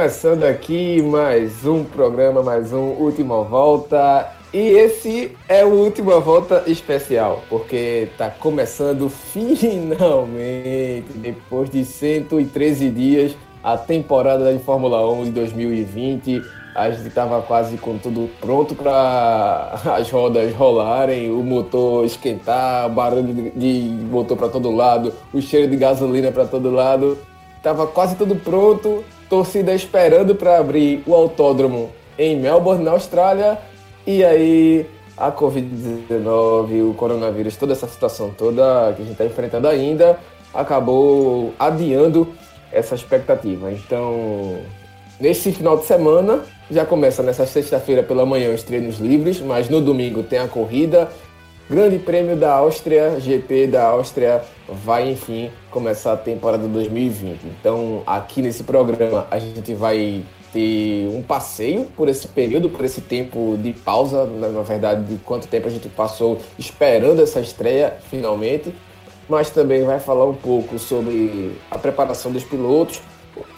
Começando aqui mais um programa, mais um Última Volta. E esse é o Última Volta especial, porque tá começando finalmente, depois de 113 dias, a temporada de Fórmula 1 de 2020. A gente estava quase com tudo pronto para as rodas rolarem, o motor esquentar, barulho de motor para todo lado, o cheiro de gasolina para todo lado. Tava quase tudo pronto, torcida esperando para abrir o autódromo em Melbourne, na Austrália. E aí a Covid-19, o coronavírus, toda essa situação toda que a gente está enfrentando ainda, acabou adiando essa expectativa. Então, nesse final de semana, já começa nessa sexta-feira pela manhã os treinos livres, mas no domingo tem a corrida. Grande Prêmio da Áustria, GP da Áustria, vai enfim começar a temporada 2020. Então, aqui nesse programa, a gente vai ter um passeio por esse período, por esse tempo de pausa, na verdade, de quanto tempo a gente passou esperando essa estreia finalmente, mas também vai falar um pouco sobre a preparação dos pilotos,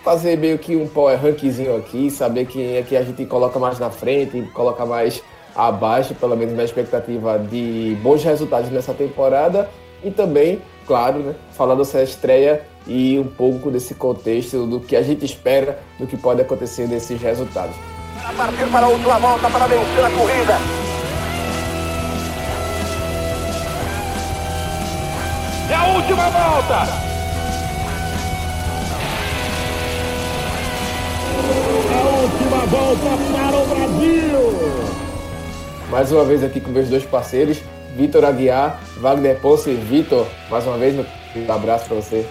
fazer meio que um power rankzinho aqui, saber quem é que a gente coloca mais na frente, coloca mais abaixo, pelo menos na expectativa de bons resultados nessa temporada e também, claro, né, falar dessa estreia e um pouco desse contexto do que a gente espera do que pode acontecer nesses resultados. Para partir para a última volta para vencer a corrida. É a última volta! última volta para o Brasil. Mais uma vez aqui com meus dois parceiros, Vitor Aguiar, Wagner Ponce. Vitor, mais uma vez, um abraço para você.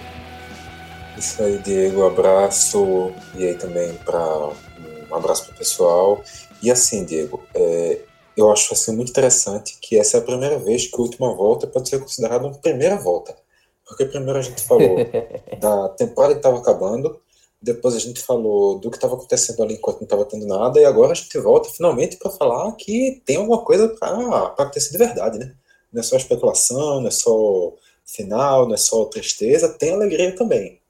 Isso aí, Diego, abraço. E aí também para um abraço para o pessoal. E assim, Diego, é, eu acho assim, muito interessante que essa é a primeira vez que a última volta pode ser considerada uma primeira volta. Porque primeiro a gente falou da temporada que estava acabando, depois a gente falou do que estava acontecendo ali enquanto não estava tendo nada, e agora a gente volta finalmente para falar que tem alguma coisa para acontecer de verdade, né? Não é só especulação, não é só final, não é só tristeza, tem alegria também.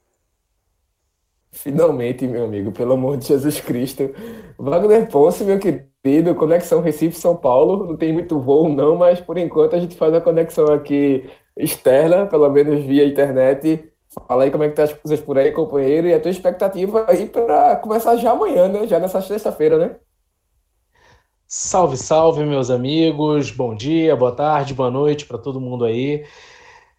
Finalmente, meu amigo, pelo amor de Jesus Cristo. Wagner Ponce, meu querido, conexão Recife-São Paulo. Não tem muito voo, não, mas por enquanto a gente faz a conexão aqui externa, pelo menos via internet. Fala aí como é que tá as coisas por aí, companheiro, e a tua expectativa aí para começar já amanhã, né? Já nessa sexta-feira, né? Salve, salve, meus amigos. Bom dia, boa tarde, boa noite para todo mundo aí.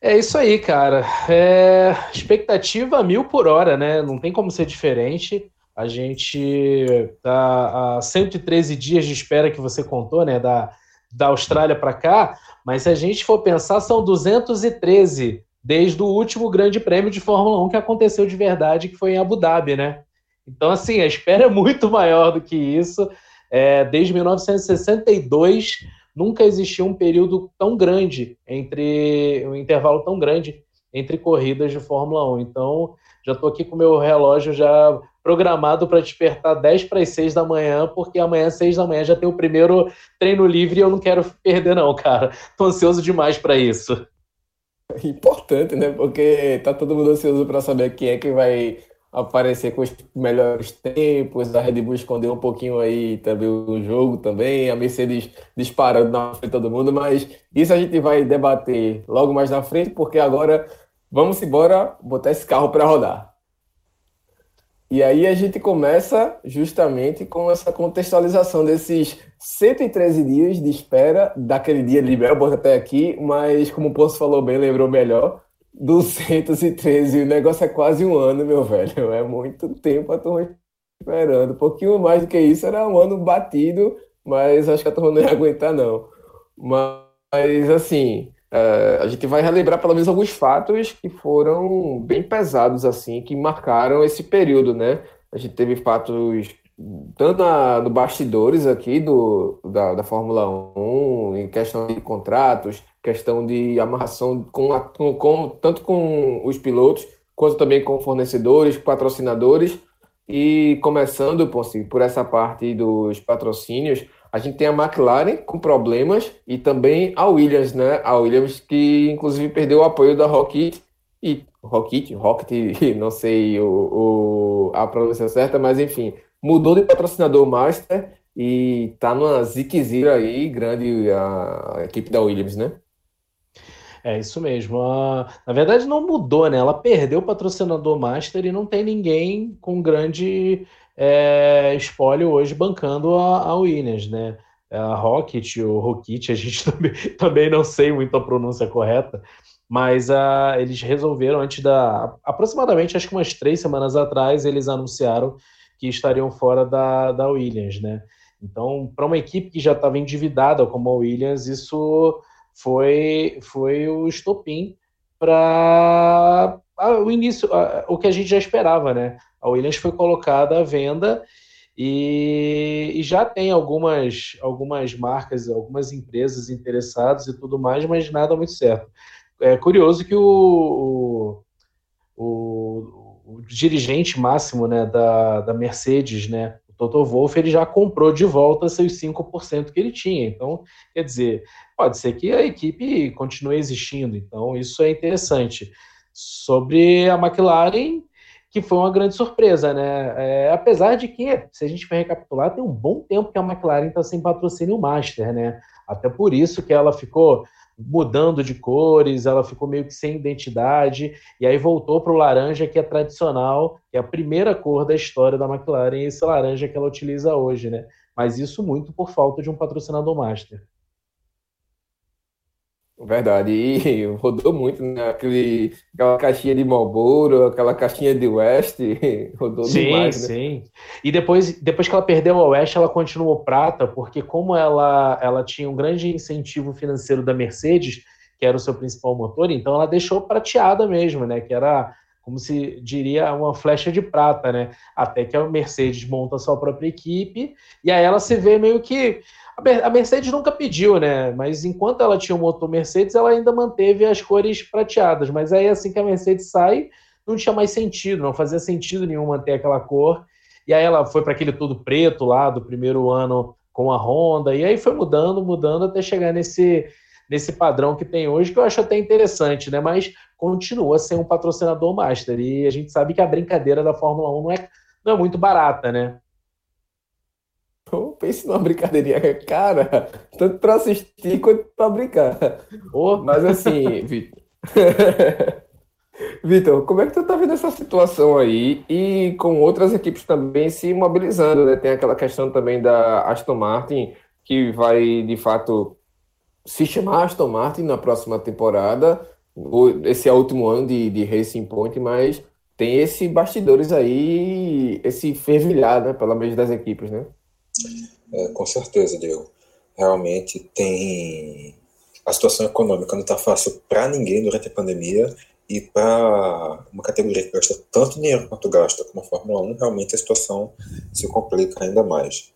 É isso aí, cara. É... Expectativa mil por hora, né? Não tem como ser diferente. A gente tá a 113 dias de espera que você contou, né? Da, da Austrália para cá. Mas se a gente for pensar, são 213 desde o último grande prêmio de Fórmula 1 que aconteceu de verdade, que foi em Abu Dhabi, né? Então, assim, a espera é muito maior do que isso. É, desde 1962, nunca existiu um período tão grande entre um intervalo tão grande entre corridas de Fórmula 1. Então, já estou aqui com o meu relógio já programado para despertar 10 para as 6 da manhã, porque amanhã, 6 da manhã, já tem o primeiro treino livre e eu não quero perder, não, cara. Estou ansioso demais para isso. Importante, né? Porque tá todo mundo ansioso para saber quem é que vai aparecer com os melhores tempos, a Red Bull escondeu um pouquinho aí também o jogo também, a Mercedes disparando na frente de todo mundo, mas isso a gente vai debater logo mais na frente, porque agora vamos embora botar esse carro para rodar. E aí a gente começa justamente com essa contextualização desses 113 dias de espera daquele dia de Melbourne até aqui, mas como o Poço falou bem, lembrou melhor, 213, o negócio é quase um ano, meu velho, é muito tempo a turma esperando, um pouquinho mais do que isso, era um ano batido, mas acho que a turma não ia aguentar não. Mas, assim, é, a gente vai relembrar pelo menos alguns fatos que foram bem pesados, assim, que marcaram esse período, né? A gente teve fatos tanto na, no bastidores aqui do, da, da Fórmula 1, em questão de contratos, questão de amarração com, a, com, com, tanto com os pilotos, quanto também com fornecedores, patrocinadores, e começando por, assim, por essa parte dos patrocínios, a gente tem a McLaren com problemas e também a Williams, né? A Williams que inclusive perdeu o apoio da Rocket e Rocket, Rocket, não sei o, o, a pronúncia certa, mas enfim, mudou de patrocinador master e tá numa ziquezira aí grande a, equipe da Williams, né? É isso mesmo. na verdade, não mudou, né? Ela perdeu o patrocinador master e não tem ninguém com grande é, espólio hoje bancando a, a Williams, né? A Rocket, o Rocket, a gente também, também não sei muito a pronúncia correta, mas uh, eles resolveram antes da. aproximadamente, acho que umas três semanas atrás, eles anunciaram que estariam fora da, da Williams, né? Então, para uma equipe que já estava endividada como a Williams, isso foi, foi o estopim para o início, o que a gente já esperava, né? A Williams foi colocada à venda e, e, já tem algumas, algumas marcas, algumas empresas interessadas e tudo mais, mas nada muito certo. É curioso que o, o, o, o dirigente máximo né, da, da Mercedes, né, Toto Wolff ele já comprou de volta seus 5% que ele tinha. Então, quer dizer, pode ser que a equipe continue existindo. Então, isso é interessante. Sobre a McLaren, que foi uma grande surpresa, né? É, apesar de que, se a gente for recapitular, tem um bom tempo que a McLaren está sem patrocínio Master, né? Até por isso que ela ficou mudando de cores, ela ficou meio que sem identidade, e aí voltou para o laranja, que é tradicional, é a primeira cor da história da McLaren, esse laranja que ela utiliza hoje, né? Mas isso muito por falta de um patrocinador master. Verdade, e rodou muito, né? Aquele, aquela caixinha de Marlboro, aquela caixinha de West, rodou sim, demais, né? Sim, E depois, depois que ela perdeu a West, ela continuou prata, porque como ela, ela tinha um grande incentivo financeiro da Mercedes, que era o seu principal motor, então ela deixou prateada mesmo, né? Que era, como se diria, uma flecha de prata, né? Até que a Mercedes monta a sua própria equipe, e aí ela se vê meio que a Mercedes nunca pediu, né? Mas enquanto ela tinha o motor Mercedes, ela ainda manteve as cores prateadas. Mas aí, assim que a Mercedes sai, não tinha mais sentido, não fazia sentido nenhum manter aquela cor. E aí ela foi para aquele tudo preto lá do primeiro ano com a Honda. E aí foi mudando, mudando até chegar nesse, nesse padrão que tem hoje, que eu acho até interessante, né? Mas continua sem um patrocinador master. E a gente sabe que a brincadeira da Fórmula 1 não é, não é muito barata, né? Então, pense numa brincadeirinha, cara, tanto para assistir quanto para brincar. Oh. Mas assim, Vitor. Vitor, como é que tu tá vendo essa situação aí e com outras equipes também se mobilizando, né? Tem aquela questão também da Aston Martin, que vai de fato se chamar Aston Martin na próxima temporada. Esse é o último ano de, de Racing Point, mas tem esse bastidores aí, esse fervilhar, né? Pelo menos das equipes, né? É, com certeza, Diego. Realmente tem. A situação econômica não está fácil para ninguém durante a pandemia e para uma categoria que gasta tanto dinheiro quanto gasta como a Fórmula 1, realmente a situação se complica ainda mais.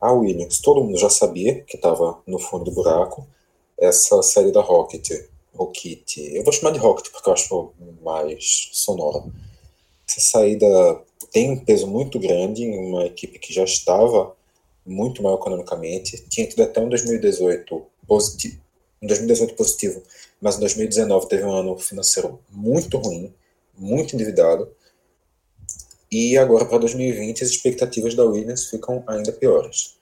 A Williams, todo mundo já sabia que estava no fundo do buraco. Essa série da Rocket, Rocket, eu vou chamar de Rocket porque eu acho mais sonoro. Essa saída tem um peso muito grande em uma equipe que já estava muito mal economicamente. Tinha tido até um 2018 positivo, um 2018 positivo, mas em 2019 teve um ano financeiro muito ruim, muito endividado. E agora para 2020 as expectativas da Williams ficam ainda piores.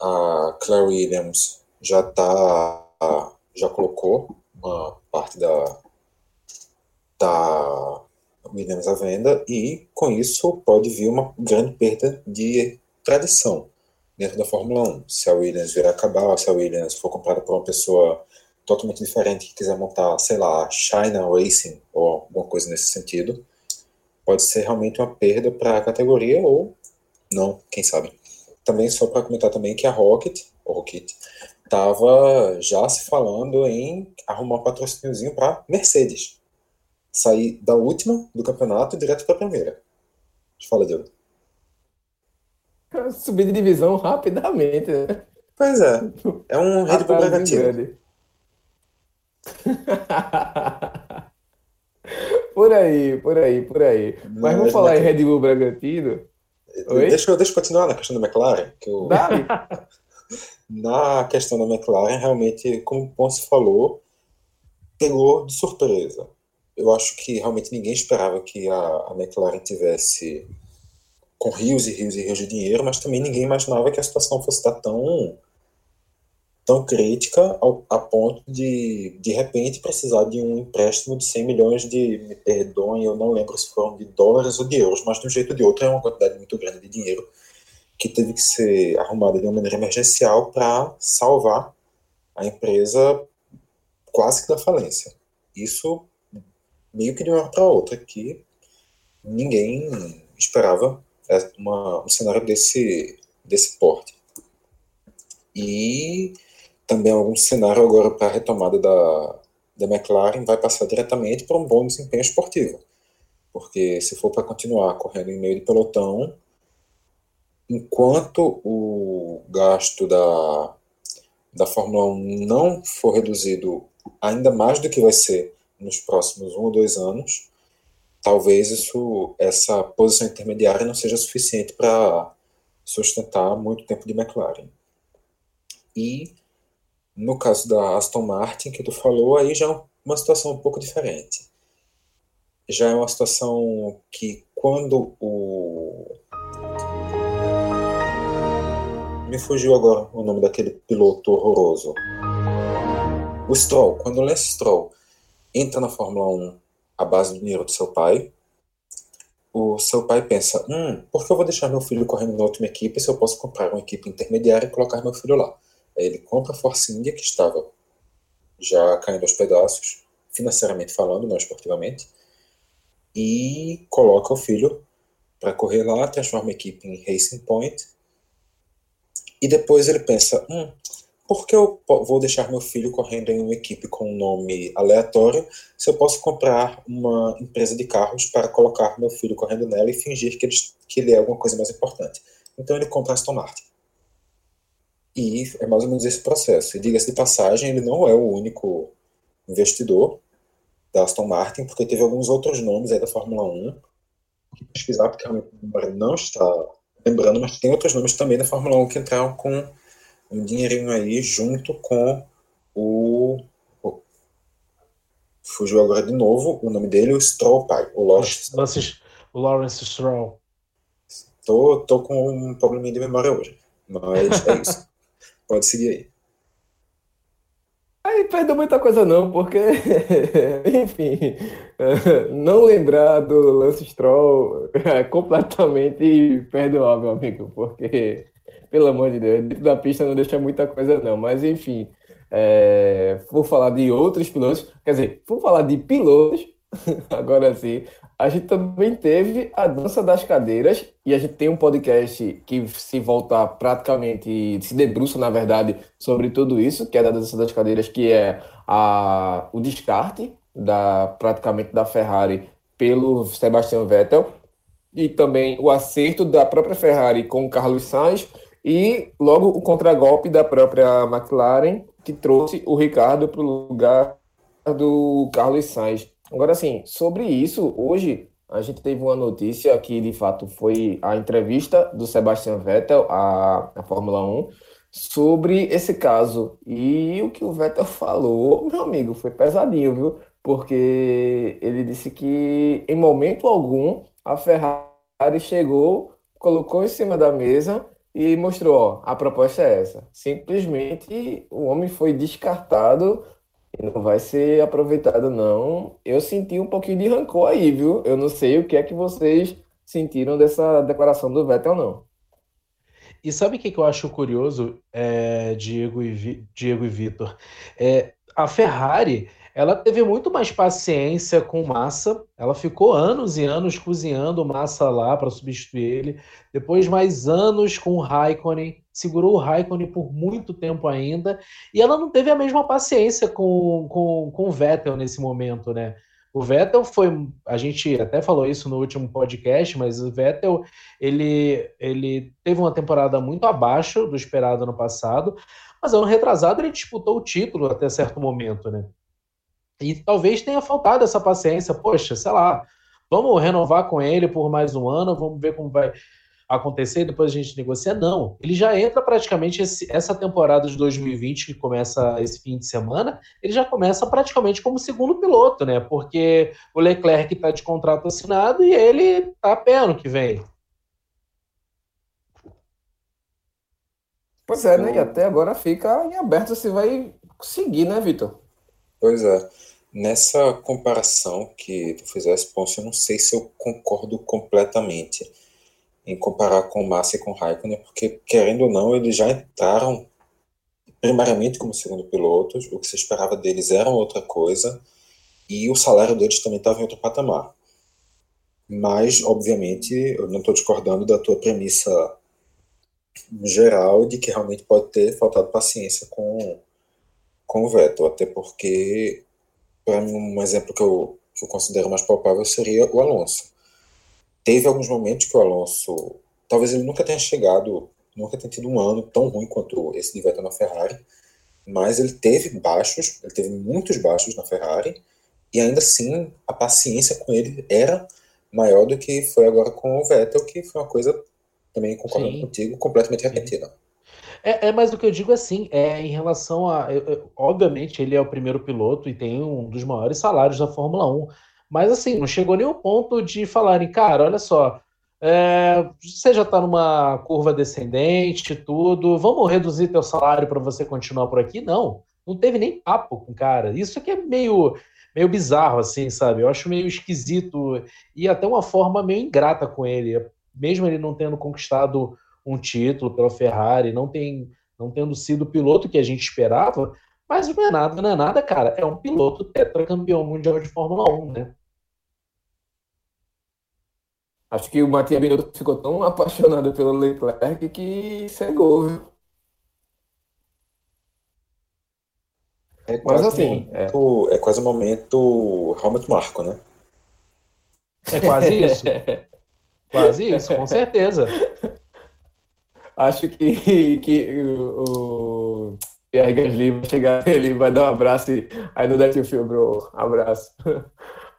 A Claire Williams já tá já colocou uma parte da da Williams à venda e com isso pode vir uma grande perda de tradição dentro da Fórmula 1. Se a Williams virar acabar, se a Williams for comprada por uma pessoa totalmente diferente que quiser montar, sei lá, China Racing ou alguma coisa nesse sentido, pode ser realmente uma perda para a categoria ou não, quem sabe. Também só para comentar também que a Rocket, ou Rocket, estava já se falando em arrumar um patrocíniozinho para Mercedes. Sair da última do campeonato direto para a primeira. Fala, Diogo. Subir de divisão rapidamente, né? Pois é. É um Red Bull negativo. por aí, por aí, por aí. Mas vamos falar em Red Bull Bragantino. Deixa eu, deixa eu continuar na questão da McLaren. Que eu... na questão da McLaren, realmente, como o Ponce falou, pegou de surpresa. eu acho que realmente ninguém esperava que a, a McLaren tivesse com rios e rios e rios de dinheiro, mas também ninguém imaginava que a situação fosse estar tão tão crítica ao, a ponto de, de repente, precisar de um empréstimo de 100 milhões de, me perdoem, eu não lembro se foram de dólares ou de euros, mas de um jeito ou de outro é uma quantidade muito grande de dinheiro que teve que ser arrumada de uma maneira emergencial para salvar a empresa quase que da falência. Isso meio que de uma hora para outra, que ninguém esperava uma, um cenário desse, desse porte. E também algum cenário agora para a retomada da, da McLaren vai passar diretamente para um bom desempenho esportivo. Porque se for para continuar correndo em meio de pelotão, enquanto o gasto da, da Fórmula 1 não for reduzido ainda mais do que vai ser nos próximos um ou dois anos, talvez isso, essa posição intermediária não seja suficiente para sustentar muito tempo de McLaren. E no caso da Aston Martin, que tu falou, aí já é uma situação um pouco diferente. Já é uma situação que quando o. Me fugiu agora o nome daquele piloto horroroso. O Stroll. Quando o Lance Stroll entra na Fórmula 1 à base do dinheiro do seu pai, o seu pai pensa: hum, por que eu vou deixar meu filho correndo na última equipe se eu posso comprar uma equipe intermediária e colocar meu filho lá? Ele compra a Force India, que estava já caindo aos pedaços, financeiramente falando, não esportivamente, e coloca o filho para correr lá, transforma a equipe em Racing Point, e depois ele pensa, hum, por que eu vou deixar meu filho correndo em uma equipe com um nome aleatório se eu posso comprar uma empresa de carros para colocar meu filho correndo nela e fingir que ele, que ele é alguma coisa mais importante? Então ele compra a Aston Martin. E é mais ou menos esse processo. E diga-se de passagem, ele não é o único investidor da Aston Martin, porque teve alguns outros nomes aí da Fórmula 1 que pesquisar, porque realmente não está lembrando, mas tem outros nomes também da Fórmula 1 que entraram com um dinheirinho aí junto com o. Fugiu agora de novo o nome dele, o Stroll pai, o Lawrence, o Lawrence Stroll. Tô, tô com um probleminha de memória hoje, mas é isso. Pode seguir aí. Aí perdeu muita coisa não, porque, enfim, não lembrar do Lance Stroll é completamente perdoável, amigo, porque, pelo amor de Deus, dentro da pista não deixa muita coisa não, mas enfim, é, vou falar de outros pilotos, quer dizer, vou falar de pilotos, agora sim, a gente também teve a dança das cadeiras e a gente tem um podcast que se volta praticamente, se debruça, na verdade, sobre tudo isso, que é da dança das cadeiras, que é a, o descarte da praticamente da Ferrari pelo Sebastian Vettel e também o acerto da própria Ferrari com o Carlos Sainz e logo o contragolpe da própria McLaren que trouxe o Ricardo para o lugar do Carlos Sainz. Agora, assim, sobre isso, hoje a gente teve uma notícia que, de fato, foi a entrevista do Sebastian Vettel à, à Fórmula 1 sobre esse caso. E o que o Vettel falou, meu amigo, foi pesadinho, viu? Porque ele disse que, em momento algum, a Ferrari chegou, colocou em cima da mesa e mostrou, ó, a proposta é essa. Simplesmente o homem foi descartado não vai ser aproveitado, não. Eu senti um pouquinho de rancor aí, viu? Eu não sei o que é que vocês sentiram dessa declaração do Vettel, não. E sabe o que, eu acho curioso, é, Diego e, Diego e Vitor? É, a Ferrari ela teve muito mais paciência com Massa. Ela ficou anos e anos cozinhando Massa lá para substituir ele. Depois, mais anos com o Raikkonen. Segurou o Raikkonen por muito tempo ainda. E ela não teve a mesma paciência com, com, com o Vettel nesse momento, né? O Vettel foi, a gente até falou isso no último podcast, mas o Vettel ele, ele teve uma temporada muito abaixo do esperado no passado, mas ano retrasado ele disputou o título até certo momento, né? E talvez tenha faltado essa paciência. Poxa, sei lá, vamos renovar com ele por mais um ano, vamos ver como vai acontecer e depois a gente negocia. Não. Ele já entra praticamente esse, essa temporada de 2020, que começa esse fim de semana, ele já começa praticamente como segundo piloto, né? Porque o Leclerc está de contrato assinado e ele está a pé ano que vem. Pois é, né? E até agora fica em aberto se vai seguir, né, Vitor? Pois é. Nessa comparação que tu fizesse, Ponce, eu não sei se eu concordo completamente em comparar com Massa e com Raikkonen, porque, querendo ou não, eles já entraram primariamente como segundo pilotos, o que se esperava deles era outra coisa, e o salário deles também estava em outro patamar. Mas, obviamente, eu não estou discordando da tua premissa geral de que realmente pode ter faltado paciência com, com o Vettel, até porque, um exemplo que eu, que eu considero mais palpável seria o Alonso. Teve alguns momentos que o Alonso, talvez ele nunca tenha chegado, nunca tenha tido um ano tão ruim quanto esse de Vettel na Ferrari, mas ele teve baixos, ele teve muitos baixos na Ferrari, e ainda assim a paciência com ele era maior do que foi agora com o Vettel, que foi uma coisa também concordando Sim. contigo, completamente repentina. É, é, mas o que eu digo assim, é em relação a. Eu, eu, obviamente, ele é o primeiro piloto e tem um dos maiores salários da Fórmula 1. Mas assim, não chegou nem o ponto de falarem, cara, olha só, é, você já está numa curva descendente, tudo, vamos reduzir teu salário para você continuar por aqui? Não, não teve nem papo com o cara. Isso aqui é meio, meio bizarro, assim, sabe? Eu acho meio esquisito e até uma forma meio ingrata com ele mesmo ele não tendo conquistado um título pela Ferrari, não, tem, não tendo sido o piloto que a gente esperava, mas não é nada, não é nada, cara. É um piloto tetracampeão mundial de Fórmula 1, né? Acho que o Matias Binotto ficou tão apaixonado pelo Leclerc que cegou, viu? É quase, Mas, assim, um é... é quase um momento Helmut Marko, né? É quase isso. Quase isso, com certeza. Acho que, que o, Pierre Gasly vai chegar, ele vai dar um abraço e aí não deve fio, bro. Abraço.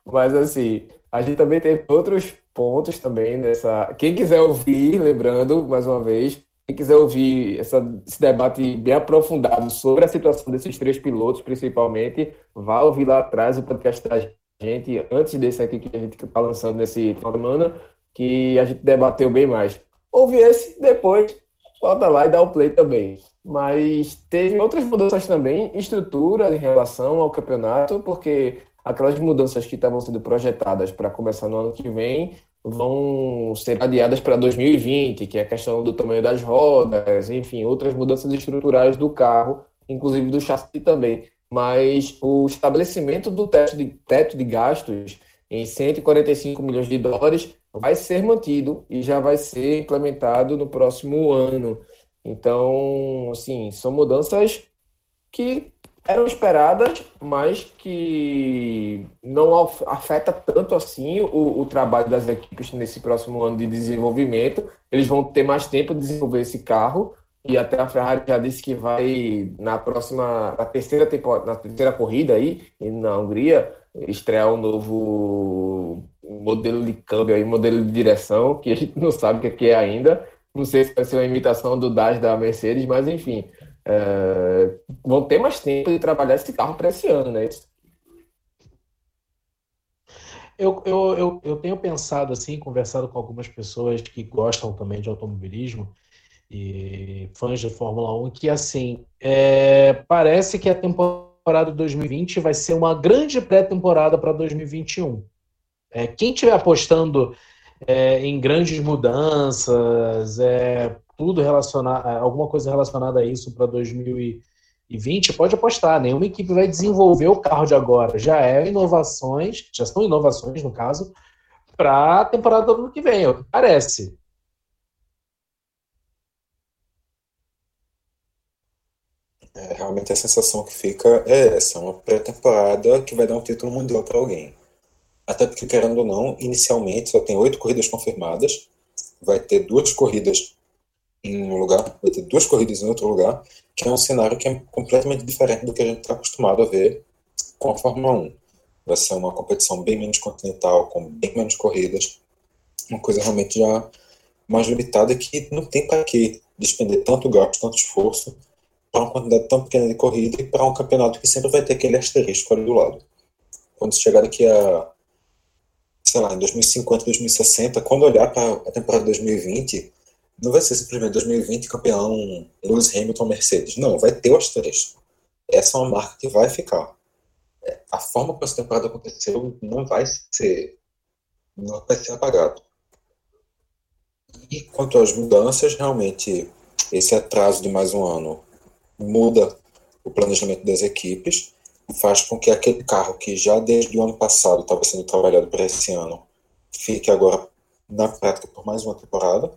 Mas assim, a gente também tem outros pontos também nessa. Quem quiser ouvir, lembrando, mais uma vez, quem quiser ouvir essa, esse debate bem aprofundado sobre a situação desses três pilotos, principalmente, vá ouvir lá atrás o podcast da gente, antes desse aqui que a gente está lançando nesse final de semana que a gente debateu bem mais. Ouve esse, depois volta lá e dá o play também. Mas teve outras mudanças também, estrutura em relação ao campeonato, porque aquelas mudanças que estavam sendo projetadas para começar no ano que vem vão ser adiadas para 2020, que é a questão do tamanho das rodas, enfim, outras mudanças estruturais do carro, inclusive do chassi também. Mas o estabelecimento do teto de, teto de gastos em 145 milhões de dólares vai ser mantido e já vai ser implementado no próximo ano. Então, assim, são mudanças que eram esperadas, mas que não afeta tanto assim o, o, trabalho das equipes nesse próximo ano de desenvolvimento. Eles vão ter mais tempo de desenvolver esse carro e até a Ferrari já disse que vai na próxima, na terceira temporada, na terceira corrida aí na Hungria estrear um novo modelo de câmbio aí, modelo de direção, que a gente não sabe o que é ainda. Não sei se vai ser uma imitação do DAS da Mercedes, mas enfim, é, vão ter mais tempo de trabalhar esse carro para esse ano, né? Eu, eu, eu, eu tenho pensado assim, conversado com algumas pessoas que gostam também de automobilismo e fãs de Fórmula 1, que assim, é, parece que a temporada de 2020 vai ser uma grande pré-temporada para 2021. É, quem estiver apostando é, em grandes mudanças, é, tudo relacionado, alguma coisa relacionada a isso para 2020, pode apostar. Nenhuma equipe vai desenvolver o carro de agora. Já é inovações, já são inovações no caso, para a temporada do ano que vem, é o que parece. É, realmente a sensação que fica é essa, uma pré-temporada que vai dar um título mundial para alguém. Até porque, querendo ou não, inicialmente só tem oito corridas confirmadas, vai ter duas corridas em um lugar, vai ter duas corridas em outro lugar, que é um cenário que é completamente diferente do que a gente está acostumado a ver com a Fórmula 1. Vai ser uma competição bem menos continental, com bem menos corridas, uma coisa realmente já mais limitada que não tem para que despender tanto gasto, tanto esforço para uma quantidade tão pequena de corrida e para um campeonato que sempre vai ter aquele asterisco ali do lado. Quando chegar daqui a, sei lá, em 2050, 2060, quando olhar para a temporada de 2020, não vai ser simplesmente 2020 campeão Lewis Hamilton Mercedes. Não, vai ter o asterisco. Essa é uma marca que vai ficar. É, a forma como essa temporada aconteceu não vai ser não vai ser apagado. E quanto às mudanças, realmente esse atraso de mais um ano muda o planejamento das equipes, faz com que aquele carro que já desde o ano passado estava sendo trabalhado para esse ano fique agora na prática por mais uma temporada,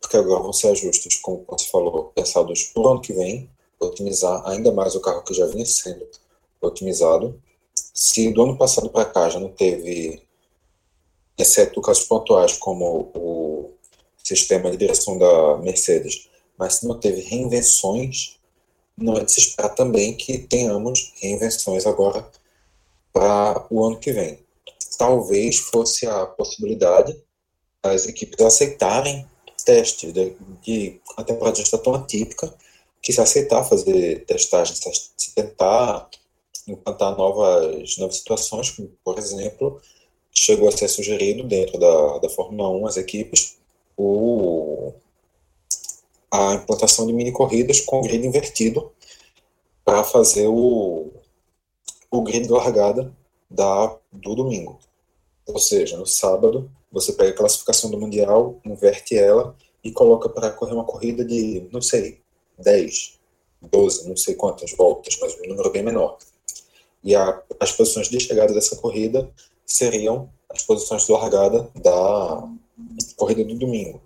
porque agora vão ser ajustes, como você falou, pensados para o ano que vem, otimizar ainda mais o carro que já vinha sendo otimizado. Se do ano passado para cá já não teve, exceto casos pontuais como o sistema de direção da Mercedes, mas se não teve reinvenções, não é de se esperar também que tenhamos reinvenções agora para o ano que vem. Talvez fosse a possibilidade das equipes aceitarem testes, de, de a temporada já está tão atípica que se aceitar fazer testagens, se tentar implantar novas, novas situações, como, por exemplo, chegou a ser sugerido dentro da, da Fórmula 1, as equipes, o, a implantação de mini corridas com grid invertido para fazer o, o grid de largada da, do domingo. Ou seja, no sábado, você pega a classificação do Mundial, inverte ela e coloca para correr uma corrida de, não sei, 10, 12, não sei quantas voltas, mas um número bem menor. E a, as posições de chegada dessa corrida seriam as posições de largada da corrida do domingo,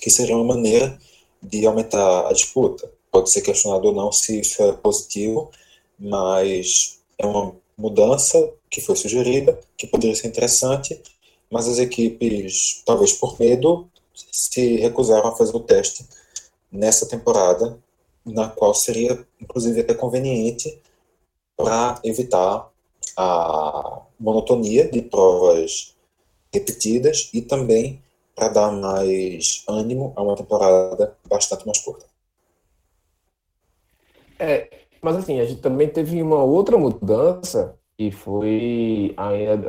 que seria uma maneira de aumentar a disputa. Pode ser questionado ou não se isso é positivo, mas é uma mudança que foi sugerida, que poderia ser interessante, mas as equipes, talvez por medo, se recusaram a fazer o teste nessa temporada, na qual seria, inclusive, até conveniente para evitar a monotonia de provas repetidas e também para dar mais ânimo a uma temporada bastante mais curta. É, mas assim, a gente também teve uma outra mudança e foi,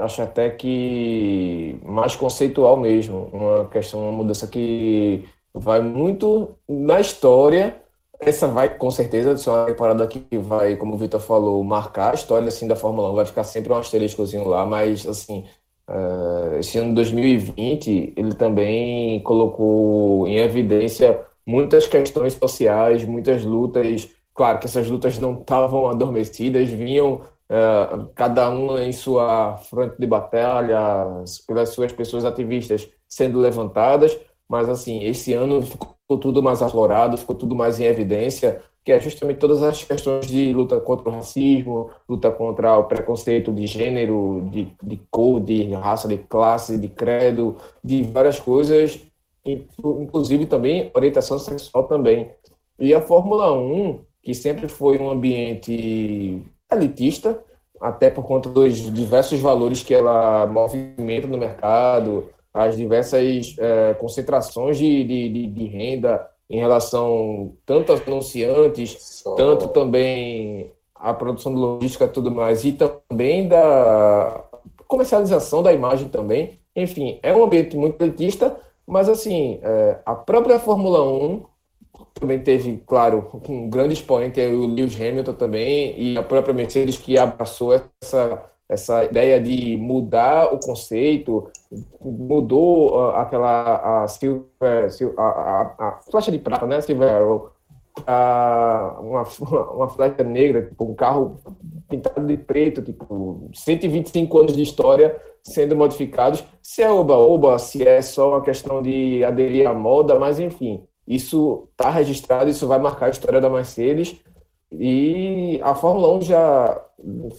acho até que mais conceitual mesmo, uma questão, uma mudança que vai muito na história. Essa vai, com certeza, ser uma temporada que vai, como o Vitor falou, marcar a história assim, da Fórmula 1. Vai ficar sempre um asteriscozinho lá, mas, assim, uh, esse ano 2020, ele também colocou em evidência muitas questões sociais, muitas lutas. Claro que essas lutas não estavam adormecidas, vinham uh, cada uma em sua frente de batalha, pelas suas pessoas ativistas sendo levantadas, mas assim, esse ano ficou tudo mais aflorado, ficou tudo mais em evidência, que é justamente todas as questões de luta contra o racismo, luta contra o preconceito de gênero, de, de cor, de raça, de classe, de credo, de várias coisas, inclusive também orientação sexual também. E a Fórmula 1, que sempre foi um ambiente elitista, até por conta dos diversos valores que ela movimenta no mercado, as diversas é, concentrações de, de, de, renda em relação tanto aos anunciantes, Só... tanto também a produção de logística e tudo mais, e também da comercialização da imagem também. Enfim, é um ambiente muito elitista, mas assim, é, a própria Fórmula 1 também teve, claro, um grande expoente, é o Lewis Hamilton também, e a própria Mercedes que abraçou essa essa ideia de mudar o conceito, mudou uh, aquela a silver, a, a, a, flecha de prata, né, silver arrow, uma, uma flecha negra, tipo, um carro pintado de preto, tipo, 125 anos de história sendo modificados, se é oba-oba, se é só uma questão de aderir à moda, mas enfim, isso está registrado, isso vai marcar a história da Mercedes, e a Fórmula 1 já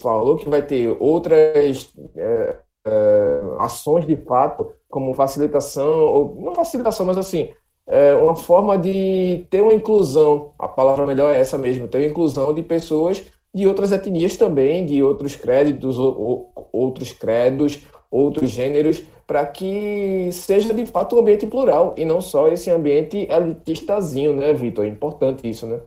falou que vai ter outras é, é, ações de fato, como facilitação, ou não facilitação, mas assim, é uma forma de ter uma inclusão, a palavra melhor é essa mesmo, ter uma inclusão de pessoas de outras etnias também, de outros créditos, ou, outros credos, outros gêneros, para que seja de fato um ambiente plural e não só esse ambiente elitistazinho, né, Vitor? É importante isso, né?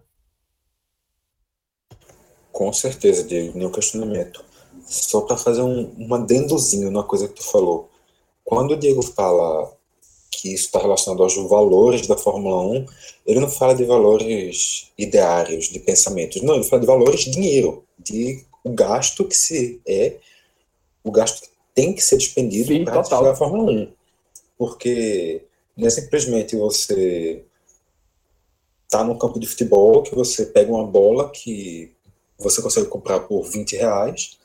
Com certeza, Diego, nenhum questionamento. Só para fazer um, um adendozinho na coisa que tu falou. Quando o Diego fala que isso está relacionado aos valores da Fórmula 1, ele não fala de valores ideários, de pensamentos. Não, ele fala de valores de dinheiro, de o gasto que se é, o gasto que tem que ser despendido para jogar a Fórmula 1. Porque não é simplesmente você tá num campo de futebol que você pega uma bola que você consegue comprar por 20 reais,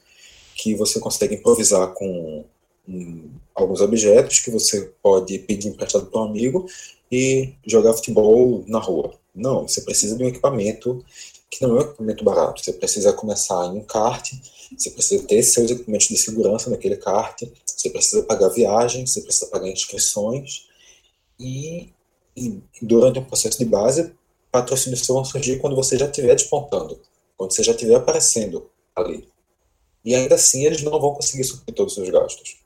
que você consegue improvisar com um, alguns objetos que você pode pedir emprestado para um amigo e jogar futebol na rua. Não, você precisa de um equipamento que não é um equipamento barato. Você precisa começar em um kart, você precisa ter seus equipamentos de segurança naquele kart, você precisa pagar viagens, você precisa pagar inscrições e, e durante um processo de base, patrocínios vão surgir quando você já estiver despontando, quando você já estiver aparecendo ali. E ainda assim eles não vão conseguir suprir todos os gastos.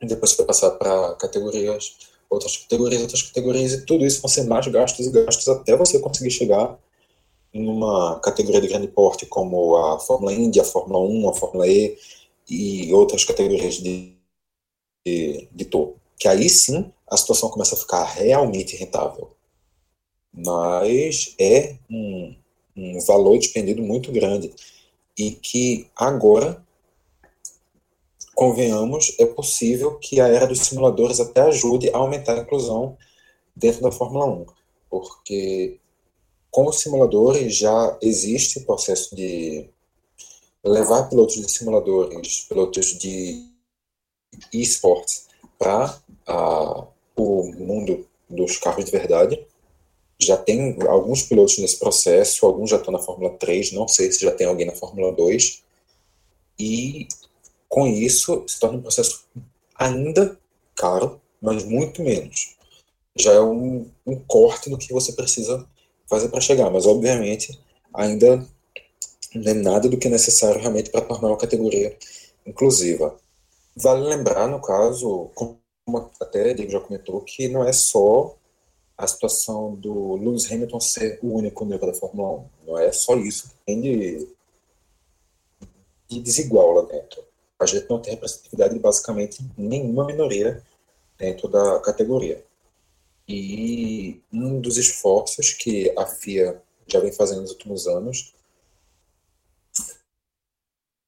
E depois você vai passar para categorias, outras categorias, outras categorias, e tudo isso vão ser mais gastos e gastos até você conseguir chegar em uma categoria de grande porte como a Fórmula Indy, a Fórmula 1, a Fórmula E e outras categorias de, de, de topo. Que aí sim a situação começa a ficar realmente rentável. Mas é um, um valor despendido muito grande e que agora convenhamos, é possível que a era dos simuladores até ajude a aumentar a inclusão dentro da Fórmula 1, porque com os simuladores já existe o processo de levar pilotos de simuladores, pilotos de esportes para o mundo dos carros de verdade. Já tem alguns pilotos nesse processo, alguns já estão na Fórmula 3, não sei se já tem alguém na Fórmula 2. E com isso, se torna um processo ainda caro, mas muito menos. Já é um, um corte no que você precisa fazer para chegar, mas obviamente ainda não é nada do que é necessário realmente para tornar uma categoria inclusiva. Vale lembrar, no caso, como até Diego já comentou, que não é só a situação do Lewis Hamilton ser o único negro da Fórmula 1. Não é só isso que tem de, de desigual lá dentro a gente não tem representatividade de basicamente nenhuma minoria dentro da categoria. E um dos esforços que a FIA já vem fazendo nos últimos anos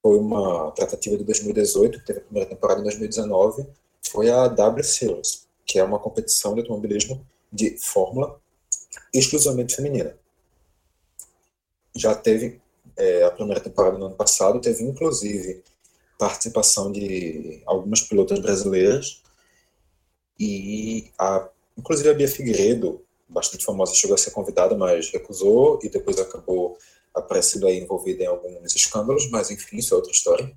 foi uma tratativa de 2018, que teve a primeira temporada em 2019, foi a W Series, que é uma competição de automobilismo de Fórmula exclusivamente feminina. Já teve é, a primeira temporada no ano passado, teve inclusive participação de algumas pilotas brasileiras e a, inclusive a Bia Figueiredo, bastante famosa, chegou a ser convidada, mas recusou e depois acabou aparecendo aí envolvida em alguns escândalos, mas enfim, isso é outra história.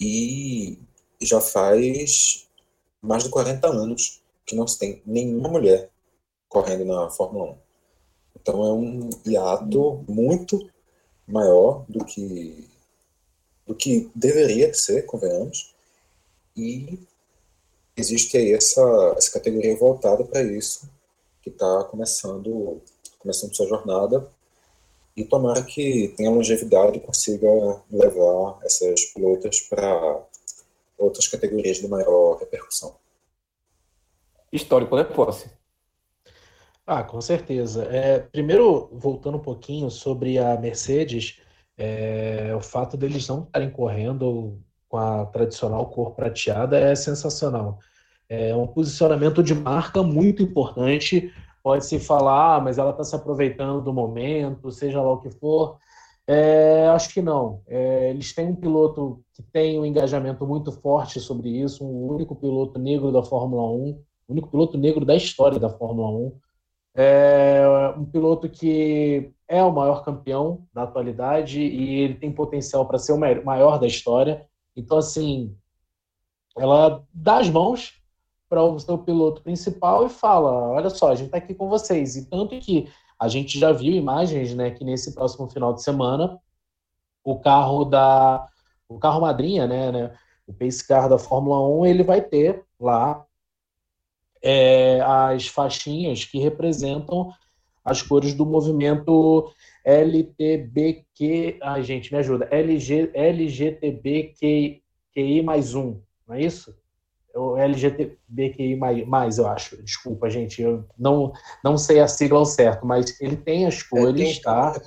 E já faz mais de 40 anos que não se tem nenhuma mulher correndo na Fórmula 1. Então é um hiato muito maior do que do que deveria ser, convenhamos, e existe aí essa, essa categoria voltada para isso, que está começando, começando sua jornada, e tomara que tenha longevidade e consiga levar essas pilotas para outras categorias de maior repercussão. Histórico, né, Posse? Ah, com certeza. É, primeiro, voltando um pouquinho sobre a Mercedes, é, o fato deles não estarem correndo com a tradicional cor prateada é sensacional. É um posicionamento de marca muito importante. Pode-se falar, ah, mas ela está se aproveitando do momento, seja lá o que for. É, acho que não. É, eles têm um piloto que tem um engajamento muito forte sobre isso, um único piloto negro da Fórmula 1, o único piloto negro da história da Fórmula 1. É um piloto que é o maior campeão da atualidade e ele tem potencial para ser o maior da história. Então, assim, ela dá as mãos para o seu piloto principal e fala: Olha só, a gente está aqui com vocês. E tanto que a gente já viu imagens, né, que nesse próximo final de semana o carro da o carro madrinha, né, né O Pace Car da Fórmula 1 ele vai ter lá é, as faixinhas que representam as cores do movimento LTBQ. Ai, gente, me ajuda. LG, LGTBQI mais um, não é isso? O LGTBQI mais, mais, eu acho. Desculpa, gente, eu não, não sei a sigla ao certo, mas ele tem as cores, é, tá?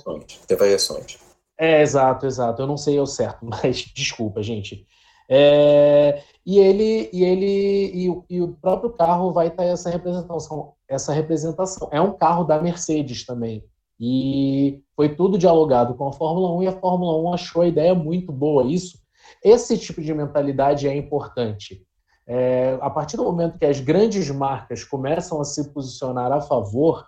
Tem variações. É, exato, exato. Eu não sei ao certo, mas desculpa, gente. É, e ele e ele e, e, o próprio carro vai ter essa representação, essa representação. É um carro da Mercedes também. E foi tudo dialogado com a Fórmula 1 e a Fórmula 1 achou a ideia muito boa. Isso, esse tipo de mentalidade é importante. É, a partir do momento que as grandes marcas começam a se posicionar a favor,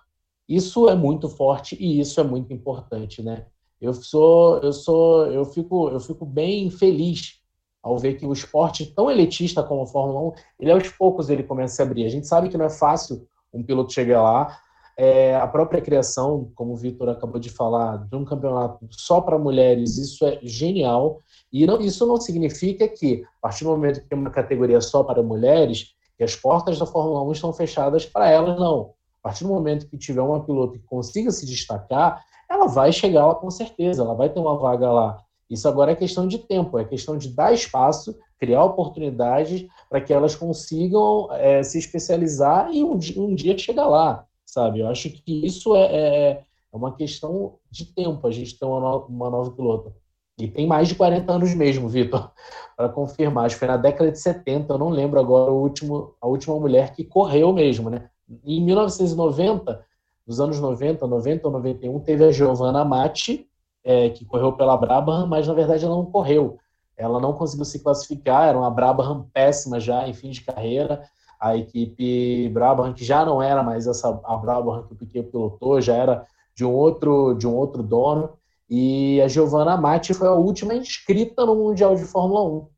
isso é muito forte e isso é muito importante, né? Eu sou, eu sou, eu fico, eu fico bem feliz ao ver que o esporte tão elitista como a Fórmula 1, ele aos poucos ele começa a se abrir. A gente sabe que não é fácil um piloto chegar lá. É, a própria criação, como o Vitor acabou de falar, de um campeonato só para mulheres, isso é genial. E não, isso não significa que, a partir do momento que tem uma categoria só para mulheres, que as portas da Fórmula 1 estão fechadas para elas, não. A partir do momento que tiver uma piloto que consiga se destacar, ela vai chegar lá com certeza, ela vai ter uma vaga lá. Isso agora é questão de tempo, é questão de dar espaço, criar oportunidades para que elas consigam é, se especializar e um, um, dia chegar lá, sabe? Eu acho que isso é, é, é uma questão de tempo, a gente ter uma, no, uma nova piloto. E tem mais de 40 anos mesmo, Vitor, para confirmar. Acho que foi na década de 70, eu não lembro agora o último, a última mulher que correu mesmo, né? Em 1990, nos anos 90, 90 ou 91, teve a Giovanna Matti, é, que correu pela Brabham, mas na verdade ela não correu. Ela não conseguiu se classificar, era uma Brabham péssima já em fim de carreira. A equipe Brabham, que já não era mais essa a Brabham que o Piquet pilotou, já era de um outro, de um outro dono. E a Giovanna Matti foi a última inscrita no Mundial de Fórmula 1.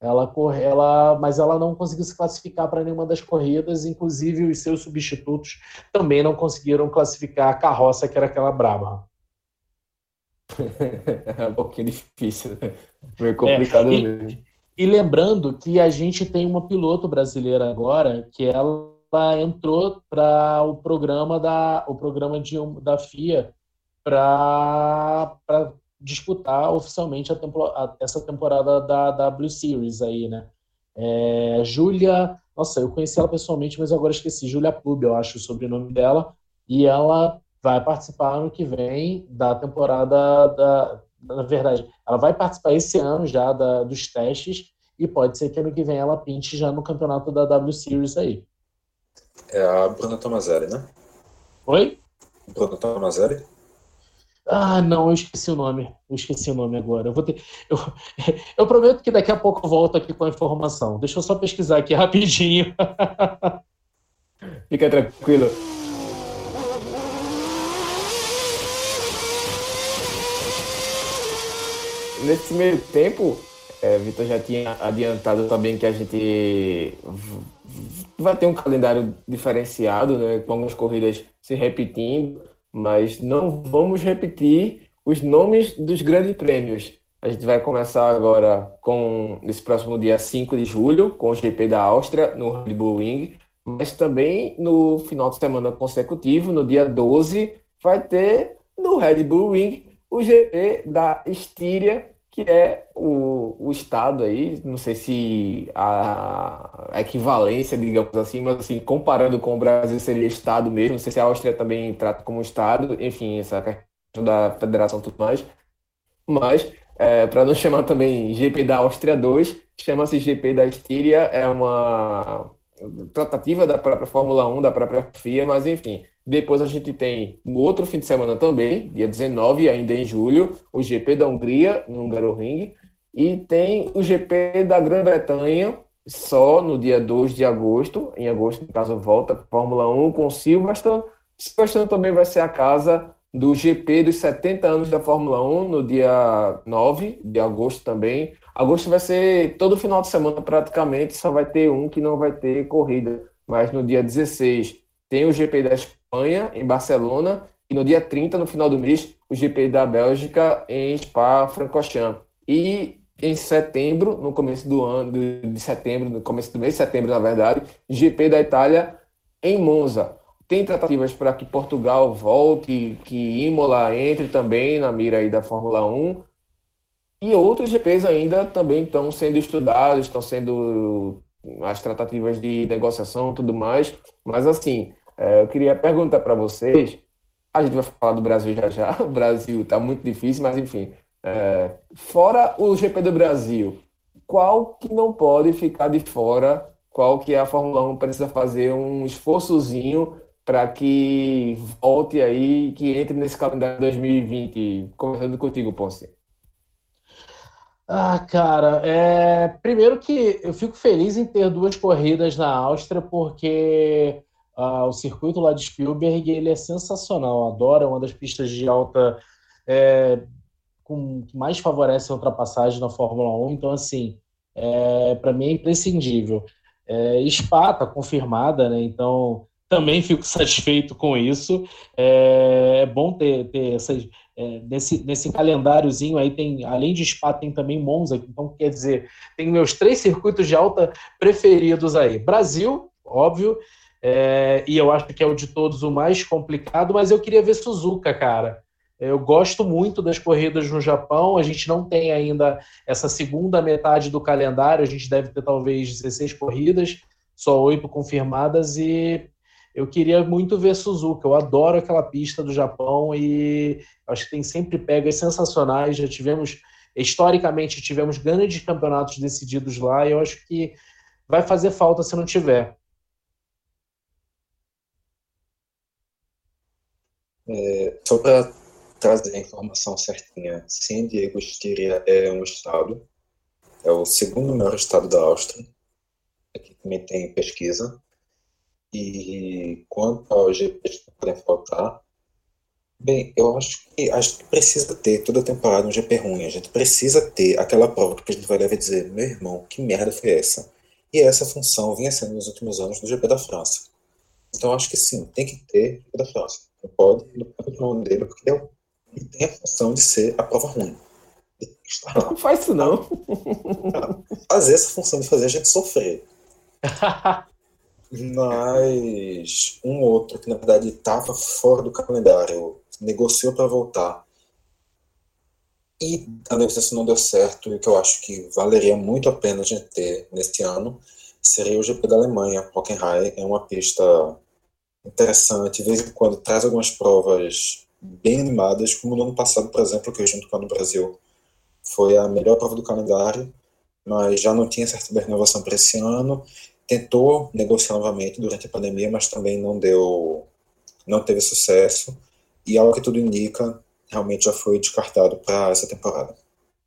Ela corre, ela, mas ela não conseguiu se classificar para nenhuma das corridas, inclusive os seus substitutos também não conseguiram classificar a carroça que era aquela Brabham. é um pouquinho difícil, né? Foi complicado é, e, mesmo. E lembrando que a gente tem uma piloto brasileira agora que ela entrou para o programa da o programa de, da FIA para disputar oficialmente a tempo, a, essa temporada da W Series aí, né? É, Júlia, nossa, eu conheci ela pessoalmente, mas agora esqueci. Júlia Pub, eu acho o sobrenome dela. E ela vai participar ano que vem da temporada da. Na verdade, ela vai participar esse ano já da, dos testes e pode ser que ano que vem ela pinte já no campeonato da W Series aí. É a Bruna Tomazelli, né? Oi? Bruna Tomazelli? Ah, não, eu esqueci o nome. Eu esqueci o nome agora. Eu, vou ter... eu, eu prometo que daqui a pouco eu volto aqui com a informação. Deixa eu só pesquisar aqui rapidinho. Fica tranquilo. Nesse meio tempo, é, Vitor já tinha adiantado também que a gente vai ter um calendário diferenciado, né, com algumas corridas se repetindo, mas não vamos repetir os nomes dos grandes prêmios. A gente vai começar agora com esse próximo dia 5 de julho, com o GP da Áustria no Red Bull Ring, mas também no final de semana consecutivo, no dia 12, vai ter no Red Bull Ring o GP da Estíria que é o, o Estado aí, não sei se a, equivalência, digamos assim, mas assim, comparando com o Brasil seria Estado mesmo, não sei se a Áustria também trata como Estado, enfim, essa questão da federação e tudo mais, mas é, para não chamar também GP da Áustria 2, chama-se GP da Estíria, é uma tratativa da própria Fórmula 1, da própria FIA, mas enfim, depois a gente tem no outro fim de semana também, dia 19, ainda em julho, o GP da Hungria, no Hungaroring, e tem o GP da Grã-Bretanha, só no dia 2 de agosto. Em agosto, no caso, volta Fórmula 1 com Silverstone. Silverstone também vai ser a casa do GP dos 70 anos da Fórmula 1, no dia 9 de agosto também. Agosto vai ser todo final de semana praticamente, só vai ter um que não vai ter corrida. Mas no dia 16 tem o GP da Espanha, em Barcelona, e no dia 30, no final do mês, o GP da Bélgica, em Spa-Francorchamps. E em setembro, no começo do ano, de setembro, no começo do mês de setembro, na verdade, GP da Itália em Monza. Tem tratativas para que Portugal volte, que Imola entre também na mira aí da Fórmula 1. E outros GPs ainda também estão sendo estudados, estão sendo as tratativas de negociação tudo mais. Mas assim, é, eu queria perguntar para vocês, a gente vai falar do Brasil já já, o Brasil está muito difícil, mas enfim, é, fora o GP do Brasil, qual que não pode ficar de fora? Qual que a Fórmula 1 precisa fazer um esforçozinho para que volte aí, que entre nesse calendário 2020? Começando contigo, Ponce. Ah, cara, é... primeiro que eu fico feliz em ter duas corridas na Áustria, porque ah, o circuito lá de Spielberg ele é sensacional, adoro, é uma das pistas de alta é, com, que mais favorece a ultrapassagem na Fórmula 1. Então, assim, é, para mim é imprescindível. É, Spa está confirmada, né? Então, também fico satisfeito com isso. É, é bom ter, ter essas. É, nesse, nesse calendáriozinho aí tem, além de Spa, tem também Monza, então quer dizer, tem meus três circuitos de alta preferidos aí. Brasil, óbvio, é, e eu acho que é o de todos o mais complicado, mas eu queria ver Suzuka, cara. Eu gosto muito das corridas no Japão. A gente não tem ainda essa segunda metade do calendário. A gente deve ter talvez 16 corridas, só oito confirmadas. E eu queria muito ver Suzuka. Eu adoro aquela pista do Japão e acho que tem sempre pegas sensacionais. Já tivemos, historicamente, tivemos grandes campeonatos decididos lá. E eu acho que vai fazer falta se não tiver. É, só para trazer a informação certinha. Sim, Diego Estiria é um estado, é o segundo maior estado da Áustria. Aqui também tem pesquisa. E quanto ao GP que podem faltar, bem, eu acho que a gente precisa ter toda temporada um GP ruim. A gente precisa ter aquela prova que a gente vai deve dizer, meu irmão, que merda foi essa? E essa função vinha sendo nos últimos anos do GP da França. Então acho que sim, tem que ter GP da França. Não pode, não pode mão dele, porque é e tem a função de ser a prova ruim. Não faz isso não. Fazer essa função de fazer a gente sofrer. Mas um outro que na verdade estava fora do calendário, negociou para voltar. E a negociação não deu certo, e que eu acho que valeria muito a pena a gente ter neste ano, seria o GP da Alemanha. Hockenheim é uma pista interessante, de vez em quando traz algumas provas bem animadas, como no ano passado, por exemplo, que junto com a no Brasil foi a melhor prova do calendário, mas já não tinha certa renovação para esse ano. Tentou negociar novamente durante a pandemia, mas também não deu, não teve sucesso. E ao que tudo indica, realmente já foi descartado para essa temporada.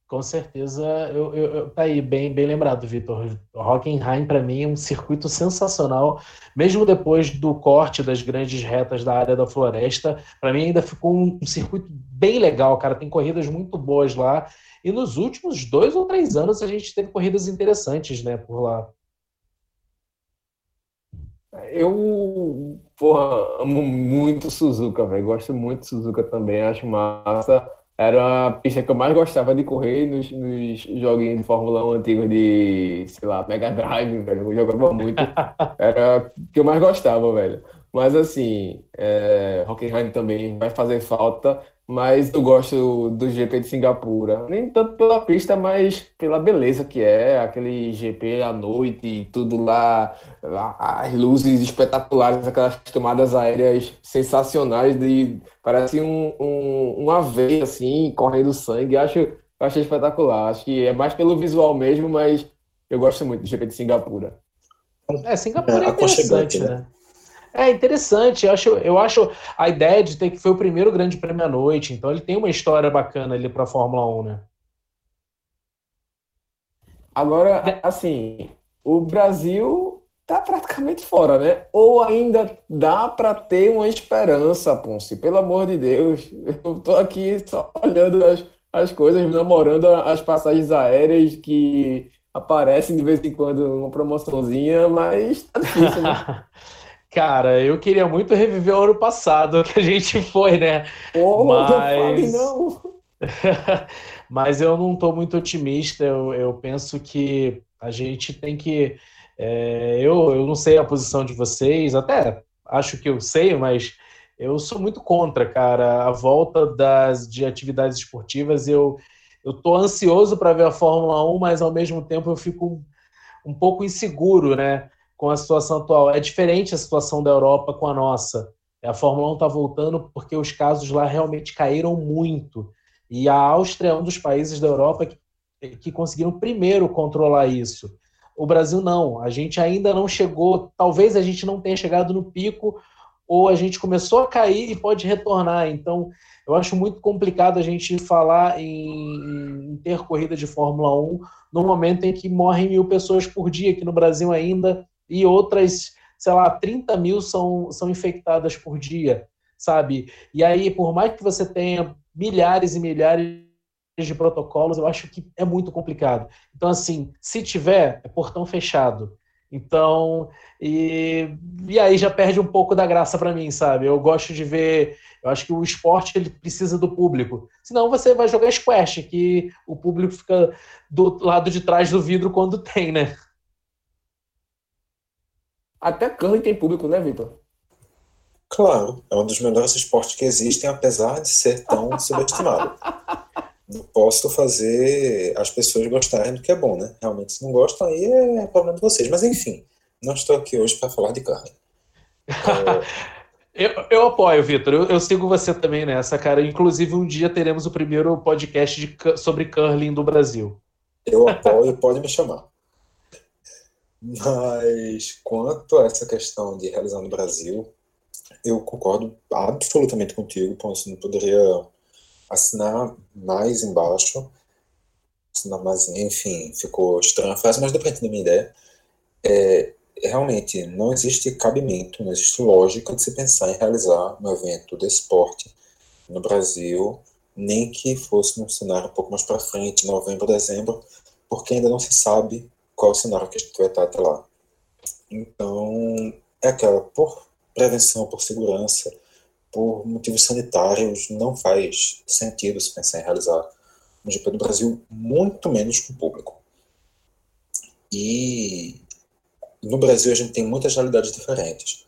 Com certeza, eu, eu, tá aí, bem, bem lembrado, Vitor. Hockenheim, para mim, é um circuito sensacional, mesmo depois do corte das grandes retas da área da floresta. Para mim, ainda ficou um, um, circuito bem legal, cara. Tem corridas muito boas lá. E nos últimos dois ou três anos, a gente teve corridas interessantes, né, por lá. Eu, porra, amo muito Suzuka, velho. Gosto muito de Suzuka também, acho massa. Era a pista que eu mais gostava de correr nos, nos joguinhos de Fórmula 1 antigos de, sei lá, Mega Drive, velho. Eu jogava muito. Era o que eu mais gostava, velho. Mas assim, é, Hockenheim também vai fazer falta mas eu gosto do GP de Singapura. Nem tanto pela pista, mas pela beleza que é, aquele GP à noite, tudo lá, as luzes espetaculares, aquelas tomadas aéreas sensacionais, de, parece um, um, uma veia assim, correndo sangue. Acho, acho espetacular. Acho que é mais pelo visual mesmo, mas eu gosto muito do GP de Singapura. É, Singapura é, é interessante, né? né? É interessante, eu acho, eu acho a ideia de ter que foi o primeiro grande prêmio à noite, então ele tem uma história bacana ali para a Fórmula 1, né? Agora, assim, o Brasil tá praticamente fora, né? Ou ainda dá para ter uma esperança, Ponce, pelo amor de Deus. Eu tô aqui só olhando as, as coisas, namorando as passagens aéreas que aparecem de vez em quando uma promoçãozinha, mas tá difícil, né? Cara, eu queria muito reviver o ano passado que a gente foi, né? Oh, Mas... não fale não! Mas eu não estou muito otimista. Eu, eu, penso que a gente tem que. É, eu, eu não sei a posição de vocês, até acho que eu sei, mas eu sou muito contra, cara, a volta das, de atividades esportivas. Eu eu tô ansioso para ver a Fórmula 1, mas ao mesmo tempo eu fico um pouco inseguro, né, com a situação atual. É diferente a situação da Europa com a nossa. A Fórmula 1 está voltando porque os casos lá realmente caíram muito. E a Áustria é um dos países da Europa que, que conseguiram primeiro controlar isso. O Brasil não. A gente ainda não chegou, talvez a gente não tenha chegado no pico, ou a gente começou a cair e pode retornar. Então, eu acho muito complicado a gente falar em, em, ter corrida de Fórmula 1 no momento em que morrem mil pessoas por dia aqui no Brasil ainda e outras, sei lá, 30 mil são, são infectadas por dia, sabe? E aí, por mais que você tenha milhares e milhares de protocolos, eu acho que é muito complicado. Então, assim, se tiver, é portão fechado. Então, e, e aí já perde um pouco da graça para mim, sabe? Eu gosto de ver. Eu acho que o esporte ele precisa do público. Senão você vai jogar squash, que o público fica do lado de trás do vidro quando tem, né? Até curling tem público, né, Vitor? Claro, é um dos melhores esportes que existem, apesar de ser tão subestimado. não posso fazer as pessoas gostarem do que é bom, né? Realmente, se não gostam, aí é problema de vocês. Mas, enfim, não estou aqui hoje para falar de carne. É... eu, eu, apoio, Vitor. Eu, eu, sigo você também nessa, cara. Inclusive, um dia teremos o primeiro podcast de, sobre curling do Brasil. Eu apoio, pode me chamar. Mas, quanto a essa questão de realizar no Brasil, eu concordo absolutamente contigo, Ponce. Não poderia assinar mais embaixo. Assinar mais, enfim, ficou estranha a frase, mas deu para entender minha ideia. É, realmente, não existe cabimento, não existe lógica de se pensar em realizar um evento de esporte no Brasil, nem que fosse num cenário um pouco mais para frente, novembro, dezembro, porque ainda não se sabe qual o cenário que a gente vai estar até lá. Então, é aquela, por prevenção, por segurança, por motivos sanitários, não faz sentido se pensar em realizar um GP do Brasil, muito menos com o público. E no Brasil a gente tem muitas realidades diferentes.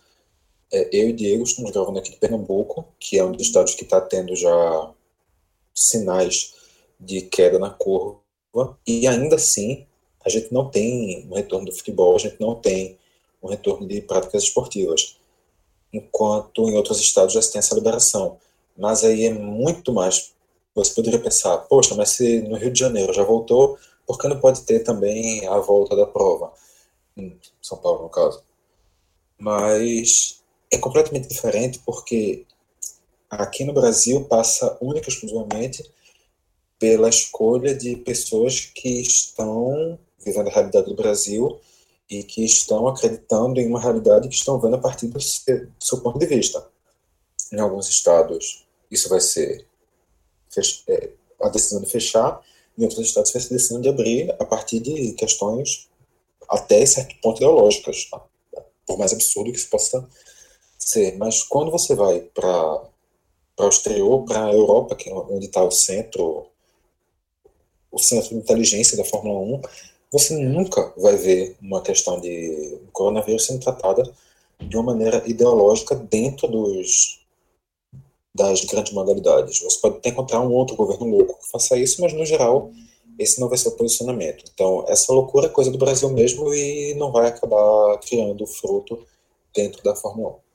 É, eu e Diego estamos gravando aqui de Pernambuco, que é um dos estados que está tendo já sinais de queda na curva, e ainda assim a gente não tem um retorno do futebol, a gente não tem um retorno de práticas esportivas enquanto em outros estados já se tem essa liberação. Mas aí é muito mais. Você poderia pensar, poxa, mas se no Rio de Janeiro já voltou, por que não pode ter também a volta da prova? Em São Paulo, no caso. Mas é completamente diferente porque aqui no Brasil passa única e exclusivamente pela escolha de pessoas que estão vivendo a realidade do Brasil e que estão acreditando em uma realidade que estão vendo a partir do seu, do seu ponto de vista. Em alguns estados, isso vai ser é, a decisão de fechar, em outros estados vai ser a decisão de abrir a partir de questões até certo ponto ideológicas, tá? por mais absurdo que isso possa ser. Mas quando você vai para para o exterior, para a Europa, que é onde está o centro, o centro de inteligência da Fórmula 1, você nunca vai ver uma questão de coronavírus sendo tratada de uma maneira ideológica dentro dos das grandes modalidades. Você pode até encontrar um outro governo louco que faça isso, mas no geral esse não vai ser o posicionamento. Então, essa loucura é coisa do Brasil mesmo e não vai acabar criando fruto dentro da Fórmula 1.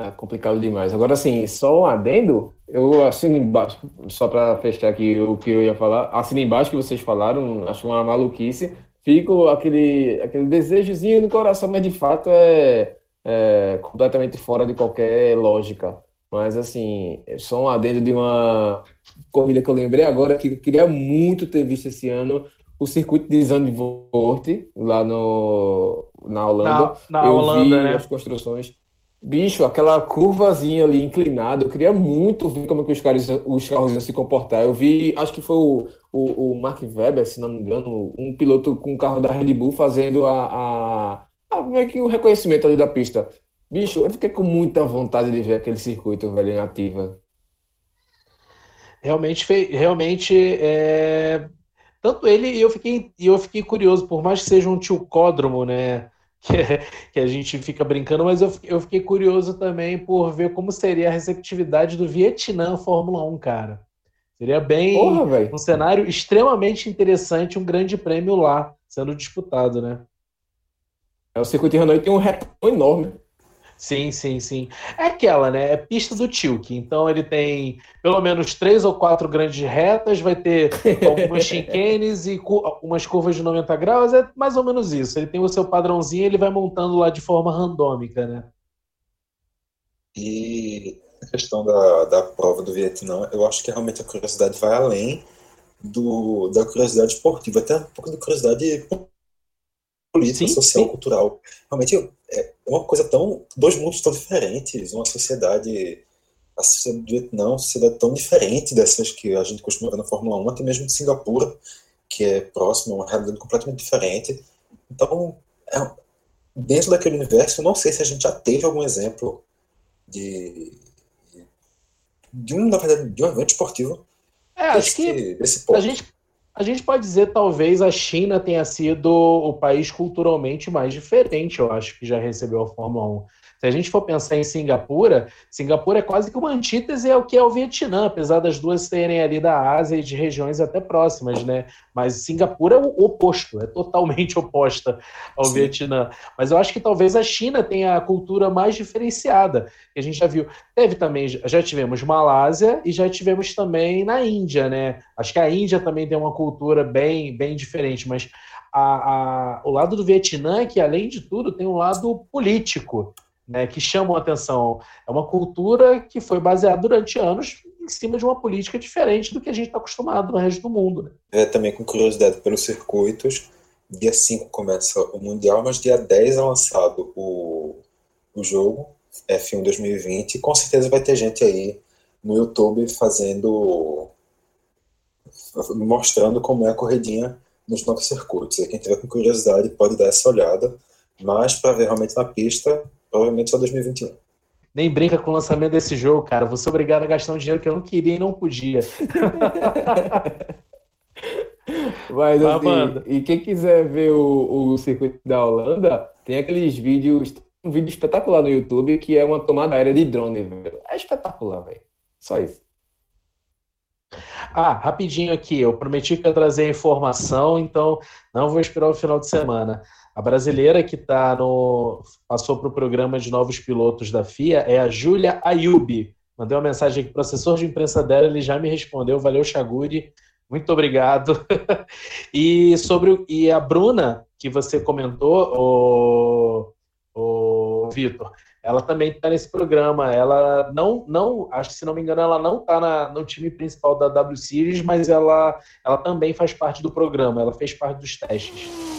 É complicado demais. Agora, assim, só um adendo, eu assino embaixo, só para fechar aqui o que eu ia falar, assino embaixo que vocês falaram, acho uma maluquice, fico aquele, aquele desejozinho no coração, mas de fato é, é completamente fora de qualquer lógica. Mas, assim, é só um adendo de uma corrida que eu lembrei agora, que eu queria muito ter visto esse ano, o circuito de Zandvoort, lá no, na Holanda. Na, na eu Holanda, vi né? as construções Bicho, aquela curvazinha ali inclinada, eu queria muito ver como é que os, caras, os carros iam se comportar. Eu vi, acho que foi o, o, o Mark Webber, se não me engano, um piloto com o carro da Red Bull fazendo a, a, a meio que o reconhecimento ali da pista. Bicho, eu fiquei com muita vontade de ver aquele circuito, velho, em ativa. realmente, realmente é... tanto ele e eu fiquei, eu fiquei curioso, por mais que seja um tilcódromo, né? Que, que a gente fica brincando, mas eu, eu fiquei curioso também por ver como seria a receptividade do Vietnã Fórmula 1, cara. Seria bem Porra, um cenário extremamente interessante, um grande prêmio lá sendo disputado, né? É, o circuito de Hanoi tem um retão enorme. Sim, sim, sim. É aquela, né? É pista do Tilk. Então ele tem pelo menos três ou quatro grandes retas, vai ter algumas chicanes e umas curvas de 90 graus. É mais ou menos isso. Ele tem o seu padrãozinho ele vai montando lá de forma randômica, né? E a questão da, da prova do Vietnã, eu acho que realmente a curiosidade vai além do, da curiosidade esportiva, até um pouco da curiosidade política, sim, social, sim. cultural. Realmente é uma coisa tão. dois mundos tão diferentes, uma sociedade. A sociedade do Vietnã, uma sociedade tão diferente dessas que a gente costuma ver na Fórmula 1, até mesmo de Singapura, que é próximo, uma realidade completamente diferente. Então, é, dentro daquele universo, eu não sei se a gente já teve algum exemplo de. de um, na verdade, de um evento esportivo. É, acho desse, que desse a gente a gente pode dizer talvez a China tenha sido o país culturalmente mais diferente, eu acho, que já recebeu a Fórmula 1. Se a gente for pensar em Singapura, Singapura é quase que uma antítese ao que é o Vietnã, apesar das duas serem ali da Ásia e de regiões até próximas, né? Mas Singapura é o oposto, é totalmente oposta ao Sim. Vietnã. Mas eu acho que talvez a China tenha a cultura mais diferenciada, que a gente já viu. Teve também, já tivemos Malásia e já tivemos também na Índia, né? Acho que a Índia também tem uma cultura bem, bem diferente, mas a, a, o lado do Vietnã, é que além de tudo, tem um lado político né, que chamam a atenção. É uma cultura que foi baseada durante anos em cima de uma política diferente do que a gente está acostumado no resto do mundo. Né? É também com curiosidade pelos circuitos. Dia 5 começa o Mundial, mas dia 10 é lançado o, o jogo, F1 2020. E com certeza vai ter gente aí no YouTube fazendo. mostrando como é a corredinha nos novos circuitos. E quem tiver com curiosidade pode dar essa olhada. Mas para ver realmente na pista, Provavelmente só 2021. Nem brinca com o lançamento desse jogo, cara. Vou ser obrigado a gastar um dinheiro que eu não queria e não podia. Mas, assim, e quem quiser ver o, o circuito da Holanda, tem aqueles vídeos, um vídeo espetacular no YouTube que é uma tomada aérea de drone, velho. É espetacular, velho. Só isso. Ah, rapidinho aqui, eu prometi que ia trazer informação, então não vou esperar o final de semana. A brasileira que tá no passou para o programa de novos pilotos da FIA é a Júlia Ayubi. Mandei uma mensagem aqui para o assessor de imprensa dela, ele já me respondeu. Valeu, Chaguri. Muito obrigado. e sobre e a Bruna, que você comentou, o, o Vitor, ela também está nesse programa. Ela não, não, acho que se não me engano, ela não está no time principal da W Series, mas ela, ela também faz parte do programa. Ela fez parte dos testes.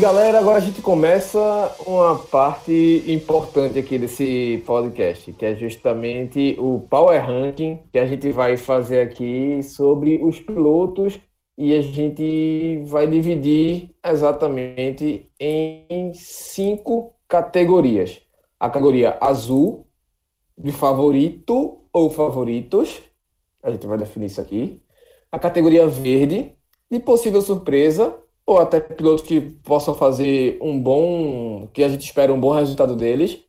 Galera, agora a gente começa uma parte importante aqui desse podcast, que é justamente o Power Ranking, que a gente vai fazer aqui sobre os pilotos e a gente vai dividir exatamente em cinco categorias. A categoria azul, de favorito ou favoritos, a gente vai definir isso aqui. A categoria verde, de possível surpresa, ou até pilotos que possam fazer um bom, que a gente espera um bom resultado deles.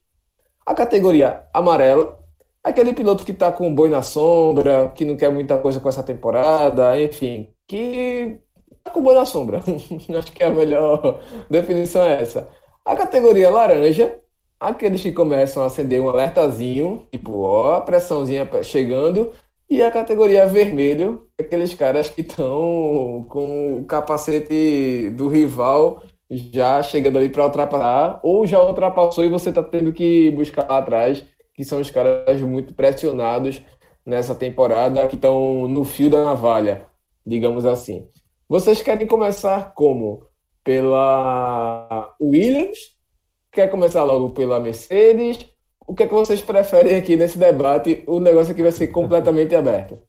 A categoria amarela, aquele piloto que está com um boi na sombra, que não quer muita coisa com essa temporada, enfim, que está com boi na sombra. Acho que a melhor definição é essa. A categoria laranja, aqueles que começam a acender um alertazinho, tipo, ó, a pressãozinha chegando, e a categoria vermelho, aqueles caras que estão com o capacete do rival já chegando ali para ultrapassar, ou já ultrapassou e você está tendo que buscar lá atrás, que são os caras muito pressionados nessa temporada, que estão no fio da navalha, digamos assim. Vocês querem começar como? Pela Williams? Quer começar logo pela Mercedes? O que é que vocês preferem aqui nesse debate? O negócio aqui vai ser completamente aberto.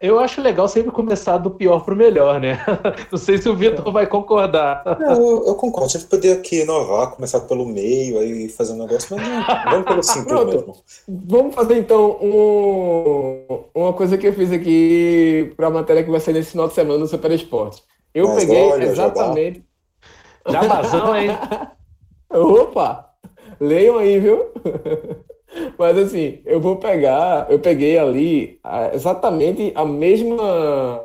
Eu acho legal sempre começar do pior para o melhor, né? Não sei se o Vitor vai concordar. Não, eu, eu concordo. A gente poderia aqui inovar, começar pelo meio, aí fazer um negócio, mas não, vamos pelo simples mesmo. Vamos fazer então um, uma coisa que eu fiz aqui para a matéria que vai ser nesse final de semana no Super Esporte. Eu mas peguei olha, exatamente. Já vazão, hein? Opa! Leiam aí, viu? Mas assim, eu vou pegar, eu peguei ali exatamente a mesma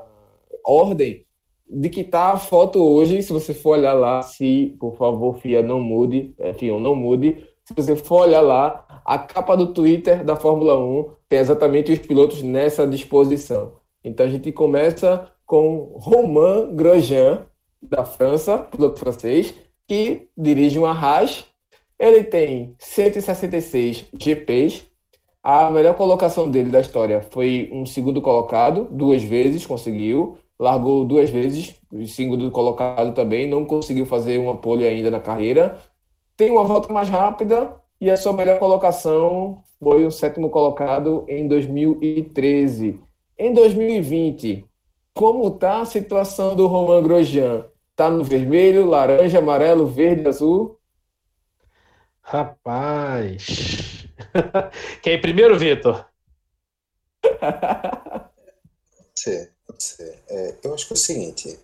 ordem de que tá a foto hoje, se você for olhar lá, se, por favor, Fia, não mude, é, Fion, não mude, se você for olhar lá, a capa do Twitter da Fórmula 1 tem exatamente os pilotos nessa disposição. Então a gente começa com Romain Grosjean, da França, piloto francês, que dirige uma Haas ele tem 166 GPs. A melhor colocação dele da história foi um segundo colocado, duas vezes conseguiu. Largou duas vezes, segundo colocado também, não conseguiu fazer uma pole ainda na carreira. Tem uma volta mais rápida e a sua melhor colocação foi o sétimo colocado em 2013. Em 2020, como está a situação do Romain Grosjean? Está no vermelho, laranja, amarelo, verde, azul? Rapaz. Quem é primeiro, Vitor? Pode ser. É, eu acho que é o seguinte.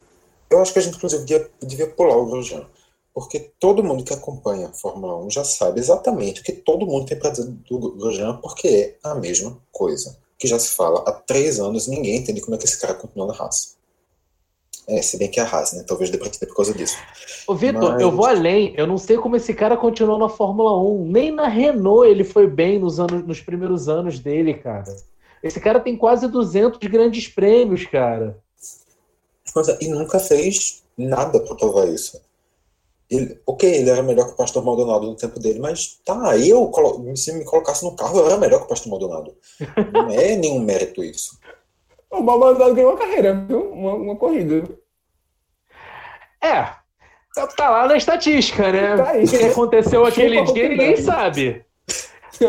Eu acho que a gente, inclusive, devia, devia pular o Grosjean. Porque todo mundo que acompanha a Fórmula 1 já sabe exatamente o que todo mundo tem para dizer do Grosjean, porque é a mesma coisa. Que já se fala há três anos, ninguém entende como é que esse cara continua na raça. É, se bem que é a Haas, né? Talvez dê pra ter por causa disso. Ô, Vitor, Mas... eu vou além. Eu não sei como esse cara continuou na Fórmula 1. Nem na Renault ele foi bem nos, anos, nos primeiros anos dele, cara. Esse cara tem quase 200 grandes prêmios, cara. É, e nunca fez nada pra provar isso. Ele, ok, ele era melhor que o Pastor Maldonado no tempo dele, mas tá, eu, se me colocasse no carro, eu era melhor que o Pastor Maldonado. Não é nenhum mérito isso. O Maldonado ganhou uma carreira, viu? Uma, uma corrida. É, tá, tá lá na estatística, né? Tá aí. O que aconteceu aquele dia, ninguém sabe.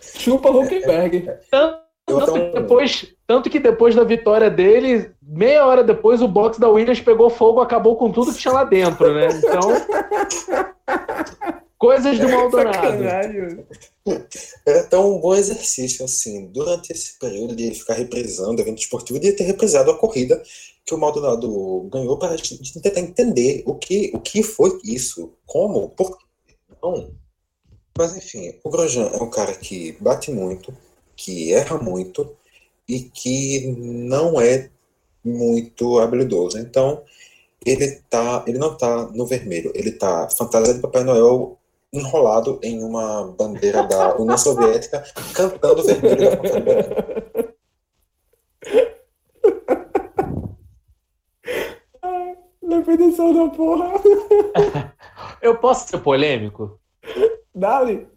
Chupa Huckenberg. Tanto, tanto, que depois, tanto que depois da vitória dele, meia hora depois, o box da Williams pegou fogo, acabou com tudo que tinha lá dentro, né? Então. Coisas do Maldonado. Era tão um bom exercício assim. Durante esse período de ficar reprisando o evento esportivo, de ter reprisado a corrida que o Maldonado ganhou para a gente tentar entender o que, o que foi isso, como, por não. Mas enfim, o Grosjean é um cara que bate muito, que erra muito e que não é muito habilidoso. Então, ele tá, ele não tá no vermelho, ele tá fantasia de Papai Noel enrolado em uma bandeira da União Soviética, cantando vermelho da Definição da porra. Eu posso ser polêmico? Dale.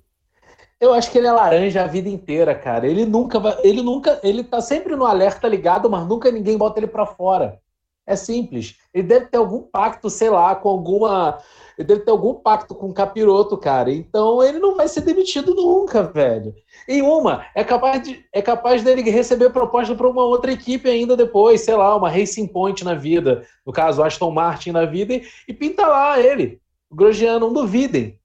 Eu acho que ele é laranja a vida inteira, cara. Ele nunca vai. Ele nunca. Ele tá sempre no alerta ligado, mas nunca ninguém bota ele para fora. É simples. Ele deve ter algum pacto, sei lá, com alguma ele deve ter algum pacto com o capiroto, cara. Então ele não vai ser demitido nunca, velho. Em uma, é capaz, de, é capaz dele receber proposta para uma outra equipe ainda depois, sei lá, uma Racing Point na vida, no caso, Aston Martin na vida, e, e pinta lá ele. O Grosjean, não duvidem.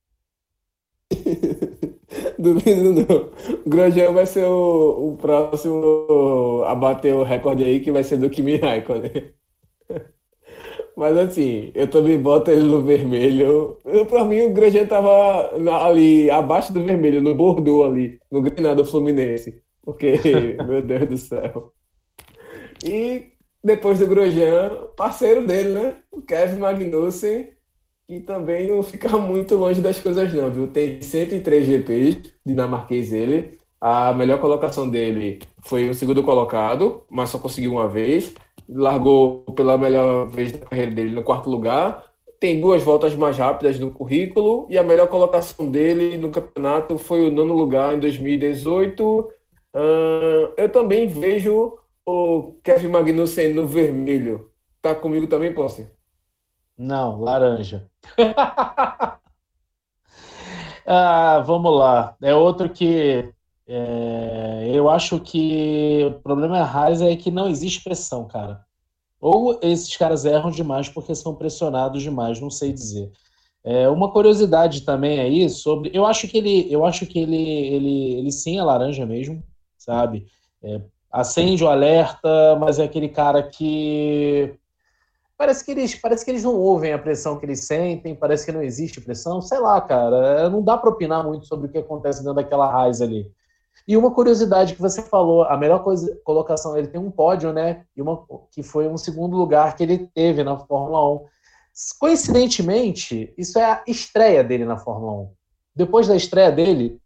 Duvido não. O Grosjean vai ser o, o próximo a bater o recorde aí, que vai ser do Kimi Raikkonen. Mas assim, eu também boto ele no vermelho. Eu, pra mim, o Grosjean tava ali, abaixo do vermelho, no Bordeaux ali, no Granada Fluminense. Porque, meu Deus do céu. E depois do Grosjean, parceiro dele, né? O Kevin Magnussen, que também não fica muito longe das coisas não, viu? Tem 103 GPs dinamarquês ele. A melhor colocação dele foi o segundo colocado, mas só conseguiu uma vez largou pela melhor vez da carreira dele no quarto lugar. Tem duas voltas mais rápidas no currículo e a melhor colocação dele no campeonato foi o nono lugar em 2018. Uh, eu também vejo o Kevin Magnussen no vermelho. Tá comigo também, Posse? Não, laranja. ah, vamos lá. É outro que É, eu acho que o problema Haas é que não existe pressão, cara. Ou esses caras erram demais porque são pressionados demais, não sei dizer. É, uma curiosidade também aí sobre. Eu acho que ele, eu acho que ele, ele, ele sim é laranja mesmo, sabe? É, acende o alerta, mas é aquele cara que parece que eles parece que eles não ouvem a pressão que eles sentem, parece que não existe pressão, sei lá, cara. Não dá para opinar muito sobre o que acontece dentro daquela raiz ali. E uma curiosidade que você falou, a melhor coisa, colocação, ele tem um pódio, né? E uma, que foi um segundo lugar que ele teve na Fórmula 1. Coincidentemente, isso é a estreia dele na Fórmula 1. Depois da estreia dele,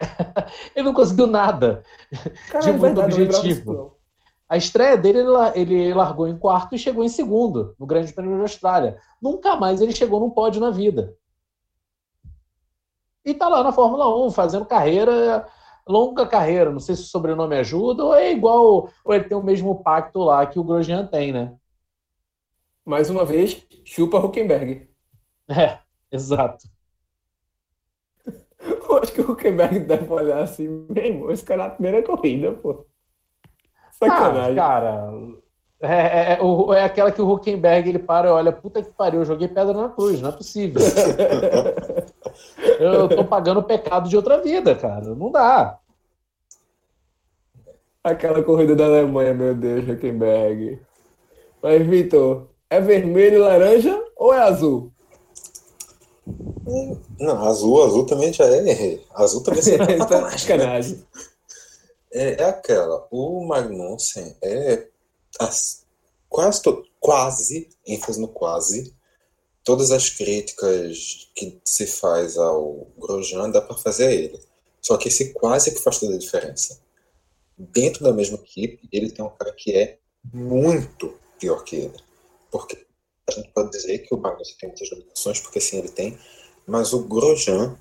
ele não conseguiu nada Cara, de muito objetivo. A estreia dele, ele largou em quarto e chegou em segundo no Grande Prêmio da Austrália. Nunca mais ele chegou num pódio na vida. E tá lá na Fórmula 1, fazendo carreira longa carreira. Não sei se o sobrenome ajuda ou é igual, ou ele tem o mesmo pacto lá que o Grosjean tem, né? Mais uma vez, chupa Huckenberg. É, exato. Eu acho que o Huckenberg deve olhar assim, mesmo, esse cara na primeira corrida, pô. Sacanagem. Ah, cara, é, é, é, é, aquela que o Huckenberg ele para e olha, puta que pariu, eu joguei pedra na cruz, não é possível. eu tô pagando o pecado de outra vida, cara. Não dá. Aquela corrida da Alemanha, meu Deus, Huckenberg. Mas, Vitor, é vermelho e laranja ou é azul? Não, azul, azul também já é. Azul também é sacanagem. É, é aquela. O Magnussen é as, quase, to, quase, ênfase no quase, todas as críticas que se faz ao Grosjean dá para fazer a ele. Só que esse quase que faz toda a diferença. Dentro da mesma equipe, ele tem um cara que é muito pior que ele. Porque a gente pode dizer que o Magnussen tem muitas limitações, porque sim, ele tem, mas o Grosjean,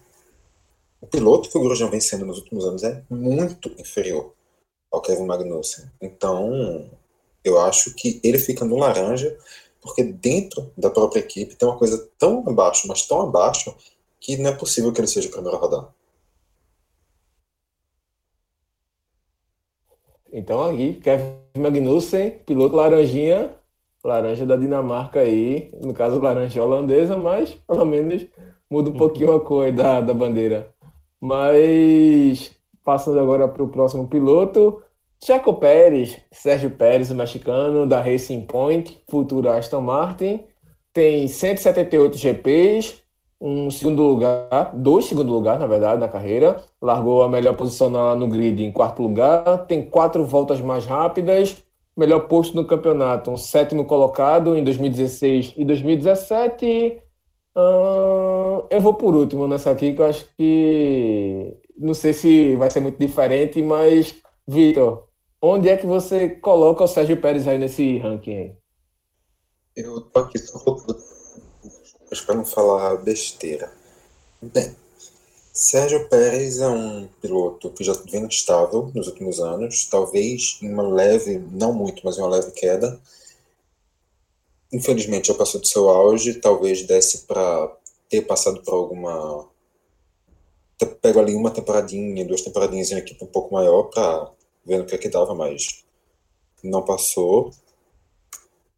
o piloto que o Grosjean vem sendo nos últimos anos é muito inferior ao Kevin Magnussen. Então, eu acho que ele fica no laranja, porque dentro da própria equipe tem uma coisa tão abaixo, mas tão abaixo, que não é possível que ele seja o primeiro a rodar. Então aqui, Kevin Magnussen, piloto laranjinha, laranja da Dinamarca aí, no caso laranja holandesa, mas pelo menos muda um pouquinho a cor da, da bandeira. Mas passando agora para o próximo piloto, Checo Pérez, Sérgio Pérez, o mexicano, da Racing Point, futuro Aston Martin, tem 178 GPs, um segundo lugar, dois segundo lugar, na verdade, na carreira. Largou a melhor posição no grid em quarto lugar, tem quatro voltas mais rápidas, melhor posto no campeonato, um sétimo colocado em 2016 e 2017. Uh, eu vou por último nessa aqui, que eu acho que não sei se vai ser muito diferente, mas Vitor, Onde é que você coloca o Sérgio Pérez aí nesse ranking aí? Eu tô aqui só para não falar besteira. Bem, Sérgio Pérez é um piloto que já vem estável nos últimos anos, talvez em uma leve, não muito, mas uma leve queda. Infelizmente já passou do seu auge, talvez desse para ter passado por alguma. Pego ali uma temporadinha, duas temporadinhas em equipe um pouco maior para vendo o que é que dava, mas não passou.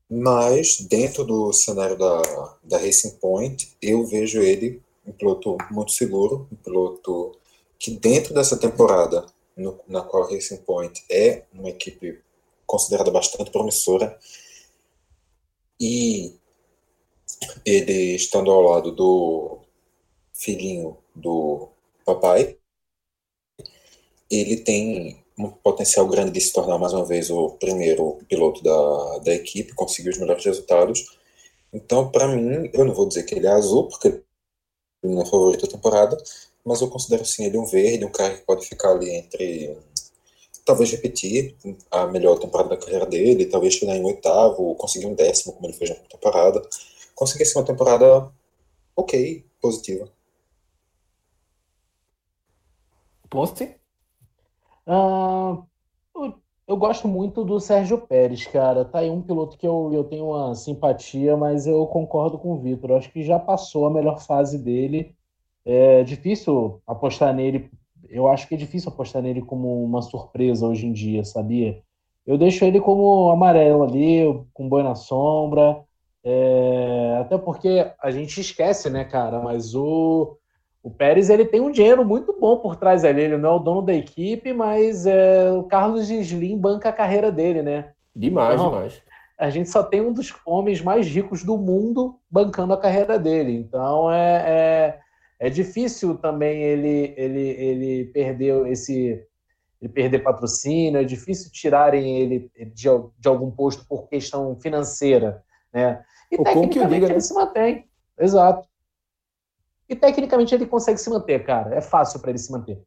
Mas dentro do cenário da, da Racing Point, eu vejo ele um piloto muito seguro, um piloto que dentro dessa temporada, no, na qual a Racing Point é uma equipe considerada bastante promissora, e ele estando ao lado do filhinho do papai, ele tem um potencial grande de se tornar mais uma vez o primeiro piloto da, da equipe, conseguir os melhores resultados. Então, para mim, eu não vou dizer que ele é azul, porque ele não é favorito da temporada, mas eu considero sim ele um verde, um cara que pode ficar ali entre. Talvez repetir a melhor temporada da carreira dele, talvez chegar em oitavo, conseguir um décimo, como ele fez na temporada. Conseguir ser uma temporada ok, positiva. Poste? Ah, eu, gosto muito do Sérgio Pérez, cara. Tá aí um piloto que eu, eu tenho uma simpatia, mas eu concordo com o Vitor. Acho que já passou a melhor fase dele. É difícil apostar nele eu acho que é difícil apostar nele como uma surpresa hoje em dia, sabia? Eu deixo ele como amarelo ali, com boi na sombra. É, até porque a gente esquece, né, cara? Mas o, o Pérez ele tem um dinheiro muito bom por trás ali. Ele não é o dono da equipe, mas é, o Carlos Slim banca a carreira dele, né? Demais, então, demais. A gente só tem um dos homens mais ricos do mundo bancando a carreira dele. Então é, é, é difícil também ele, ele, ele perder esse ele perder patrocínio, é difícil tirarem ele de, de algum posto por questão financeira, né? E o tecnicamente diga, ele né? se mantém, exato. E tecnicamente ele consegue se manter, cara. É fácil para ele se manter.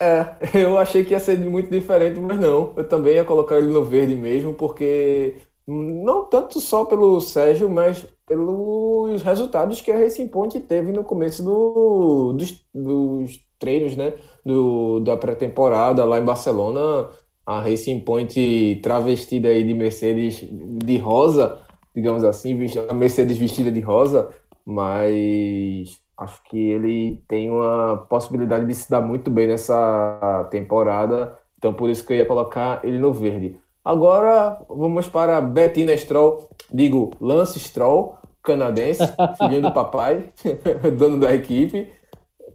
É, eu achei que ia ser muito diferente, mas não. Eu também ia colocar ele no verde mesmo, porque não tanto só pelo Sérgio, mas pelos resultados que a Racing Point teve no começo do, dos, dos treinos, né? Do, da pré-temporada lá em Barcelona, a Racing Point travestida aí de Mercedes de rosa, digamos assim, a Mercedes vestida de rosa, mas acho que ele tem uma possibilidade de se dar muito bem nessa temporada, então por isso que eu ia colocar ele no verde. Agora vamos para Bettina Stroll, digo Lance Stroll, canadense, filho do papai, dono da equipe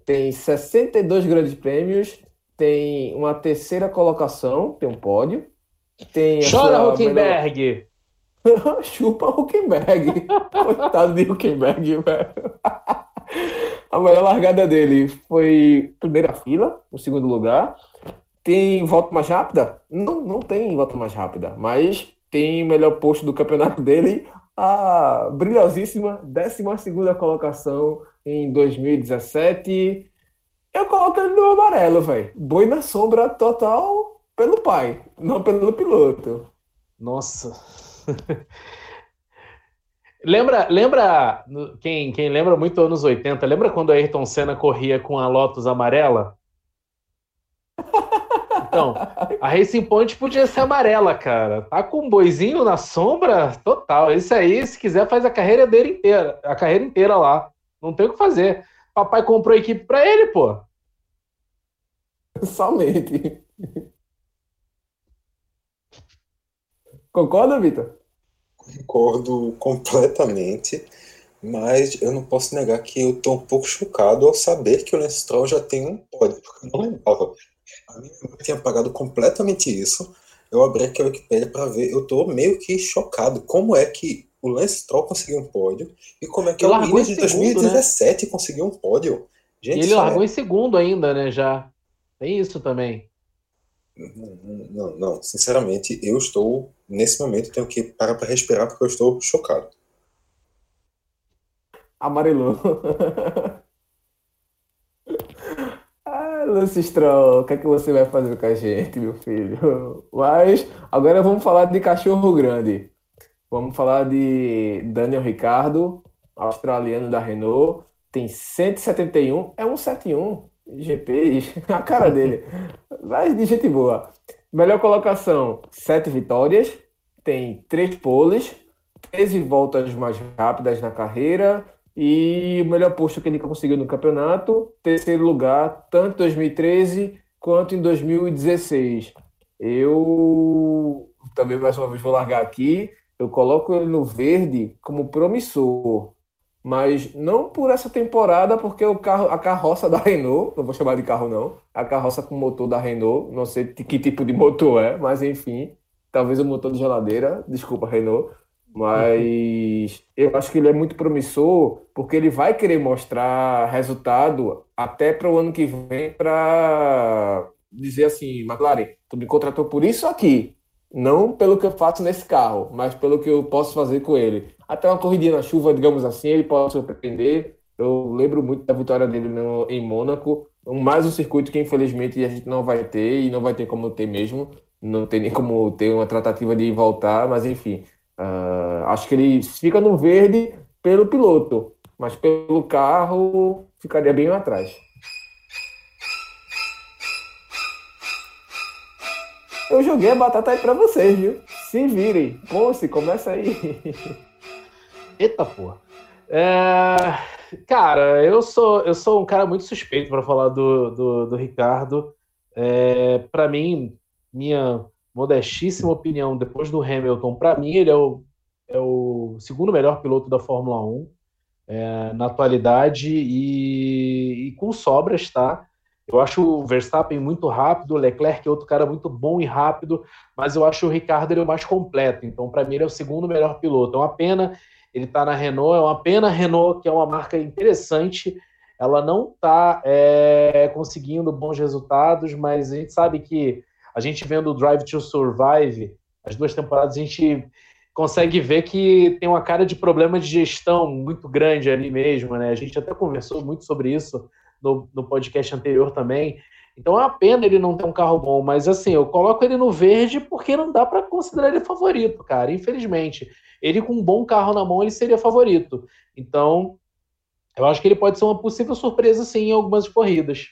tem 62 grandes prêmios, tem uma terceira colocação, tem um pódio. Tem Chora, Huckenberg! Chupa Huckenberg! Coitado de Huckenberg, velho. A melhor largada dele foi primeira fila, o segundo lugar. Tem volta mais rápida? Não, não tem volta mais rápida, mas tem o melhor posto do campeonato dele, a brilhosíssima 12 colocação em 2017. Eu coloco ele no amarelo, velho. Boi na sombra total pelo pai, não pelo piloto. Nossa. lembra, lembra quem, quem lembra muito anos 80, lembra quando a Ayrton Senna corria com a Lotus amarela? Então, a Racing Point podia ser amarela, cara. Tá com um boizinho na sombra, total. Isso aí, se quiser, faz a carreira dele inteira, a carreira inteira lá. Não tem o que fazer. Papai comprou a equipe para ele, pô. Somente. Concorda, Vitor? Concordo completamente, mas eu não posso negar que eu tô um pouco chocado ao saber que o Lance Stroll já tem um pódio, porque eu não lembrava. A minha tinha apagado completamente isso. Eu abri aqui a Wikipedia para ver, eu tô meio que chocado. Como é que o Lance Stroll conseguiu um pódio e como é que o Williams de 2017 né? conseguiu um pódio. Gente, e ele largou é... em segundo ainda, né? Já. Tem isso também. Não, não, não, sinceramente, eu estou, nesse momento, tenho que parar para respirar porque eu estou chocado. Amarelou. ah, Lance Stroll, o que é que você vai fazer com a gente, meu filho? Mas agora vamos falar de cachorro grande. Vamos falar de Daniel Ricardo, australiano da Renault. Tem 171, é um 71 GP, a cara dele. Mas de gente boa. Melhor colocação, 7 vitórias. Tem 3 poles, 13 voltas mais rápidas na carreira. E o melhor posto que ele conseguiu no campeonato, terceiro lugar, tanto em 2013 quanto em 2016. Eu também mais uma vez vou largar aqui eu coloco ele no verde como promissor, mas não por essa temporada, porque o carro, a carroça da Renault, não vou chamar de carro não, a carroça com motor da Renault, não sei que tipo de motor é, mas enfim, talvez o motor de geladeira, desculpa Renault, mas eu acho que ele é muito promissor, porque ele vai querer mostrar resultado até para o ano que vem para dizer assim, McLaren, tu me contratou por isso aqui, não pelo que eu faço nesse carro, mas pelo que eu posso fazer com ele. Até uma corridinha na chuva, digamos assim, ele pode surpreender. Eu lembro muito da vitória dele no, em Mônaco. Mais um circuito que infelizmente a gente não vai ter e não vai ter como ter mesmo. Não tem nem como ter uma tratativa de voltar, mas enfim. Uh, acho que ele fica no verde pelo piloto, mas pelo carro ficaria bem atrás. Eu joguei a batata aí pra vocês, viu? Se virem. Pô, se começa aí. Eita porra. É... Cara, eu sou, eu sou um cara muito suspeito para falar do, do, do Ricardo. É, para mim, minha modestíssima opinião, depois do Hamilton, para mim ele é o, é o segundo melhor piloto da Fórmula 1 é, na atualidade e, e, com sobras, tá? Eu acho o Verstappen muito rápido, o Leclerc é outro cara muito bom e rápido, mas eu acho o Ricardo ele é o mais completo. Então, para mim, ele é o segundo melhor piloto. É uma pena ele está na Renault, é uma pena a Renault, que é uma marca interessante, ela não está é, conseguindo bons resultados, mas a gente sabe que a gente vendo o Drive to Survive, as duas temporadas, a gente consegue ver que tem uma cara de problema de gestão muito grande ali mesmo, né? A gente até conversou muito sobre isso no, no podcast anterior também. Então é uma pena ele não ter um carro bom, mas assim, eu coloco ele no verde porque não dá para considerar ele favorito, cara, infelizmente. Ele com um bom carro na mão, ele seria favorito. Então, eu acho que ele pode ser uma possível surpresa sim em algumas corridas.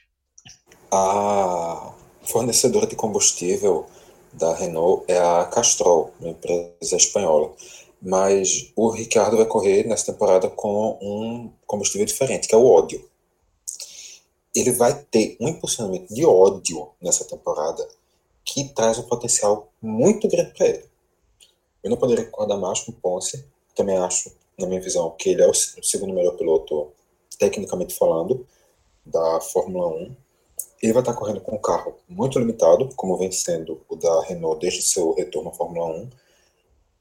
A fornecedora de combustível da Renault é a Castrol, uma empresa espanhola. Mas o Ricardo vai correr nessa temporada com um combustível diferente, que é o ódio. Ele vai ter um impulsionamento de ódio nessa temporada que traz um potencial muito grande para ele. Eu não poderia concordar mais com o Ponce. Também acho, na minha visão, que ele é o segundo melhor piloto, tecnicamente falando, da Fórmula 1 ele vai estar correndo com um carro muito limitado, como vem sendo o da Renault desde seu retorno à Fórmula 1,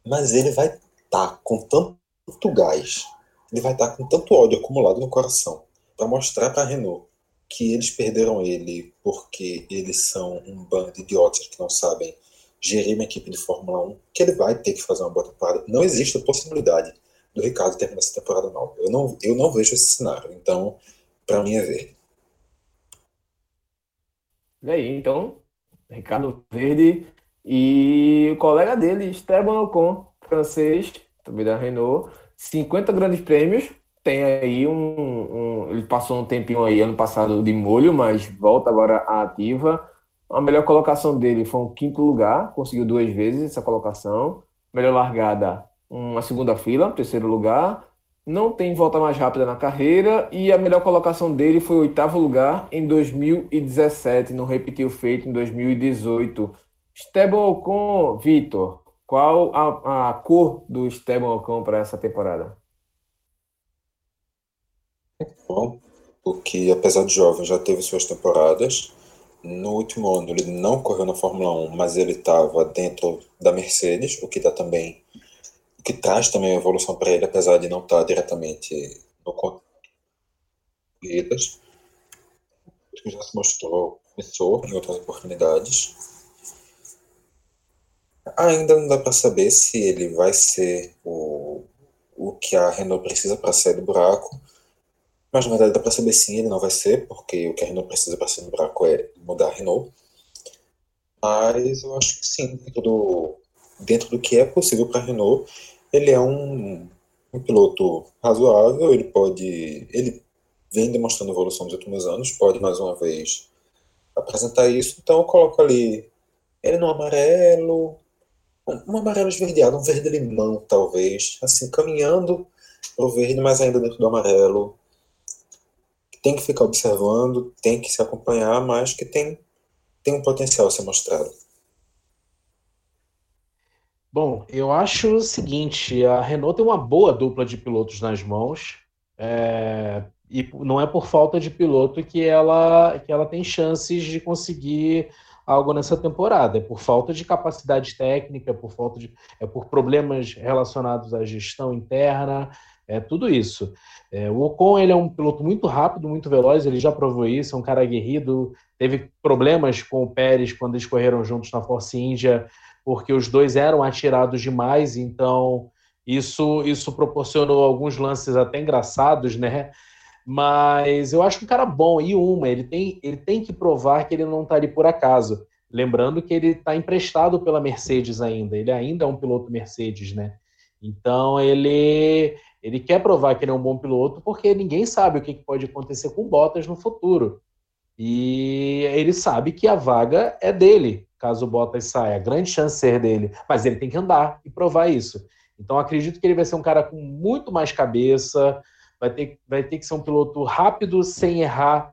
mas ele vai estar com tanto gás, ele vai estar com tanto ódio acumulado no coração para mostrar para a Renault que eles perderam ele porque eles são um bando de idiotas que não sabem gerir uma equipe de Fórmula 1, que ele vai ter que fazer uma boa temporada. Não existe a possibilidade do Ricardo terminar essa temporada nova. Eu não, eu não vejo esse cenário. Então, para mim é verde. E aí, então, Ricardo Verde e o colega dele, Esteban Ocon, francês, também da Renault, 50 grandes prêmios, tem aí um, um, Ele passou um tempinho aí ano passado de molho, mas volta agora à ativa. A melhor colocação dele foi um quinto lugar, conseguiu duas vezes essa colocação. Melhor largada, uma segunda fila, terceiro lugar não tem volta mais rápida na carreira e a melhor colocação dele foi o oitavo lugar em 2017, não repetiu o feito em 2018. Esteban Ocon, Vitor, qual a, a cor do Esteban Ocon para essa temporada? Bom, porque apesar de jovem já teve suas temporadas. No último ano ele não correu na Fórmula 1, mas ele estava dentro da Mercedes, o que dá também que traz também evolução para ele, apesar de não estar diretamente no corridas, que já se mostrou promissor em outras oportunidades. Ainda não dá para saber se ele vai ser o, o que a Renault precisa para sair do buraco, mas na verdade dá para saber sim, ele não vai ser, porque o que a Renault precisa para sair do buraco é mudar a Renault. Mas eu acho que sim, dentro do, dentro do que é possível para a Renault, ele é um, um piloto razoável, ele pode. Ele vem demonstrando evolução nos últimos anos, pode mais uma vez apresentar isso, então eu coloco ali ele no amarelo, um amarelo esverdeado, um verde limão, talvez, assim, caminhando pro verde, mas ainda dentro do amarelo. Tem que ficar observando, tem que se acompanhar, mas que tem, tem um potencial a ser mostrado. Bom, eu acho o seguinte: a Renault tem uma boa dupla de pilotos nas mãos, é, e não é por falta de piloto que ela, que ela tem chances de conseguir algo nessa temporada. É por falta de capacidade técnica, é por falta de, é por problemas relacionados à gestão interna, é tudo isso. É, o Ocon ele é um piloto muito rápido, muito veloz, ele já provou isso, é um cara aguerrido, teve problemas com o Pérez quando eles correram juntos na Force India porque os dois eram atirados demais, então isso, isso proporcionou alguns lances até engraçados, né? Mas eu acho um cara bom. E uma, ele tem, ele tem que provar que ele não está ali por acaso. Lembrando que ele está emprestado pela Mercedes ainda. Ele ainda é um piloto Mercedes, né? Então ele, ele quer provar que ele é um bom piloto porque ninguém sabe o que pode acontecer com Bottas no futuro. E ele sabe que a vaga é dele caso o Bottas saia. A grande chance ser dele, mas ele tem que andar e provar isso. Então acredito que ele vai ser um cara com muito mais cabeça, vai ter, vai ter que ser um piloto rápido, sem errar,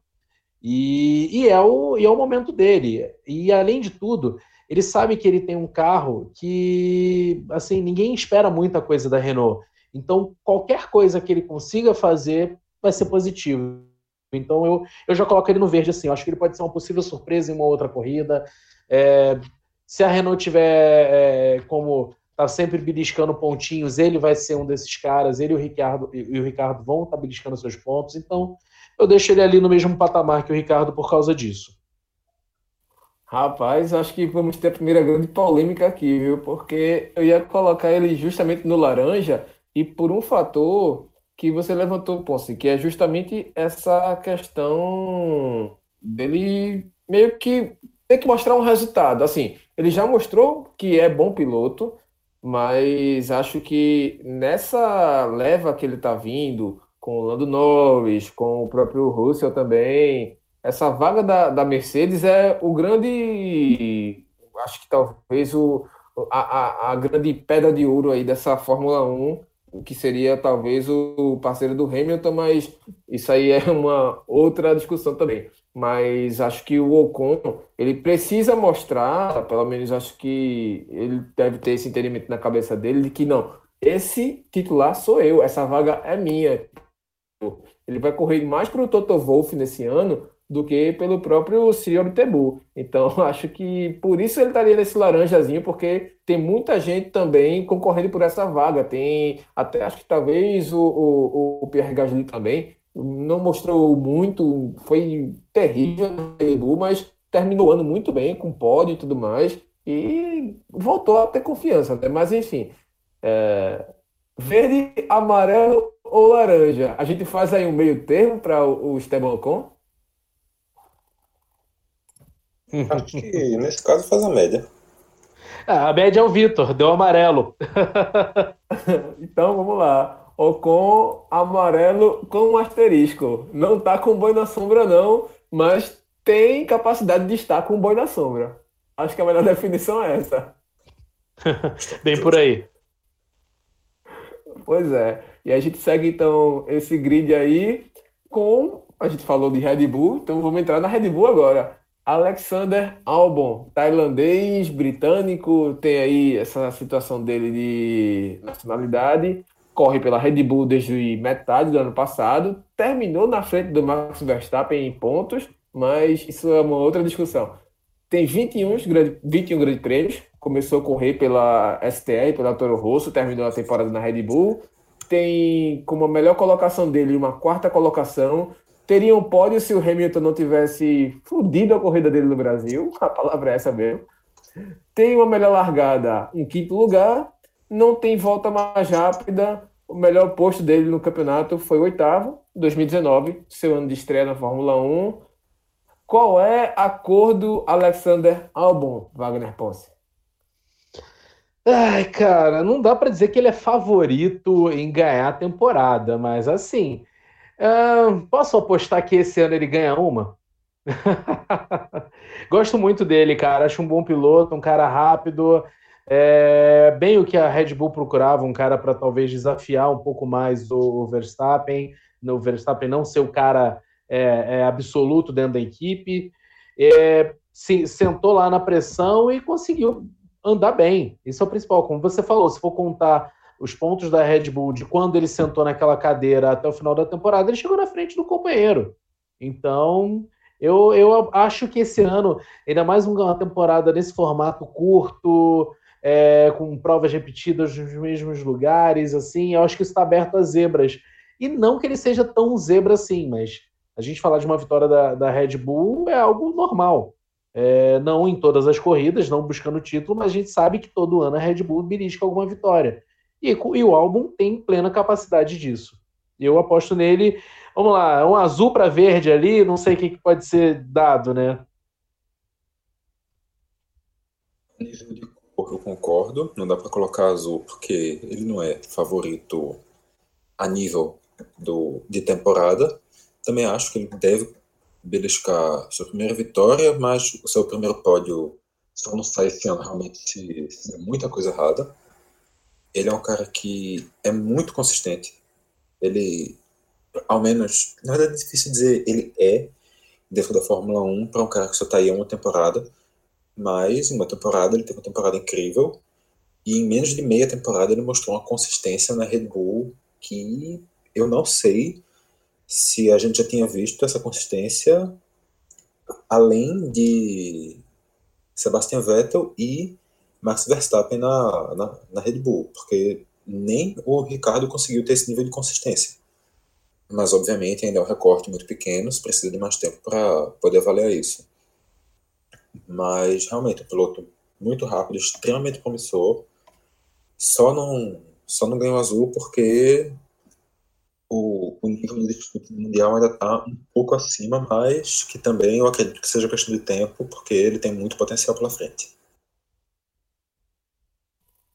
e, e, é o, e é o momento dele. E além de tudo, ele sabe que ele tem um carro que, assim, ninguém espera muita coisa da Renault. Então, qualquer coisa que ele consiga fazer vai ser positivo. Então, eu, eu já coloco ele no verde assim. Eu acho que ele pode ser uma possível surpresa em uma outra corrida. É, se a Renault tiver é, como tá sempre beliscando pontinhos, ele vai ser um desses caras. Ele e o Ricardo, e o Ricardo vão estar tá beliscando seus pontos. Então, eu deixo ele ali no mesmo patamar que o Ricardo por causa disso. Rapaz, acho que vamos ter a primeira grande polêmica aqui, viu? Porque eu ia colocar ele justamente no laranja e por um fator que você levantou, Ponce, que é justamente essa questão dele meio que ter que mostrar um resultado. Assim, ele já mostrou que é bom piloto, mas acho que nessa leva que ele está vindo, com o Lando Norris, com o próprio Russell também, essa vaga da, da Mercedes é o grande, acho que talvez o, a, a, a grande pedra de ouro aí dessa Fórmula 1, que seria talvez o parceiro do Hamilton, mas isso aí é uma outra discussão também. Mas acho que o Ocon, ele precisa mostrar, pelo menos acho que ele deve ter esse entendimento na cabeça dele, de que não, esse titular sou eu, essa vaga é minha. Ele vai correr mais para o Toto Wolff nesse ano do que pelo próprio Ciro Tebu. Então, acho que por isso ele estaria nesse laranjazinho, porque tem muita gente também concorrendo por essa vaga. Tem até acho que talvez o, o, o Pierre Gasly também não mostrou muito, foi terrível no Tebu, mas terminou o ano muito bem, com pódio e tudo mais, e voltou a ter confiança. Né? Mas, enfim, é... verde, amarelo ou laranja? A gente faz aí um meio termo para o Esteban Ocon? Acho que nesse caso faz a média. Ah, a média é o Vitor, deu amarelo. então vamos lá. Ocon amarelo com um asterisco. Não tá com boi na sombra, não, mas tem capacidade de estar com boi na sombra. Acho que a melhor definição é essa. Bem por aí. Pois é. E a gente segue então esse grid aí com. A gente falou de Red Bull, então vamos entrar na Red Bull agora. Alexander Albon, tailandês, britânico, tem aí essa situação dele de nacionalidade, corre pela Red Bull desde metade do ano passado, terminou na frente do Max Verstappen em pontos, mas isso é uma outra discussão. Tem 21, 21 grandes prêmios, começou a correr pela STR, pela Toro Rosso, terminou a temporada na Red Bull, tem como a melhor colocação dele uma quarta colocação, teria um pódio se o Hamilton não tivesse fudido a corrida dele no Brasil, a palavra é essa mesmo. Tem uma melhor largada em quinto lugar, não tem volta mais rápida. O melhor posto dele no campeonato foi oitavo, 2019, seu ano de estreia na Fórmula 1. Qual é a cor do Alexander Albon, Wagner Ponce? Ai, cara, não dá para dizer que ele é favorito em ganhar a temporada, mas assim, Uh, posso apostar que esse ano ele ganha uma? Gosto muito dele, cara. Acho um bom piloto, um cara rápido. É, bem o que a Red Bull procurava, um cara para talvez desafiar um pouco mais o Verstappen. O Verstappen não ser o cara é, é, absoluto dentro da equipe. É, se, sentou lá na pressão e conseguiu andar bem. Isso é o principal. Como você falou, se for contar os pontos da Red Bull de quando ele sentou naquela cadeira até o final da temporada, ele chegou na frente do companheiro. Então, eu, eu acho que esse ano, ainda mais uma temporada nesse formato curto, é, com provas repetidas nos mesmos lugares, assim, eu acho que isso está aberto a zebras. E não que ele seja tão zebra assim, mas a gente falar de uma vitória da, da Red Bull é algo normal. É, não em todas as corridas, não buscando título, mas a gente sabe que todo ano a Red Bull belisca alguma vitória. E, e o álbum tem plena capacidade disso. Eu aposto nele. Vamos lá, um azul para verde ali, não sei o que, que pode ser dado, né? Eu concordo. Não dá para colocar azul porque ele não é favorito a nível do, de temporada. Também acho que ele deve beliscar sua primeira vitória, mas o seu primeiro pódio só não sai esse ano realmente se, se muita coisa errada ele é um cara que é muito consistente. Ele ao menos, na verdade é difícil dizer ele é dentro da Fórmula 1 para um cara que só está aí uma temporada, mas em uma temporada ele teve uma temporada incrível e em menos de meia temporada ele mostrou uma consistência na Red Bull que eu não sei se a gente já tinha visto essa consistência além de Sebastian Vettel e Max Verstappen na, na, na Red Bull, porque nem o Ricardo conseguiu ter esse nível de consistência. Mas, obviamente, ainda é um recorte muito pequeno, se precisa de mais tempo para poder avaliar isso. Mas, realmente, um piloto muito rápido, extremamente promissor, só não, só não ganhou azul porque o, o nível de disputa mundial ainda está um pouco acima, mas que também eu acredito que seja questão de tempo, porque ele tem muito potencial pela frente.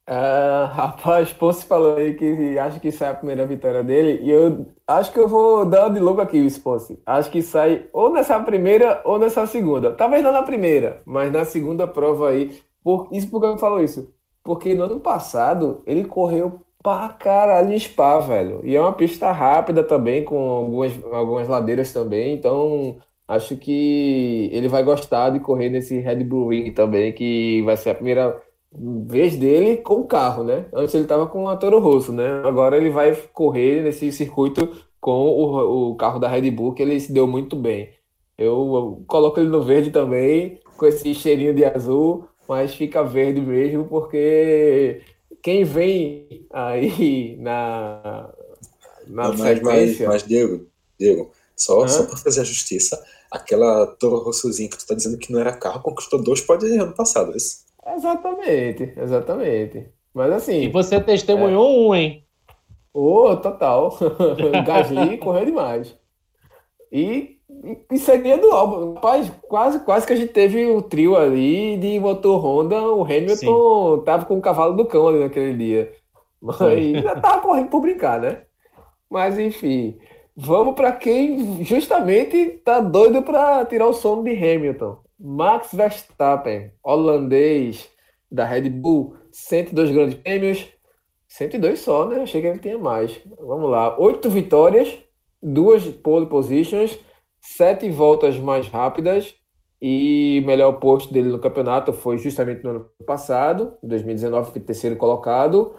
Uh, rapaz, Ponce falou aí que acha que sai a primeira vitória dele, e eu acho que eu vou dar de louco aqui, o Ponce. Acho que sai ou nessa primeira ou nessa segunda. Talvez não na primeira, mas na segunda prova aí. Por, isso porque eu falo isso. Porque no ano passado ele correu pra caralho em Spa, velho. E é uma pista rápida também, com algumas, algumas ladeiras também. Então, acho que ele vai gostar de correr nesse Red Bull Ring também, que vai ser a primeira vez dele com o carro, né? Antes ele estava com a Toro Rosso, né? Agora ele vai correr nesse circuito com o, o carro da Red Bull, que ele se deu muito bem. Eu, eu coloco ele no verde também, com esse cheirinho de azul, mas fica verde mesmo, porque quem vem aí na, na mas, mas, mas, Diego, Diego, só, só para fazer a justiça, aquela Toro Rossozinha que tu tá dizendo que não era carro, conquistou dois pódios ano passado, é isso? Exatamente, exatamente. Mas assim. E você testemunhou é... um, hein? Ô, oh, total. Gasly correu demais. E, e seria do álbum. Rapaz, quase, quase que a gente teve o trio ali de motor Honda. O Hamilton Sim. tava com o cavalo do cão ali naquele dia. Mas ainda tava correndo por brincar, né? Mas enfim. Vamos para quem justamente tá doido para tirar o sono de Hamilton. Max Verstappen, holandês da Red Bull, 102 grandes prêmios. 102 só, né? Achei que ele tinha mais. Vamos lá. Oito vitórias, duas pole positions, sete voltas mais rápidas e o melhor posto dele no campeonato foi justamente no ano passado, 2019, foi terceiro colocado.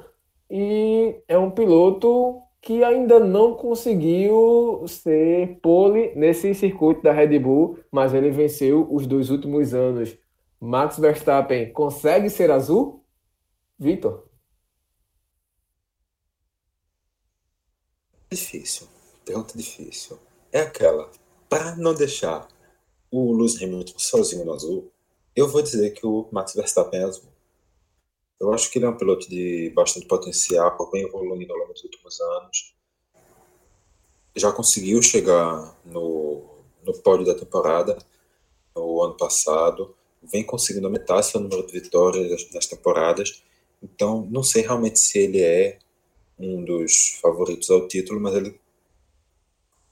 E é um piloto que ainda não conseguiu ser pole nesse circuito da Red Bull, mas ele venceu os dois últimos anos. Max Verstappen consegue ser azul? Vitor? Difícil. Pergunta difícil. É aquela. Para não deixar o Lewis Hamilton sozinho no azul, eu vou dizer que o Max Verstappen é azul. Eu acho que ele é um piloto de bastante potencial, vem evoluindo ao longo dos últimos anos. Já conseguiu chegar no, no pódio da temporada no ano passado, vem conseguindo aumentar seu número de vitórias nas temporadas. Então, não sei realmente se ele é um dos favoritos ao título, mas ele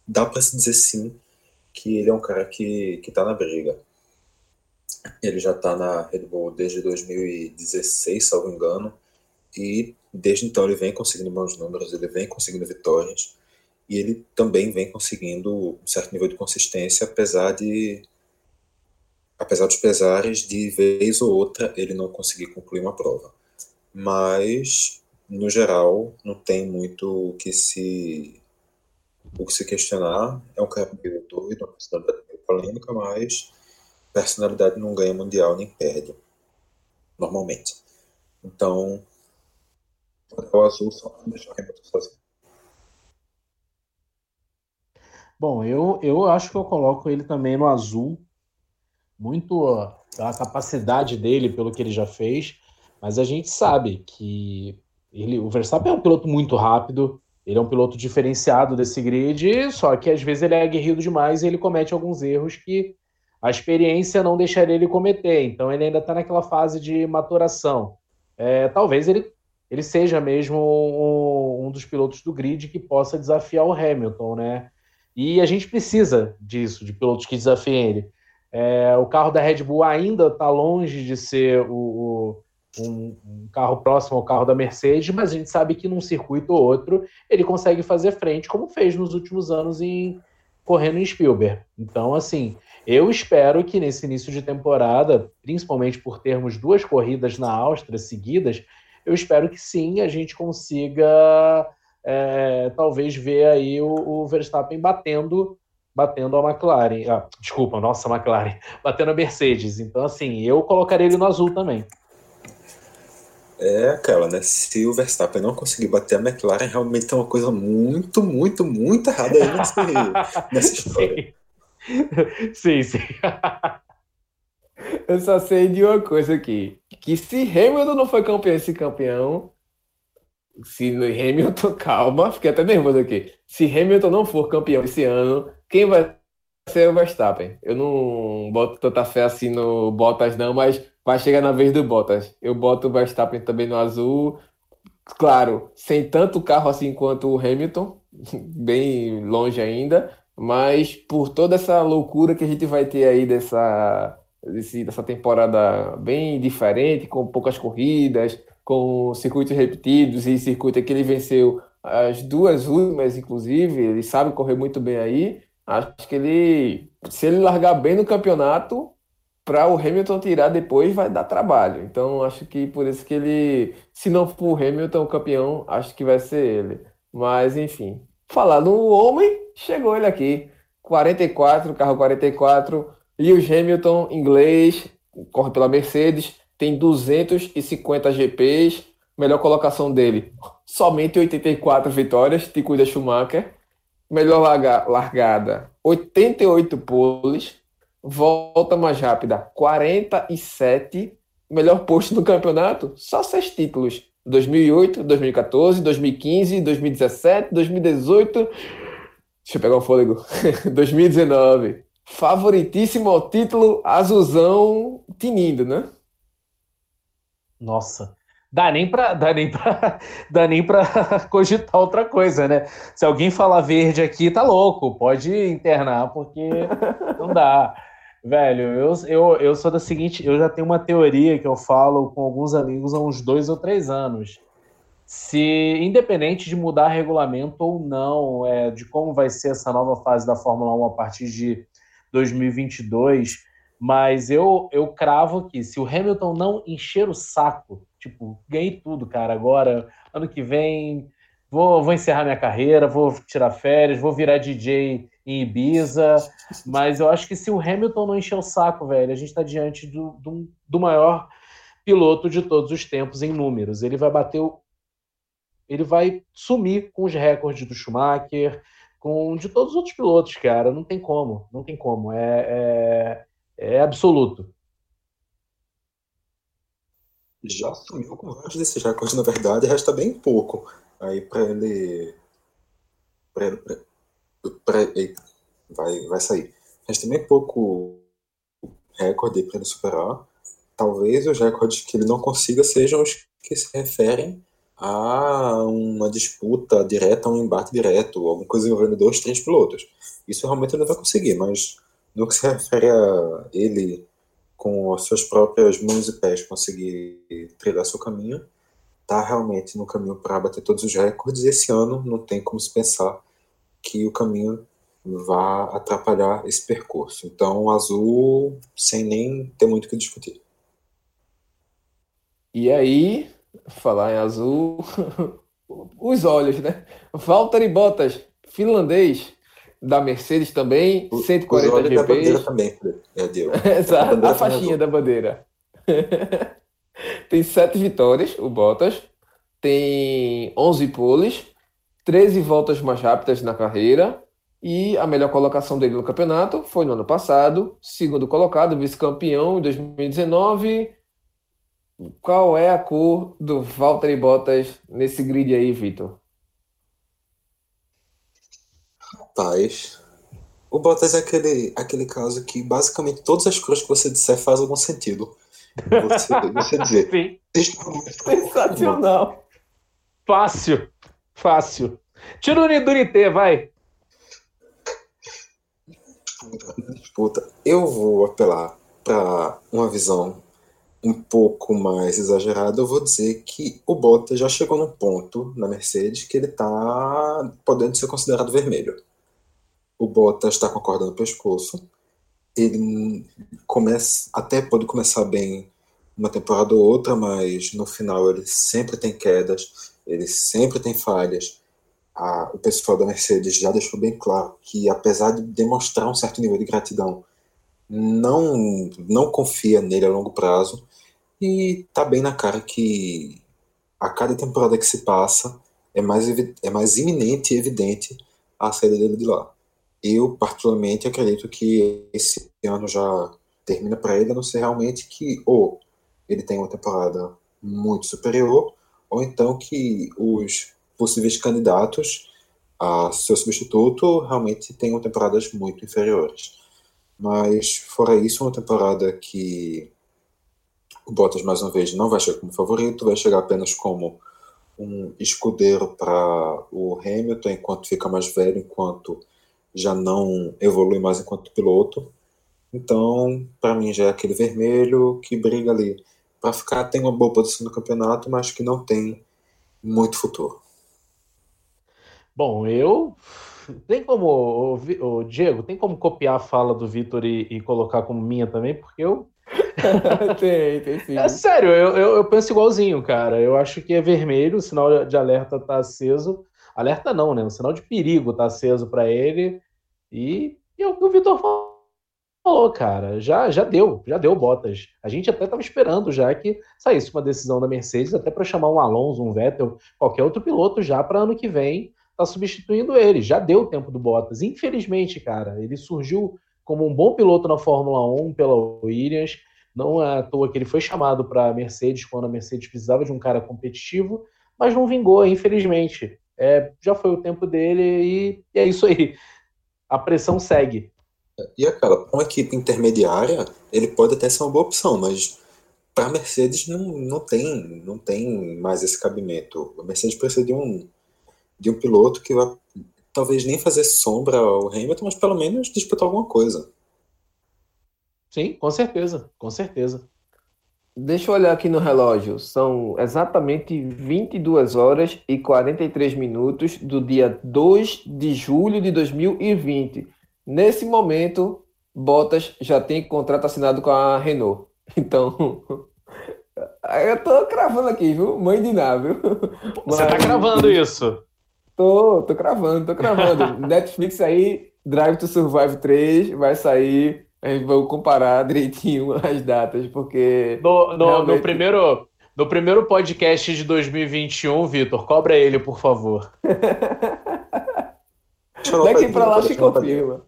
dá para se dizer sim que ele é um cara que está na briga. Ele já está na Red Bull desde 2016, salvo engano, e desde então ele vem conseguindo bons números, ele vem conseguindo vitórias, e ele também vem conseguindo um certo nível de consistência, apesar de apesar dos pesares de vez ou outra ele não conseguir concluir uma prova. Mas no geral não tem muito o que se o que se questionar. É um cara meio doido, uma meio polêmica, mas personalidade não ganha mundial nem perde, normalmente. Então, o azul só deixa o. Bom, eu, eu acho que eu coloco ele também no azul, muito pela capacidade dele, pelo que ele já fez, mas a gente sabe que ele, o Verstappen é um piloto muito rápido, ele é um piloto diferenciado desse grid, só que às vezes ele é aguerrido demais e ele comete alguns erros que a experiência não deixaria ele cometer. Então ele ainda está naquela fase de maturação. É, talvez ele, ele seja mesmo um, um, dos pilotos do grid que possa desafiar o Hamilton, né? E a gente precisa disso, de pilotos que desafiem ele. É, o carro da Red Bull ainda está longe de ser o, o, um, um, carro próximo ao carro da Mercedes, mas a gente sabe que num circuito ou outro ele consegue fazer frente, como fez nos últimos anos em correndo em Spielberg. Então, assim, eu espero que nesse início de temporada, principalmente por termos duas corridas na Áustria seguidas, eu espero que sim a gente consiga é, talvez ver aí o, o Verstappen batendo batendo a McLaren. Ah, desculpa, nossa McLaren, batendo a Mercedes. Então, assim, eu colocaria ele no azul também. É aquela, né? Se o Verstappen não conseguir bater a McLaren, realmente tem uma coisa muito, muito, muito errada aí nesse, nessa história. Sim, sim. Eu só sei de uma coisa aqui: que se Hamilton não foi campeão esse campeão, se Hamilton, calma, fiquei até nervoso aqui. Se Hamilton não for campeão esse ano, quem vai ser o Verstappen? Eu não boto tanta fé assim no Bottas, não, mas vai chegar na vez do Bottas. Eu boto o Verstappen também no azul. Claro, sem tanto carro assim quanto o Hamilton, bem longe ainda, mas por toda essa loucura que a gente vai ter aí dessa, desse, dessa temporada bem diferente, com poucas corridas, com circuitos repetidos e circuito que ele venceu as duas últimas, inclusive, ele sabe correr muito bem aí. Acho que ele, se ele largar bem no campeonato, para o Hamilton tirar depois vai dar trabalho. Então acho que por isso que ele, se não for o Hamilton campeão, acho que vai ser ele. Mas enfim, falar no homem, chegou ele aqui. 44, carro 44, Lewis Hamilton, inglês, corre pela Mercedes, tem 250 GPs, melhor colocação dele, somente 84 vitórias, te cuida Schumacher. Melhor larga, largada, 88 poles. Volta mais rápida, 47. Melhor posto no campeonato, só seis títulos. 2008, 2014, 2015, 2017, 2018. Deixa eu pegar o fôlego. 2019. Favoritíssimo ao título azulzão tinindo, né? Nossa, dá nem para dá nem para dá nem para cogitar outra coisa, né? Se alguém falar verde aqui, tá louco, pode internar porque não dá. Velho, eu, eu, eu sou da seguinte, eu já tenho uma teoria que eu falo com alguns amigos há uns dois ou três anos. Se, independente de mudar regulamento ou não, é, de como vai ser essa nova fase da Fórmula 1 a partir de 2022, mas eu, eu cravo que se o Hamilton não encher o saco, tipo, ganhei tudo, cara, agora, ano que vem, vou, vou encerrar minha carreira, vou tirar férias, vou virar DJ em Ibiza, mas eu acho que se o Hamilton não encher o saco, velho, a gente está diante do, do, do, maior piloto de todos os tempos em números. Ele vai bater o. Ele vai sumir com os recordes do Schumacher, com de todos os outros pilotos, cara. Não tem como, não tem como. É, é, é absoluto. Já sumiu com vários desses recordes, na verdade, resta bem pouco aí para ele. Pra ele pra pra, vai, vai sair. Mas também pouco recorde para ele superar. Talvez os recordes que ele não consiga sejam os que se referem a uma disputa direta, um embate direto, alguma coisa envolvendo dois, três pilotos. Isso realmente não vai conseguir, mas no que se refere a ele com as suas próprias mãos e pés conseguir trilhar seu caminho, está realmente no caminho para bater todos os recordes. E esse ano não tem como se pensar que o caminho vá atrapalhar esse percurso. Então, azul, sem nem ter muito o que discutir. E aí, falar em azul, os olhos, né? Valtteri Bottas, finlandês, da Mercedes também, 140 GP. também, é Exato, a, a faixinha da bandeira. tem sete vitórias, o Bottas. Tem 11 poles, 13 voltas mais rápidas na carreira e a melhor colocação dele no campeonato foi no ano passado, segundo colocado, vice-campeão em 2019. Qual é a cor do Valtteri Bottas nesse grid aí, Vitor? Rapaz, o Bottas é aquele, aquele caso que basicamente todas as cores que você disser faz algum sentido. Você, você dizer. Sim. Sensacional. Fácil. Fácil. Tira o Nidurité, vai. Disputa. Eu vou apelar para uma visão um pouco mais exagerado, eu vou dizer que o Bottas já chegou num ponto na Mercedes que ele está podendo ser considerado vermelho. O Bottas está com a corda no pescoço. Ele começa, até pode começar bem uma temporada ou outra, mas no final ele sempre tem quedas, ele sempre tem falhas. A, o pessoal da Mercedes já deixou bem claro que, apesar de demonstrar um certo nível de gratidão, não, não confia nele a longo prazo e tá bem na cara que a cada temporada que se passa é mais, é mais iminente e evidente a saída dele de lá. Eu, particularmente, acredito que esse ano já termina para ele, a não ser realmente que ou ele tem uma temporada muito superior, ou então que os possíveis candidatos a seu substituto realmente tenham temporadas muito inferiores. Mas, fora isso, uma temporada que o Bottas, mais uma vez, não vai chegar como favorito, vai chegar apenas como um escudeiro para o Hamilton, enquanto fica mais velho, enquanto já não evolui mais enquanto piloto. Então, para mim, já é aquele vermelho que briga ali para ficar, tem uma boa posição no campeonato, mas que não tem muito futuro. Bom, eu. Tem como, o, Diego, tem como copiar a fala do Vitor e, e colocar como minha também, porque eu tem, tem sim. É sério, eu, eu, eu, penso igualzinho, cara. Eu acho que é vermelho, o sinal de alerta tá aceso. Alerta não, né? O sinal de perigo tá aceso para ele. E, e é o que o Vitor falou, cara. Já, já deu, já deu botas. A gente até tava esperando já que saísse uma decisão da Mercedes, até para chamar um Alonso, um Vettel, qualquer outro piloto já para ano que vem tá substituindo ele. Já deu o tempo do Bottas. Infelizmente, cara, ele surgiu como um bom piloto na Fórmula 1 pela Williams. Não é à toa que ele foi chamado para a Mercedes quando a Mercedes precisava de um cara competitivo, mas não vingou, infelizmente. É, já foi o tempo dele e, e é isso aí. A pressão segue. E aquela, para uma equipe intermediária, ele pode até ser uma boa opção, mas para a Mercedes não, não, tem, não tem mais esse cabimento. A Mercedes precisa de um, de um piloto que vai talvez nem fazer sombra ao Hamilton, mas pelo menos disputar alguma coisa. Sim, com certeza, com certeza. Deixa eu olhar aqui no relógio. São exatamente 22 horas e 43 minutos do dia 2 de julho de 2020. Nesse momento, Bottas já tem contrato assinado com a Renault. Então, eu tô cravando aqui, viu? Mãe de nave. Você tá cravando isso? Tô, tô cravando, tô cravando. Netflix aí, Drive to Survive 3 vai sair. A gente vai comparar direitinho as datas, porque. No, no, realmente... no primeiro, no primeiro podcast de 2021, Vitor, cobra ele, por favor. Daqui pra lá se confirma.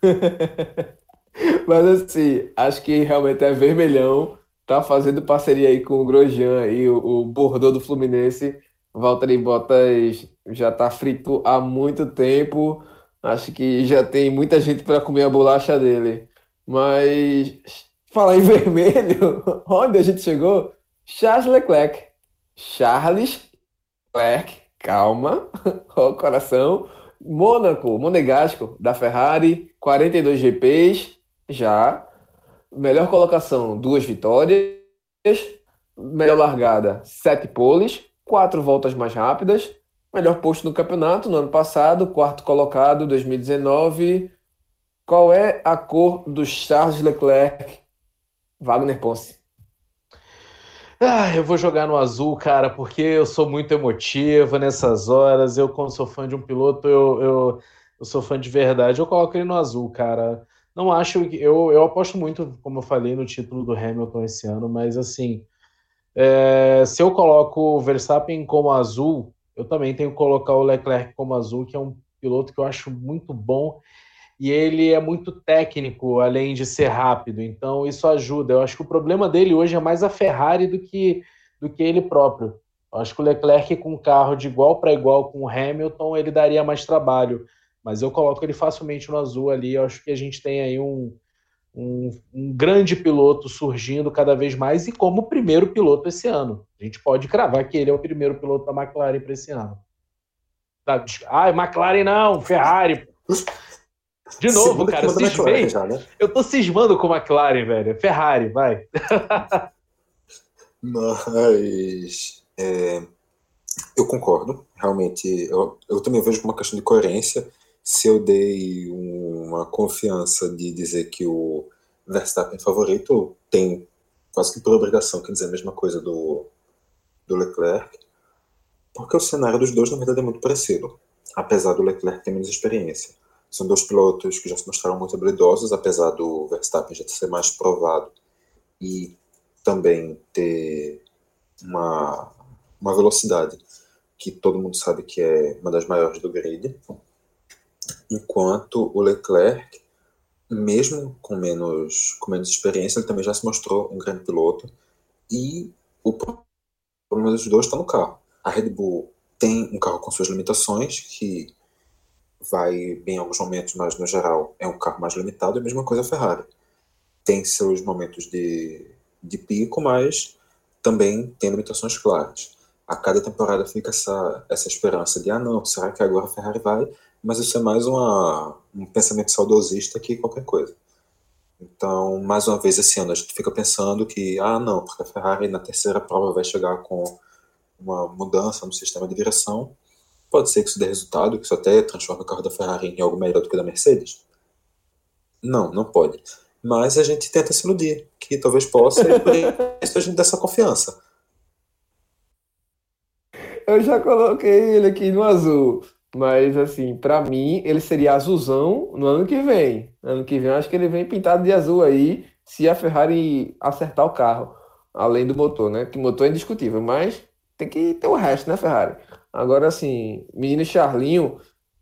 Mas assim, acho que realmente é vermelhão. Tá fazendo parceria aí com o Grosjean e o, o Bordeaux do Fluminense Valtteri Bottas já está frito há muito tempo. Acho que já tem muita gente para comer a bolacha dele. Mas falar em vermelho, onde a gente chegou? Charles Leclerc. Charles Leclerc, calma, o coração. Mônaco, Monegasco, da Ferrari, 42 GPs, já. Melhor colocação, duas vitórias. Melhor largada, sete poles quatro voltas mais rápidas, melhor posto no campeonato no ano passado, quarto colocado 2019. Qual é a cor do Charles Leclerc? Wagner Ponce. Ah, eu vou jogar no azul, cara, porque eu sou muito emotivo nessas horas. Eu, quando sou fã de um piloto, eu, eu, eu sou fã de verdade. Eu coloco ele no azul, cara. Não acho. Eu, eu aposto muito, como eu falei, no título do Hamilton esse ano, mas assim. É, se eu coloco o Verstappen como azul, eu também tenho que colocar o Leclerc como azul, que é um piloto que eu acho muito bom e ele é muito técnico, além de ser rápido. Então isso ajuda. Eu acho que o problema dele hoje é mais a Ferrari do que do que ele próprio. Eu acho que o Leclerc com um carro de igual para igual com o Hamilton, ele daria mais trabalho. Mas eu coloco ele facilmente no azul ali. Eu acho que a gente tem aí um, um, um, grande piloto surgindo cada vez mais e como primeiro piloto esse ano. A gente pode cravar que ele é o primeiro piloto da McLaren para esse ano. Ah, McLaren não, Ferrari. De novo, cara, eu cismei. Já, né? Eu tô cismando com a McLaren, velho. Ferrari, vai. Mas é, eu concordo, realmente. Eu, eu também vejo como uma questão de coerência. Se eu dei uma confiança de dizer que o Verstappen favorito, tem quase que por obrigação que dizer a mesma coisa do, do Leclerc, porque o cenário dos dois, na verdade, é muito parecido, apesar do Leclerc ter menos experiência. São dois pilotos que já se mostraram muito habilidosos, apesar do Verstappen já ser mais provado e também ter uma, uma velocidade que todo mundo sabe que é uma das maiores do grid, enquanto o Leclerc, mesmo com menos, com menos experiência, ele também já se mostrou um grande piloto e o problema dos dois está no carro. A Red Bull tem um carro com suas limitações, que vai bem em alguns momentos, mas no geral é um carro mais limitado, e a mesma coisa a Ferrari. Tem seus momentos de, de pico, mas também tem limitações claras. A cada temporada fica essa, essa esperança de, ah não, será que agora a Ferrari vai? Mas isso é mais uma, um pensamento saudosista que qualquer coisa. Então, mais uma vez esse ano a gente fica pensando que, ah não, porque a Ferrari na terceira prova vai chegar com uma mudança no sistema de direção, Pode ser que isso dê resultado, que isso até transforme o carro da Ferrari em algo melhor do que o da Mercedes? Não, não pode. Mas a gente tenta se iludir, que talvez possa, e por isso a gente dá essa confiança. Eu já coloquei ele aqui no azul, mas assim, para mim, ele seria azulzão no ano que vem. Ano que vem, acho que ele vem pintado de azul aí, se a Ferrari acertar o carro, além do motor, né? Que o motor é indiscutível, mas tem que ter o resto, né, Ferrari? Agora, assim, menino Charlinho,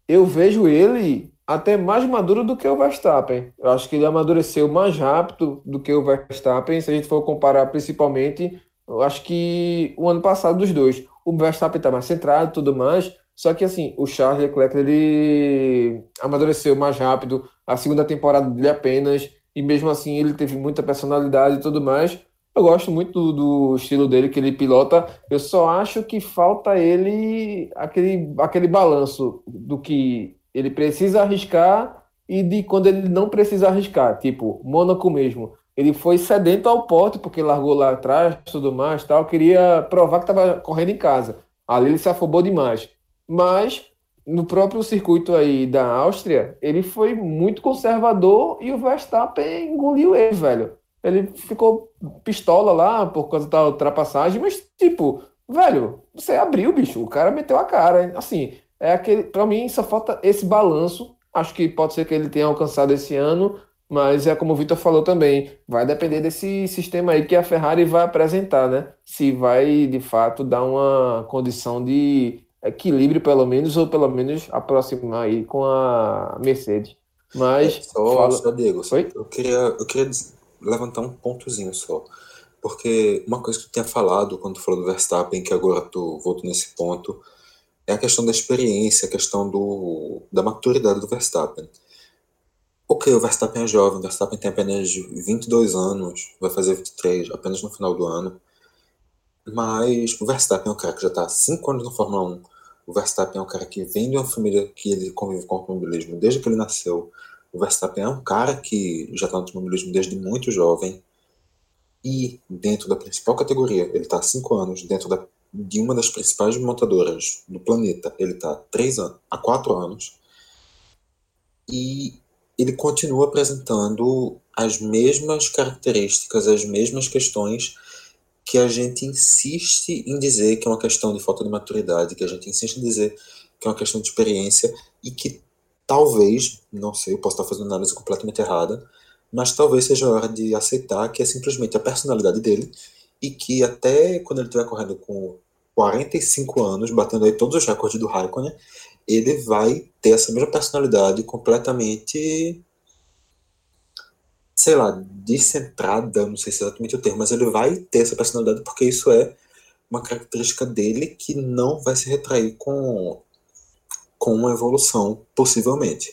eu vejo ele até mais maduro do que o Verstappen. Eu acho que ele amadureceu mais rápido do que o Verstappen, se a gente for comparar principalmente, eu acho que o ano passado dos dois. O Verstappen está mais centrado e tudo mais, só que assim, o Charles Leclerc ele amadureceu mais rápido, a segunda temporada dele apenas, e mesmo assim ele teve muita personalidade e tudo mais. Eu gosto muito do, do, estilo dele que ele pilota. Eu só acho que falta ele aquele, aquele balanço do que ele precisa arriscar e de quando ele não precisa arriscar. Tipo, Mônaco mesmo. Ele foi sedento ao pote porque largou lá atrás, tudo mais, tal. Queria provar que estava correndo em casa. Ali ele se afobou demais. Mas no próprio circuito aí da Áustria, ele foi muito conservador e o Verstappen engoliu ele, velho. Ele ficou pistola lá por causa da ultrapassagem, mas tipo, velho, você abriu, bicho, o cara meteu a cara. Assim, é aquele, para mim só falta esse balanço. Acho que pode ser que ele tenha alcançado esse ano, mas é como o Vitor falou também, vai depender desse sistema aí que a Ferrari vai apresentar, né? Se vai de fato dar uma condição de equilíbrio, pelo menos, ou pelo menos aproximar aí com a Mercedes. Mas. É, só, fala... só Diego, eu queria, eu queria levantar um pontozinho só. Porque uma coisa que tu tinha falado quando tu falou do Verstappen, que agora tu voltou nesse ponto, é a questão da experiência, a questão do, da maturidade do Verstappen. Ok, o Verstappen é jovem, o Verstappen tem apenas 22 anos, vai fazer 23 apenas no final do ano. Mas o Verstappen é um cara que já está há 5 anos na Fórmula 1. O Verstappen é um cara que vem de uma família que ele convive com o automobilismo desde que ele nasceu. O Verstappen é um cara que já está no automobilismo desde muito jovem e dentro da principal categoria, ele está há cinco anos dentro da, de uma das principais montadoras do planeta, ele está há três anos, há quatro anos e ele continua apresentando as mesmas características, as mesmas questões que a gente insiste em dizer que é uma questão de falta de maturidade, que a gente insiste em dizer que é uma questão de experiência e que talvez, não sei, eu posso estar fazendo análise completamente errada, mas talvez seja a hora de aceitar que é simplesmente a personalidade dele e que até quando ele estiver correndo com 45 anos, batendo aí todos os recordes do Raikkonen, ele vai ter essa mesma personalidade completamente, sei lá, descentrada, não sei se é exatamente o termo, mas ele vai ter essa personalidade porque isso é uma característica dele que não vai se retrair com com uma evolução, possivelmente.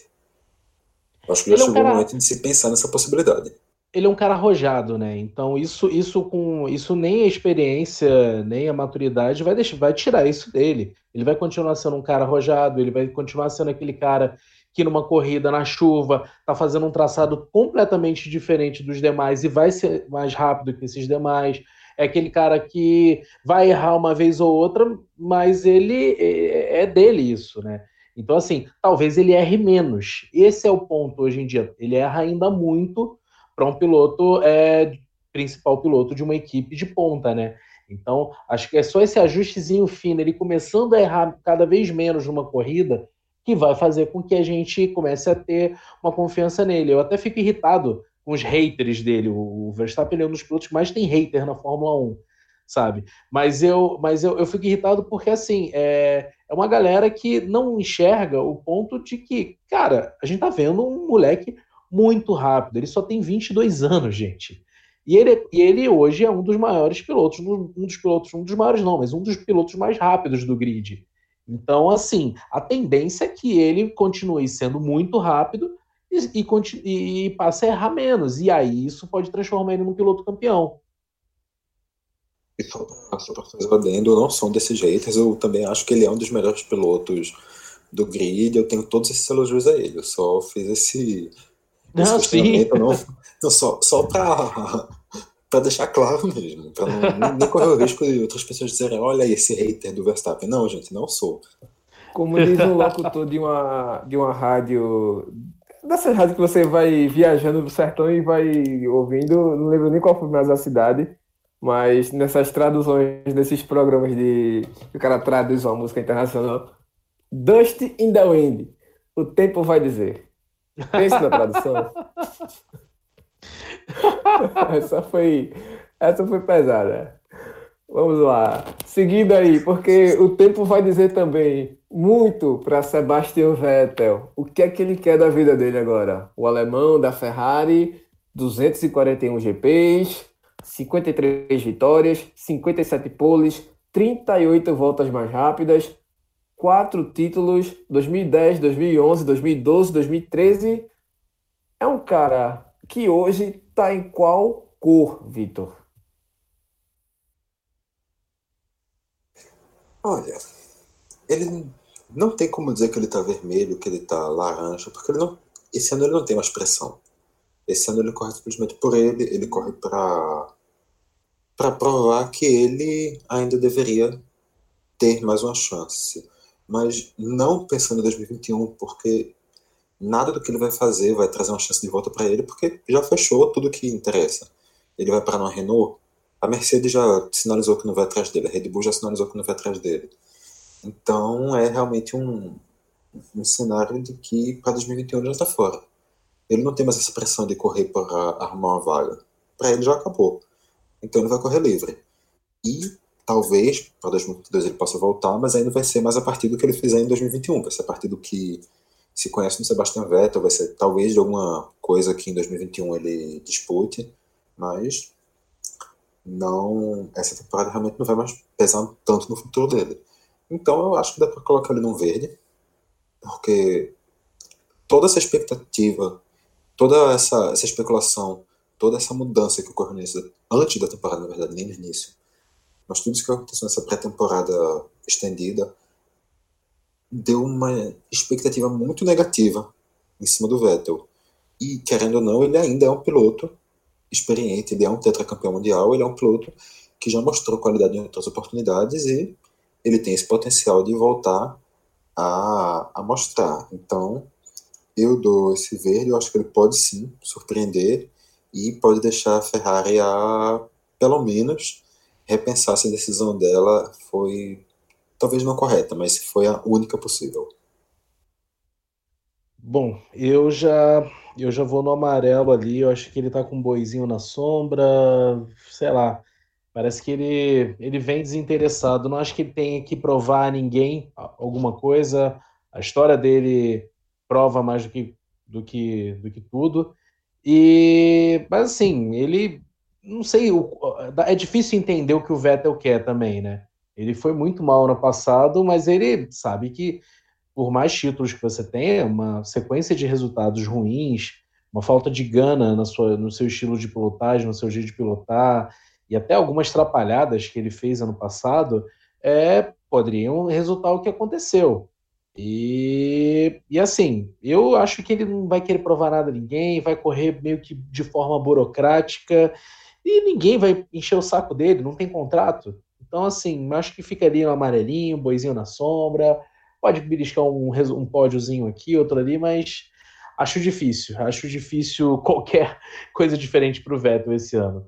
Acho que já é um chegou cara... o momento de se pensar nessa possibilidade. Ele é um cara arrojado, né? Então isso, isso com isso nem a experiência nem a maturidade vai deixar, vai tirar isso dele. Ele vai continuar sendo um cara arrojado, ele vai continuar sendo aquele cara que numa corrida na chuva está fazendo um traçado completamente diferente dos demais e vai ser mais rápido que esses demais. É aquele cara que vai errar uma vez ou outra, mas ele é, é dele isso, né? Então, assim, talvez ele erre menos. Esse é o ponto hoje em dia. Ele erra ainda muito para um piloto, é, principal piloto de uma equipe de ponta, né? Então, acho que é só esse ajustezinho fino, ele começando a errar cada vez menos numa corrida, que vai fazer com que a gente comece a ter uma confiança nele. Eu até fico irritado com os haters dele. O Verstappen é um dos pilotos que mais tem hater na Fórmula 1, sabe? Mas eu, mas eu, eu fico irritado porque, assim, é, é uma galera que não enxerga o ponto de que, cara, a gente tá vendo um moleque muito rápido. Ele só tem 22 anos, gente. E ele, e ele hoje é um dos maiores pilotos, um dos pilotos, um dos maiores não, mas um dos pilotos mais rápidos do grid. Então, assim, a tendência é que ele continue sendo muito rápido e, e, e passe a errar menos. E aí isso pode transformar ele num piloto campeão. E só para fazer o adendo, não sou desse jeito, mas eu também acho que ele é um dos melhores pilotos do grid. Eu tenho todos esses elogios a ele. Eu só fiz esse. Não, sim. Não, não, só só para para deixar claro mesmo, para não nem correr o risco de outras pessoas dizerem, olha esse hater do Verstappen. Não, gente, não sou. Como diz um locutor de uma, de uma rádio, dessas rádios que você vai viajando do sertão e vai ouvindo, não lembro nem qual foi mais a cidade, mas nessas traduções, nesses programas de que o cara traduz uma música internacional, Dust in the Wind, o tempo vai dizer. Pense na tradução. essa foi essa foi pesada. Vamos lá. Seguindo aí, porque o tempo vai dizer também muito para Sebastian Vettel. O que é que ele quer da vida dele agora? O alemão da Ferrari, 241 GPs, 53 vitórias, 57 poles, 38 voltas mais rápidas, quatro títulos, 2010, 2011, 2012, 2013. É um cara que hoje está em qual cor, Vitor? Olha, ele não tem como dizer que ele está vermelho, que ele está laranja, porque ele não, esse ano ele não tem mais pressão. Esse ano ele corre simplesmente por ele, ele corre para para provar que ele ainda deveria ter mais uma chance. Mas não pensando em 2021, porque nada do que ele vai fazer vai trazer uma chance de volta para ele, porque já fechou tudo que interessa. Ele vai para uma Renault, a Mercedes já sinalizou que não vai atrás dele, a Red Bull já sinalizou que não vai atrás dele. Então é realmente um, um cenário de que para 2021 ele já está fora. Ele não tem mais essa pressão de correr para arrumar uma vaga. Para ele já acabou. Então ele vai correr livre. E talvez para 2022 ele possa voltar, mas ainda vai ser mais a partir do que ele fizer em 2021. Vai ser a partir do que se conhece no Sebastian Vettel, vai ser talvez de alguma coisa que em 2021 ele dispute, mas não essa temporada realmente não vai mais pesar tanto no futuro dele. Então eu acho que dá para colocar ele num verde, porque toda essa expectativa, toda essa, essa especulação, toda essa mudança que ocorreu nesse, antes da temporada, na verdade, nem no início, mas tudo isso que aconteceu nessa pré-temporada estendida, deu uma expectativa muito negativa em cima do Vettel. E, querendo ou não, ele ainda é um piloto experiente, ele é um tetracampeão mundial, ele é um piloto que já mostrou qualidade em outras oportunidades e ele tem esse potencial de voltar a, a mostrar. Então, eu dou esse verde, eu acho que ele pode sim surpreender e pode deixar a Ferrari a, pelo menos, repensar se a decisão dela foi talvez não correta, mas foi a única possível. Bom, eu já eu já vou no amarelo ali, eu acho que ele tá com um boizinho na sombra, sei lá. Parece que ele, ele vem desinteressado. Não acho que ele tenha que provar a ninguém alguma coisa. A história dele prova mais do que, do que, do que tudo. E, mas assim, ele não sei, é difícil entender o que o Vettel quer também, né? Ele foi muito mal no passado, mas ele sabe que por mais títulos que você tenha, uma sequência de resultados ruins, uma falta de gana na sua, no seu estilo de pilotagem, no seu jeito de pilotar, e até algumas trapalhadas que ele fez ano passado, é, poderiam resultar o que aconteceu. E, e assim, eu acho que ele não vai querer provar nada a ninguém, vai correr meio que de forma burocrática e ninguém vai encher o saco dele, não tem contrato. Então, assim, acho que ficaria um amarelinho, um boizinho na sombra, pode beliscar um, um pódiozinho aqui, outro ali, mas acho difícil. Acho difícil qualquer coisa diferente para o Vettel esse ano.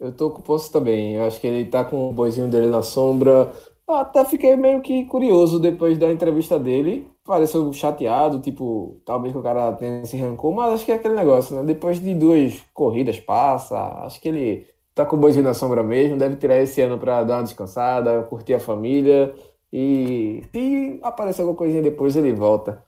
Eu tô com o Poço também. Eu acho que ele tá com o boizinho dele na sombra. Eu até fiquei meio que curioso depois da entrevista dele. Pareceu chateado, tipo, talvez o cara tenha se rancor, mas acho que é aquele negócio, né? Depois de duas corridas passa, acho que ele tá com boizinho na sombra mesmo, deve tirar esse ano para dar uma descansada, curtir a família e se aparecer alguma coisinha depois ele volta.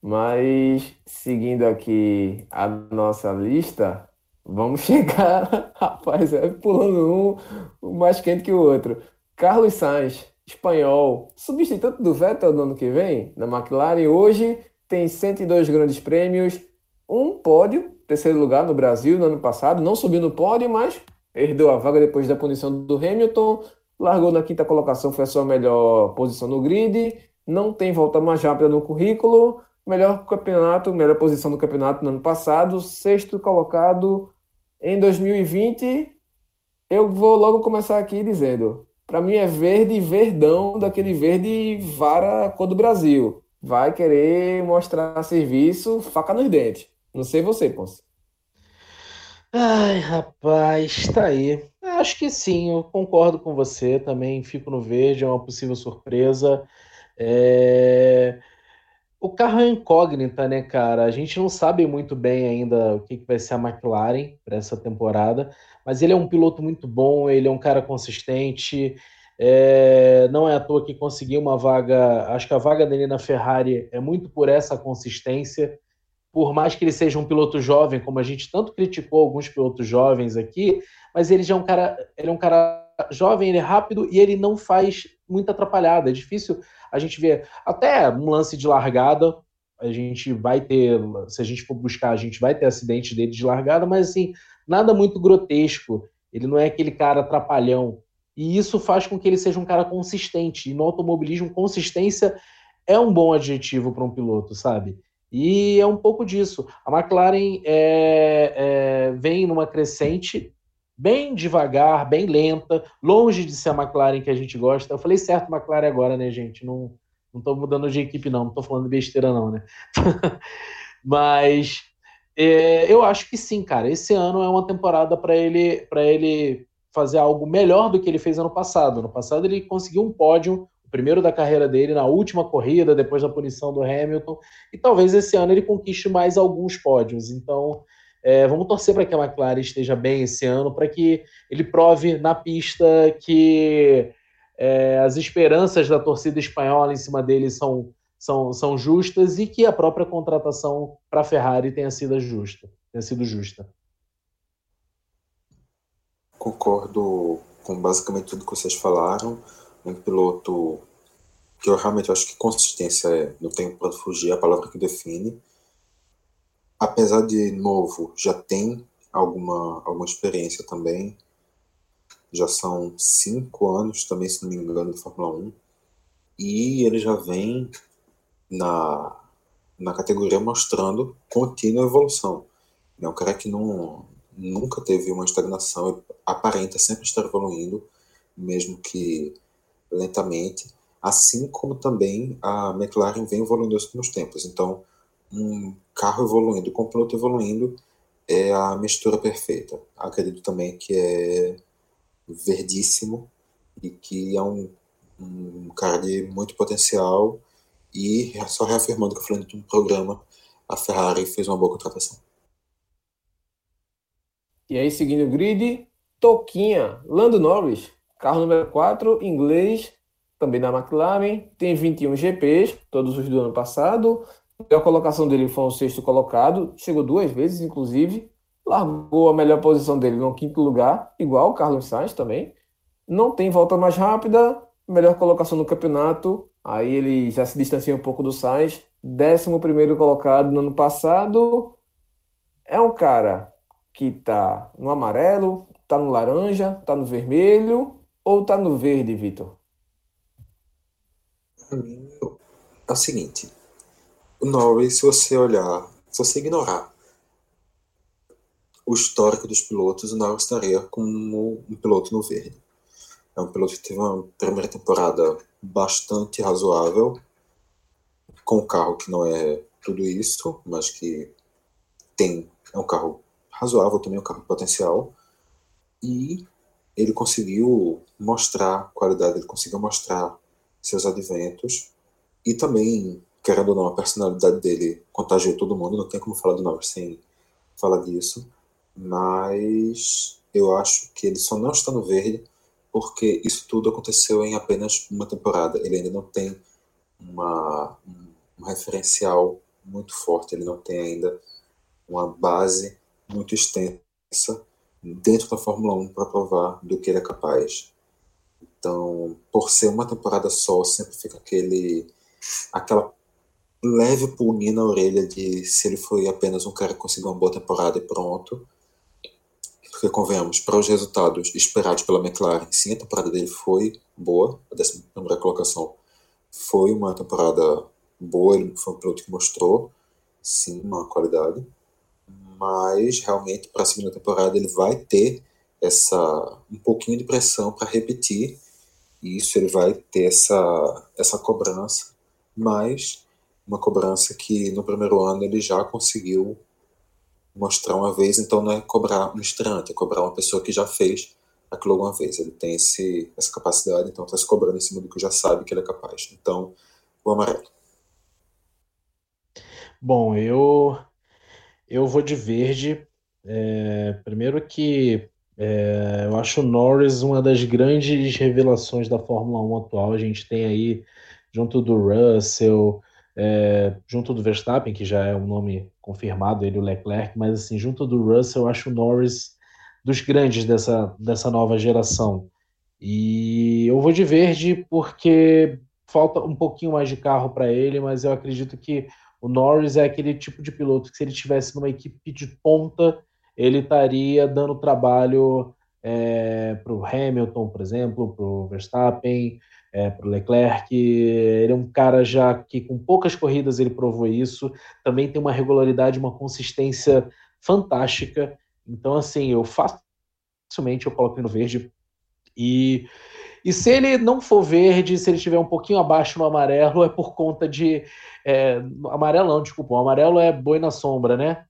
Mas seguindo aqui a nossa lista, vamos chegar, rapaz, é pulando um mais quente que o outro. Carlos Sainz, espanhol, substituto do Vettel no ano que vem na McLaren, hoje tem 102 grandes prêmios, um pódio, terceiro lugar no Brasil no ano passado, não subiu no pódio, mas herdeu a vaga depois da punição do Hamilton, largou na quinta colocação, foi a sua melhor posição no grid, não tem volta mais rápida no currículo, melhor campeonato, melhor posição no campeonato no ano passado, sexto colocado em 2020. Eu vou logo começar aqui dizendo, para mim é verde verdão, daquele verde vara cor do Brasil. Vai querer mostrar serviço, faca nos dentes. Não sei você, Ponce. Ai, rapaz, tá aí. Acho que sim, eu concordo com você. Também fico no verde, é uma possível surpresa. É... O carro é incógnita, né, cara? A gente não sabe muito bem ainda o que, vai ser a McLaren para essa temporada, mas ele é um piloto muito bom, ele é um cara consistente. É... Não é à toa que conseguiu uma vaga. Acho que a vaga dele na Ferrari é muito por essa consistência. Por mais que ele seja um piloto jovem, como a gente tanto criticou alguns pilotos jovens aqui, mas ele já é um cara, ele é um cara jovem, ele é rápido e ele não faz muita atrapalhada. É difícil a gente ver até um lance de largada. A gente vai ter, se a gente for buscar, a gente vai ter acidente dele de largada, mas assim, nada muito grotesco. Ele não é aquele cara trapalhão. E isso faz com que ele seja um cara consistente. E no automobilismo, consistência é um bom adjetivo para um piloto, sabe? E é um pouco disso. A McLaren é, é, vem numa crescente bem devagar, bem lenta, longe de ser a McLaren que a gente gosta. Eu falei certo McLaren agora, né, gente? Não, não mudando de equipe, não. Não tô falando besteira, não, né? Mas é, eu acho que sim, cara. Esse ano é uma temporada para ele, ele fazer algo melhor do que ele fez ano passado. No passado ele conseguiu um pódio, primeiro da carreira dele, na última corrida, depois da punição do Hamilton. E talvez esse ano ele conquiste mais alguns pódios. Então, é, vamos torcer para que a McLaren esteja bem esse ano, para que ele prove na pista que é, as esperanças da torcida espanhola em cima dele são, são, são justas e que a própria contratação para a Ferrari tenha sido justa. Tenha sido justa. Concordo com basicamente tudo que vocês falaram. Um piloto que eu realmente acho que consistência é, não tenho para fugir, é a palavra que define apesar de novo, já tem alguma, alguma experiência também. Já são cinco anos também, se não me engano, de Fórmula 1. E ele já vem na, na categoria mostrando contínua evolução. É um cara que não, nunca teve uma estagnação, aparenta sempre estar evoluindo, mesmo que lentamente, assim como também a McLaren vem evoluindo nos últimos tempos. Então, um carro evoluindo com o piloto evoluindo é a mistura perfeita. Acredito também que é verdíssimo e que é um, um cara de muito potencial e só reafirmando que eu falei no programa, a Ferrari fez uma boa contratação. E aí, seguindo o grid, Toquinha, Lando Norris, carro número 4, inglês, também da McLaren, tem 21 GPs, todos os do ano passado, a colocação dele foi o sexto colocado, chegou duas vezes, inclusive. Largou a melhor posição dele no quinto lugar, igual o Carlos Sainz também. Não tem volta mais rápida, melhor colocação no campeonato. Aí ele já se distancia um pouco do Sainz. Décimo primeiro colocado no ano passado. É um cara que tá no amarelo, tá no laranja, tá no vermelho ou tá no verde, Vitor? é o seguinte: o Norris, se você olhar, se você ignorar o histórico dos pilotos, o Norris estaria como um piloto no verde. É um piloto que teve uma primeira temporada bastante razoável, com um carro que não é tudo isso, mas que tem é um carro razoável também, um carro potencial, e ele conseguiu mostrar qualidade, ele conseguiu mostrar seus adventos, e também, querendo ou não, a personalidade dele contagiou todo mundo, não tem como falar do Norris sem falar disso, mas eu acho que ele só não está no verde porque isso tudo aconteceu em apenas uma temporada. Ele ainda não tem uma, um referencial muito forte, ele não tem ainda uma base muito extensa dentro da Fórmula 1 para provar do que ele é capaz. Então, por ser uma temporada só, sempre fica aquele aquela leve pulguinha na orelha de se ele foi apenas um cara que conseguiu uma boa temporada e pronto. Porque, convenhamos, para os resultados esperados pela McLaren, sim, a temporada dele foi boa, a décima primeira colocação foi uma temporada boa, ele foi um piloto que mostrou, sim, uma qualidade, mas realmente para a segunda temporada ele vai ter essa um pouquinho de pressão para repetir e isso ele vai ter essa essa cobrança, mas uma cobrança que no primeiro ano ele já conseguiu mostrar uma vez, então não é cobrar um estreante, é cobrar uma pessoa que já fez aquilo alguma vez. Ele tem esse, essa capacidade, então está se cobrando em cima do que já sabe que ele é capaz. Então, o amarelo. Bom, eu eu vou de verde. É, primeiro que é, eu acho o Norris uma das grandes revelações da Fórmula 1 atual. A gente tem aí, junto do Russell, é, junto do Verstappen, que já é um nome confirmado, ele o Leclerc, mas assim, junto do Russell, eu acho o Norris dos grandes dessa, dessa nova geração. E eu vou de verde porque falta um pouquinho mais de carro para ele, mas eu acredito que o Norris é aquele tipo de piloto que se ele tivesse numa equipe de ponta, ele estaria dando trabalho é, para o Hamilton, por exemplo, para o Verstappen, é, para o Leclerc. Ele é um cara já que com poucas corridas ele provou isso. Também tem uma regularidade, uma consistência fantástica. Então, assim, eu facilmente eu coloco no verde. E, e se ele não for verde, se ele estiver um pouquinho abaixo no amarelo, é por conta de. É, amarelo não, desculpa. O amarelo é boi na sombra, né?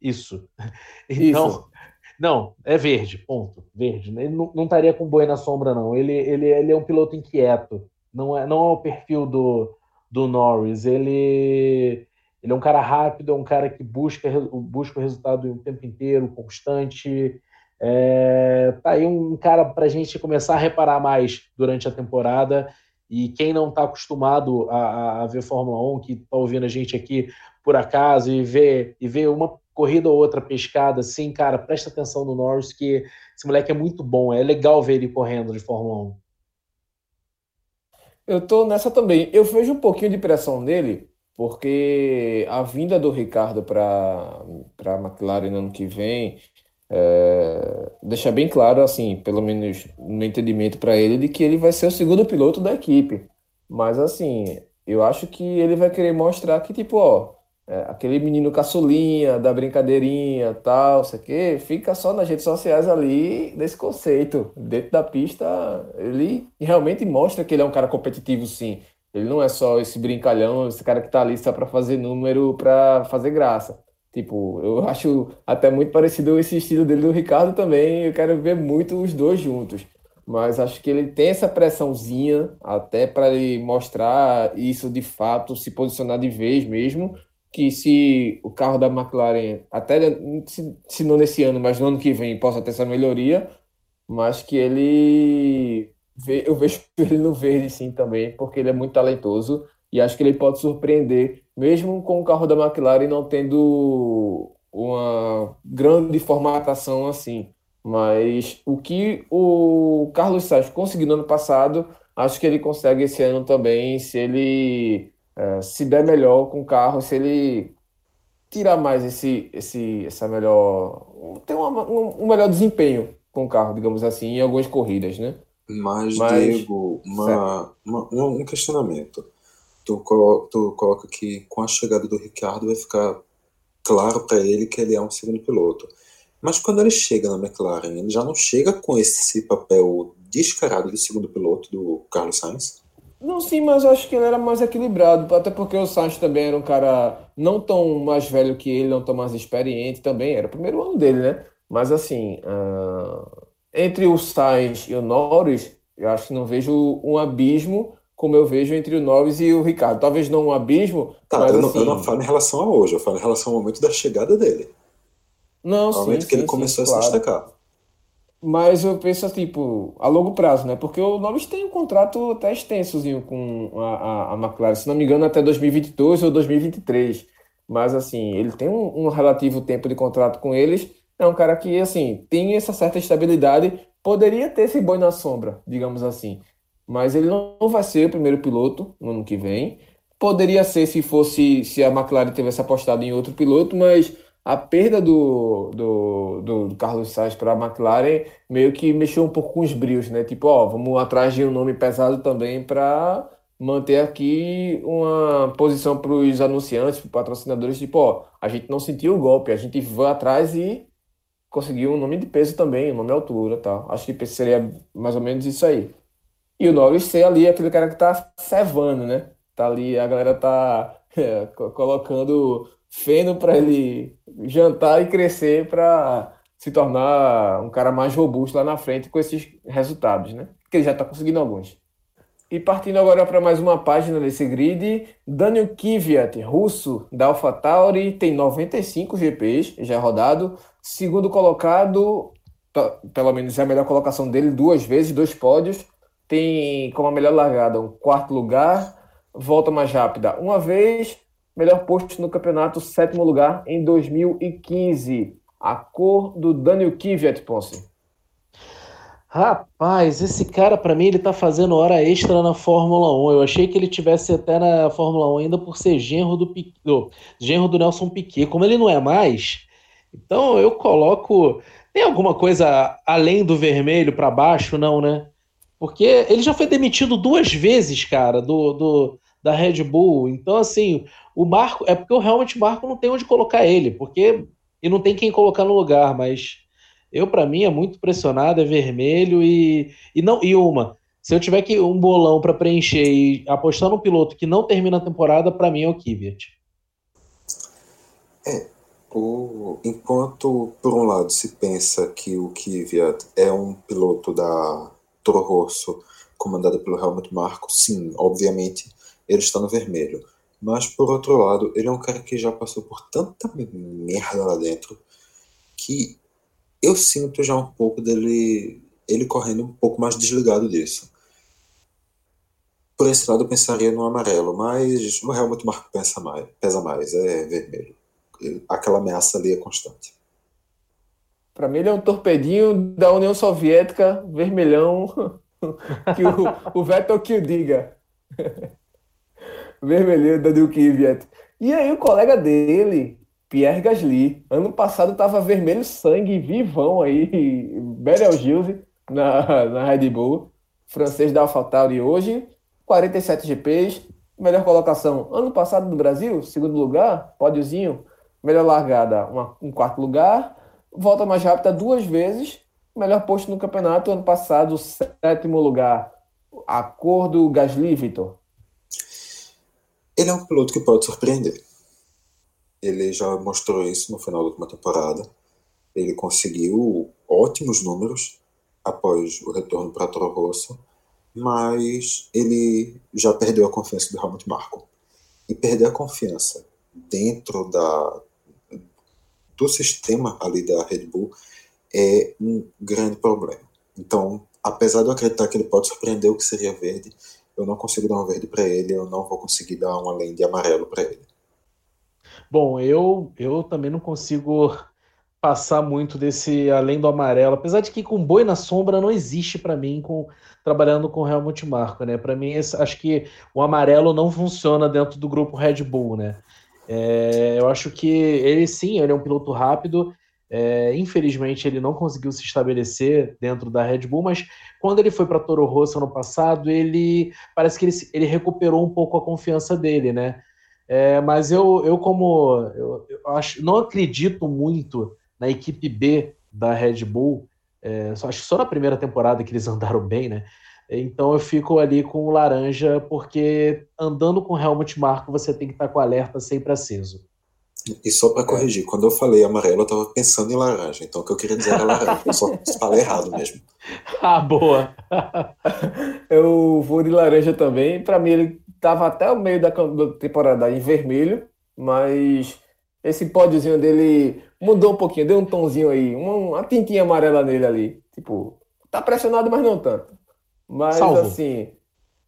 Isso. Então, Isso. Não, é verde, ponto. Verde. Ele não, não estaria com boi na sombra, não. Ele, ele, ele é um piloto inquieto. Não é, não é o perfil do, do Norris. Ele, ele é um cara rápido, é um cara que busca, busca o resultado o tempo inteiro, constante. É, tá aí um cara para a gente começar a reparar mais durante a temporada. E quem não está acostumado a, a, ver Fórmula 1, que está ouvindo a gente aqui por acaso e vê, e vê uma corrida ou outra pescada, assim, cara, presta atenção no Norris, que esse moleque é muito bom, é legal ver ele correndo de Fórmula 1. Eu tô nessa também. Eu vejo um pouquinho de pressão nele, porque a vinda do Ricardo para a McLaren no ano que vem é, deixa bem claro, assim, pelo menos no entendimento para ele, de que ele vai ser o segundo piloto da equipe. Mas, assim, eu acho que ele vai querer mostrar que, tipo, ó, é, aquele menino caçulinha, da brincadeirinha, tal, sei que, fica só nas redes sociais ali desse conceito. Dentro da pista, ele realmente mostra que ele é um cara competitivo, sim. Ele não é só esse brincalhão, esse cara que tá ali só para fazer número, para fazer graça. Tipo, eu acho até muito parecido esse estilo dele do Ricardo também. Eu quero ver muito os dois juntos. Mas acho que ele tem essa pressãozinha até para ele mostrar isso de fato, se posicionar de vez mesmo que se o carro da McLaren, até se, se não nesse ano, mas no ano que vem, possa ter essa melhoria, mas que ele. Eu vejo ele no verde sim também, porque ele é muito talentoso e acho que ele pode surpreender, mesmo com o carro da McLaren não tendo uma grande formatação assim. Mas o que o Carlos Sainz conseguiu no ano passado, acho que ele consegue esse ano também, se ele é, se der melhor com o carro, se ele tirar mais esse, esse, essa melhor, ter uma, um, um melhor desempenho com o carro, digamos assim, em algumas corridas, né? Mas, Mas Diego, uma, uma, um questionamento. Tu, tu coloca que com a chegada do Ricardo vai ficar claro para ele que ele é um segundo piloto. Mas quando ele chega na McLaren, ele já não chega com esse papel descarado de segundo piloto do Carlos Sainz? Não, sim, mas eu acho que ele era mais equilibrado, até porque o Sainz também era um cara não tão mais velho que ele, não tão mais experiente também, era o primeiro ano dele, né? Mas assim, uh, entre o Sainz e o Norris, eu acho que não vejo um abismo como eu vejo entre o Norris e o Ricardo. Talvez não um abismo, tá, mas eu, não, assim... eu não falo em relação a hoje, eu falo em relação ao momento da chegada dele. Não, ao sim, momento que sim, ele começou sim, a se claro. destacar. Mas eu penso, tipo, a longo prazo, né? Porque o Norris tem um contrato até extensozinho com a, a, a McLaren, se não me engano, até 2022 ou 2023. Mas, assim, ele tem um, um relativo tempo de contrato com eles. É um cara que, assim, tem essa certa estabilidade. Poderia ter esse boi na sombra, digamos assim. Mas ele não vai ser o primeiro piloto no ano que vem. Poderia ser se fosse, se a McLaren tivesse apostado em outro piloto, mas a perda do, do, do, Carlos Sainz para a McLaren meio que mexeu um pouco com os brios, né? Tipo, ó, vamos atrás de um nome pesado também para manter aqui uma posição para os anunciantes, para patrocinadores, tipo, ó, a gente não sentiu o golpe, a gente vai atrás e conseguiu um nome de peso também, um nome de altura, tal. Acho que seria mais ou menos isso aí. E o Norris ser ali aquele cara que tá cevando, né? Tá ali, a galera tá é, co- colocando feno para ele jantar e crescer para se tornar um cara mais robusto lá na frente com esses resultados, né? Porque ele já tá conseguindo alguns. E partindo agora para mais uma página desse grid, Daniel Kvyat, russo da AlphaTauri, tem 95 GPs, já rodado. Segundo colocado, pe- pelo menos é a melhor colocação dele, duas vezes, dois pódios. Tem como a melhor largada um quarto lugar, volta mais rápida uma vez, melhor posto no campeonato, sétimo lugar em 2015. A cor do Daniel Kvyat, Ponce. Rapaz, esse cara, pra mim, ele tá fazendo hora extra na Fórmula 1. Eu achei que ele tivesse até na Fórmula 1 ainda por ser genro do, do- genro do Nelson Piquet. Como ele não é mais, então eu coloco. Tem alguma coisa além do vermelho pra baixo, não, né? Porque ele já foi demitido duas vezes, cara, do, do- da Red Bull. Então, assim, o Marco. É porque realmente o Marco não tem onde colocar ele, porque e não tem quem colocar no lugar, mas. Eu, pra mim, é muito pressionado, é vermelho e, e não e uma. Se eu tiver que um bolão pra preencher e apostar num piloto que não termina a temporada, pra mim é o Kvyat. O, enquanto, por um lado, se pensa que o Kvyat é um piloto da Toro Rosso, comandado pelo Helmut Marko, sim, obviamente, ele está no vermelho. Mas, por outro lado, ele é um cara que já passou por tanta merda lá dentro que eu sinto já um pouco dele, ele correndo um pouco mais desligado disso. Por esse lado, eu pensaria no amarelo, mas o Helmut Marko pensa mais, pesa mais, é vermelho aquela ameaça ali é constante. Para mim, ele é um torpedinho da União Soviética, vermelhão, que o, o Vettel que o diga. Vermelhinho da Kvyat. E aí, o colega dele, Pierre Gasly, ano passado estava vermelho sangue, vivão aí, Betelgeuse na, na Red Bull, francês da AlphaTauri hoje, 47 GPs, melhor colocação ano passado no Brasil, segundo lugar, pódiozinho, melhor largada, uma, um quarto lugar, volta mais rápida duas vezes, melhor posto no campeonato, ano passado, sétimo lugar. A cor do Gasly, Vitor? Ele é um piloto que pode surpreender. Ele já mostrou isso no final da última temporada. Ele conseguiu ótimos números após o retorno para a Toro Rosso, mas ele já perdeu a confiança do Helmut Marko. E perder a confiança dentro da, do sistema ali da Red Bull é um grande problema. Então, apesar de eu acreditar que ele pode surpreender o que seria verde, eu não consigo dar um verde para ele, eu não vou conseguir dar um além de amarelo para ele. Bom, eu, eu também não consigo passar muito desse além do amarelo, apesar de que com boi na sombra não existe para mim com trabalhando com Helmut Marko, né? Para mim, esse, acho que o amarelo não funciona dentro do grupo Red Bull, né? É, eu acho que ele sim, ele é um piloto rápido, É, infelizmente, ele não conseguiu se estabelecer dentro da Red Bull, mas quando ele foi para Toro Rosso ano passado, ele parece que ele, ele recuperou um pouco a confiança dele, né? É, mas eu, eu como eu, eu, acho, não acredito muito na equipe B da Red Bull, é, só, acho que só na primeira temporada que eles andaram bem, né? Então eu fico ali com o laranja, porque andando com Helmut Marko você tem que estar com o alerta sempre aceso. E só para corrigir, quando eu falei amarelo, eu estava pensando em laranja. Então o que eu queria dizer era laranja. Eu só falei errado mesmo. Ah, boa! eu vou de laranja também. Para mim, ele estava até o meio da temporada em vermelho, mas esse pódiozinho dele mudou um pouquinho, deu um tonzinho aí, uma, uma tintinha amarela nele ali. Tipo, tá pressionado, mas não tanto. Mas Salvo. assim,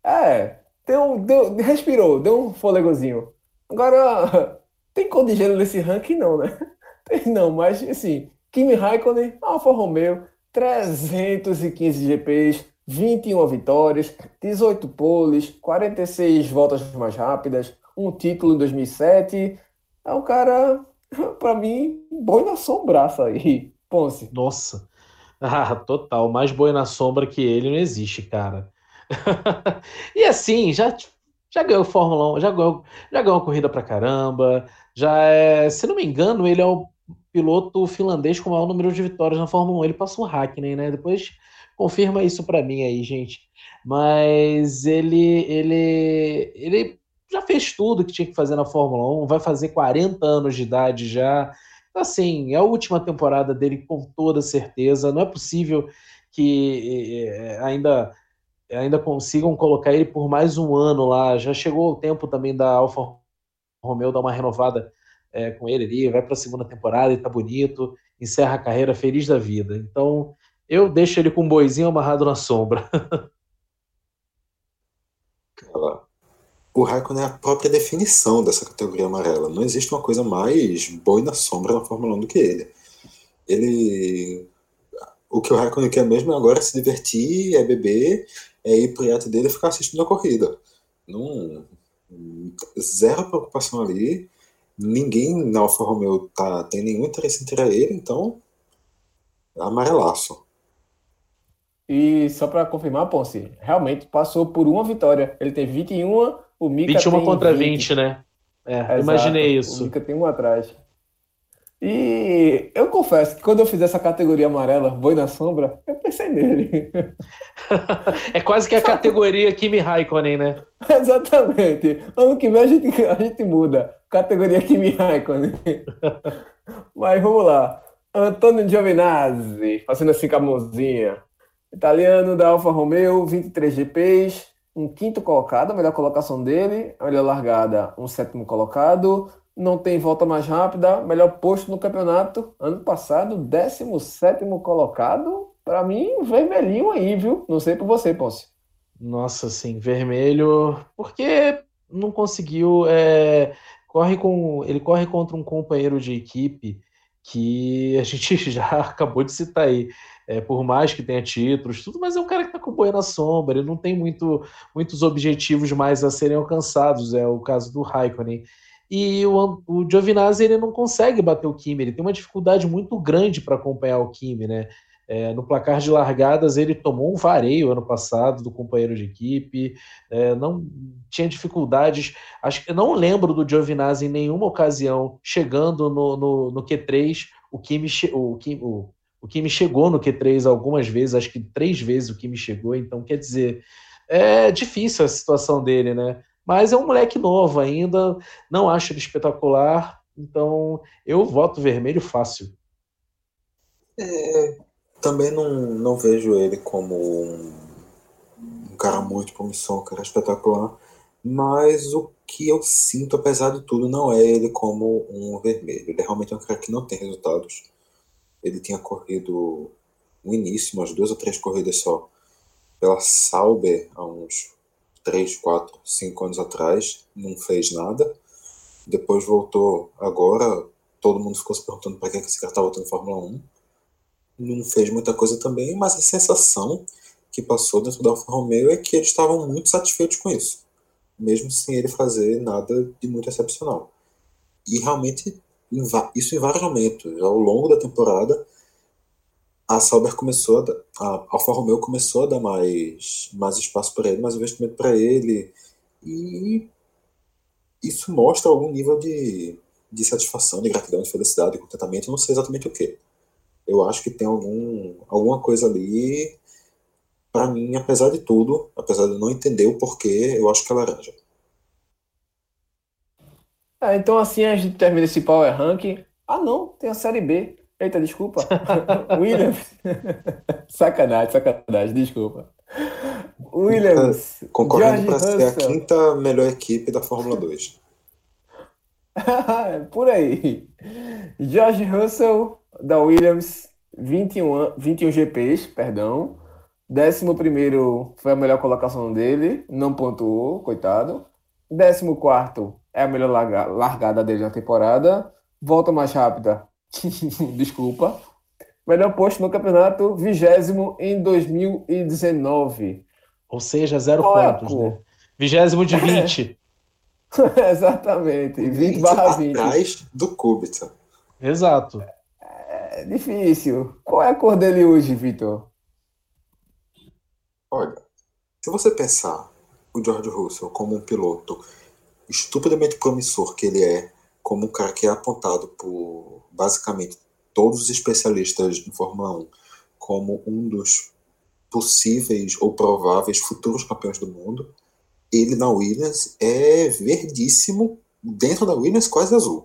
é, deu, deu, respirou, deu um fôlegozinho. Agora, tem cor de gelo nesse ranking, não, né? Tem não, mas assim, Kimi Raikkonen, Alfa Romeo, 315 GPs, 21 vitórias, 18 poles, 46 voltas mais rápidas, um título em 2007. É um cara, para mim, boi na sombraça aí, Ponce. Nossa, ah, total, mais boi na sombra que ele não existe, cara. e assim, já já ganhou Fórmula 1, já ganhou, já ganhou corrida pra caramba, já é, se não me engano, ele é o piloto finlandês com o maior número de vitórias na Fórmula 1. Ele passou o Hackney, né? Depois confirma isso para mim aí, gente. Mas ele, ele, ele já fez tudo que tinha que fazer na Fórmula 1, vai fazer 40 anos de idade já. Assim, é a última temporada dele com toda certeza. Não é possível que é, ainda ainda consigam colocar ele por mais um ano lá. Já chegou o tempo também da Alfa Romeu dar uma renovada é, com ele ali, vai para a segunda temporada e tá bonito, encerra a carreira feliz da vida. Então, eu deixo ele com um boizinho amarrado na sombra. o Raikkonen é a própria definição dessa categoria amarela. Não existe uma coisa mais boi na sombra na Fórmula 1 do que ele. Ele. O que o Raikkonen quer mesmo é agora se divertir, é beber, é ir pro iate dele e ficar assistindo a corrida. Não, zero preocupação ali. Ninguém na Alfa Romeo tá, tem nenhum interesse em tirar ele, então amarelaço. E só para confirmar, Ponce, realmente passou por uma vitória. Ele tem 21, o Mika 21 tem contra 20, 20 né? É, imaginei isso. O Mika tem um atrás. E eu confesso que quando eu fiz essa categoria amarela, boi na sombra, eu pensei nele. é quase que a categoria Kimi Raikkonen, né? Exatamente. Ano que vem a gente, a gente muda. Categoria Kimi Raikkonen. Mas vamos lá. Antônio Giovinazzi, fazendo assim com a mãozinha. Italiano da Alfa Romeo, 23 GPs, um quinto colocado, a melhor colocação dele, a melhor largada, um sétimo colocado não tem volta mais rápida, melhor posto no campeonato. Ano passado, 17 colocado. Para mim, vermelhinho aí, viu? Não sei por você, Ponce. Nossa, sim, vermelho. Porque não conseguiu. É, corre com, ele corre contra um companheiro de equipe que a gente já acabou de citar aí. É, por mais que tenha títulos, tudo, mas é um cara que está com boi na sombra, ele não tem muito, muitos objetivos mais a serem alcançados. É o caso do Raikkonen. E o, o Giovinazzi ele não consegue bater o Kimi, ele tem uma dificuldade muito grande para acompanhar o Kimi, né? É, no placar de largadas ele tomou um vareio ano passado do companheiro de equipe, é, não tinha dificuldades. Acho que não lembro do Giovinazzi em nenhuma ocasião chegando no, no, no Q3. O Kimi, o, Kimi, o, o Kimi chegou no Q3 algumas vezes, acho que três vezes o Kimi chegou. Então quer dizer é difícil a situação dele, né? Mas é um moleque novo ainda, não acho ele espetacular, então eu voto vermelho fácil. É, também não, não vejo ele como um, um cara muito promissor, um cara espetacular, mas o que eu sinto, apesar de tudo, não é ele como um vermelho. Ele é realmente um cara que não tem resultados. Ele tinha corrido no início, umas duas ou três corridas só, pela Sauber há uns 3, 4, 5 anos atrás, não fez nada. Depois voltou agora, todo mundo ficou se perguntando para que esse cara está voltando Fórmula 1. Não fez muita coisa também, mas a sensação que passou dentro da Alfa Romeo é que eles estavam muito satisfeitos com isso, mesmo sem ele fazer nada de muito excepcional. E realmente isso em vários momentos. Ao longo da temporada, a Sauber começou a, a Alfa Romeo começou a dar mais, mais espaço para ele, mais investimento para ele, e isso mostra algum nível de, de satisfação, de gratidão, de felicidade, de contentamento, não sei exatamente o que. Eu acho que tem algum, alguma coisa ali, para mim, apesar de tudo, apesar de não entender o porquê, eu acho que é laranja. É, então assim a gente termina esse Power Ranking. Ah não, tem a Série B. Eita, desculpa. Williams. sacanagem, sacanagem, desculpa. Williams. Concorrendo para ser a quinta melhor equipe da Fórmula 2. Por aí. George Russell, da Williams, 21, 21 GPs, perdão. 11 foi a melhor colocação dele, não pontuou, coitado. 14 é a melhor largada dele na temporada. Volta mais rápida, desculpa. Melhor posto no campeonato, vigésimo em 2019. Ou seja, zero pontos, né? Vigésimo de 20. É. Exatamente, 20 barra 20. Atrás do Kubica. Exato. É difícil. Qual é a cor dele hoje, Vitor? Olha, se você pensar o George Russell como um piloto estupidamente promissor que ele é, como um cara que é apontado por basicamente todos os especialistas em Fórmula 1 como um dos possíveis ou prováveis futuros campeões do mundo, ele na Williams é verdíssimo, dentro da Williams quase azul.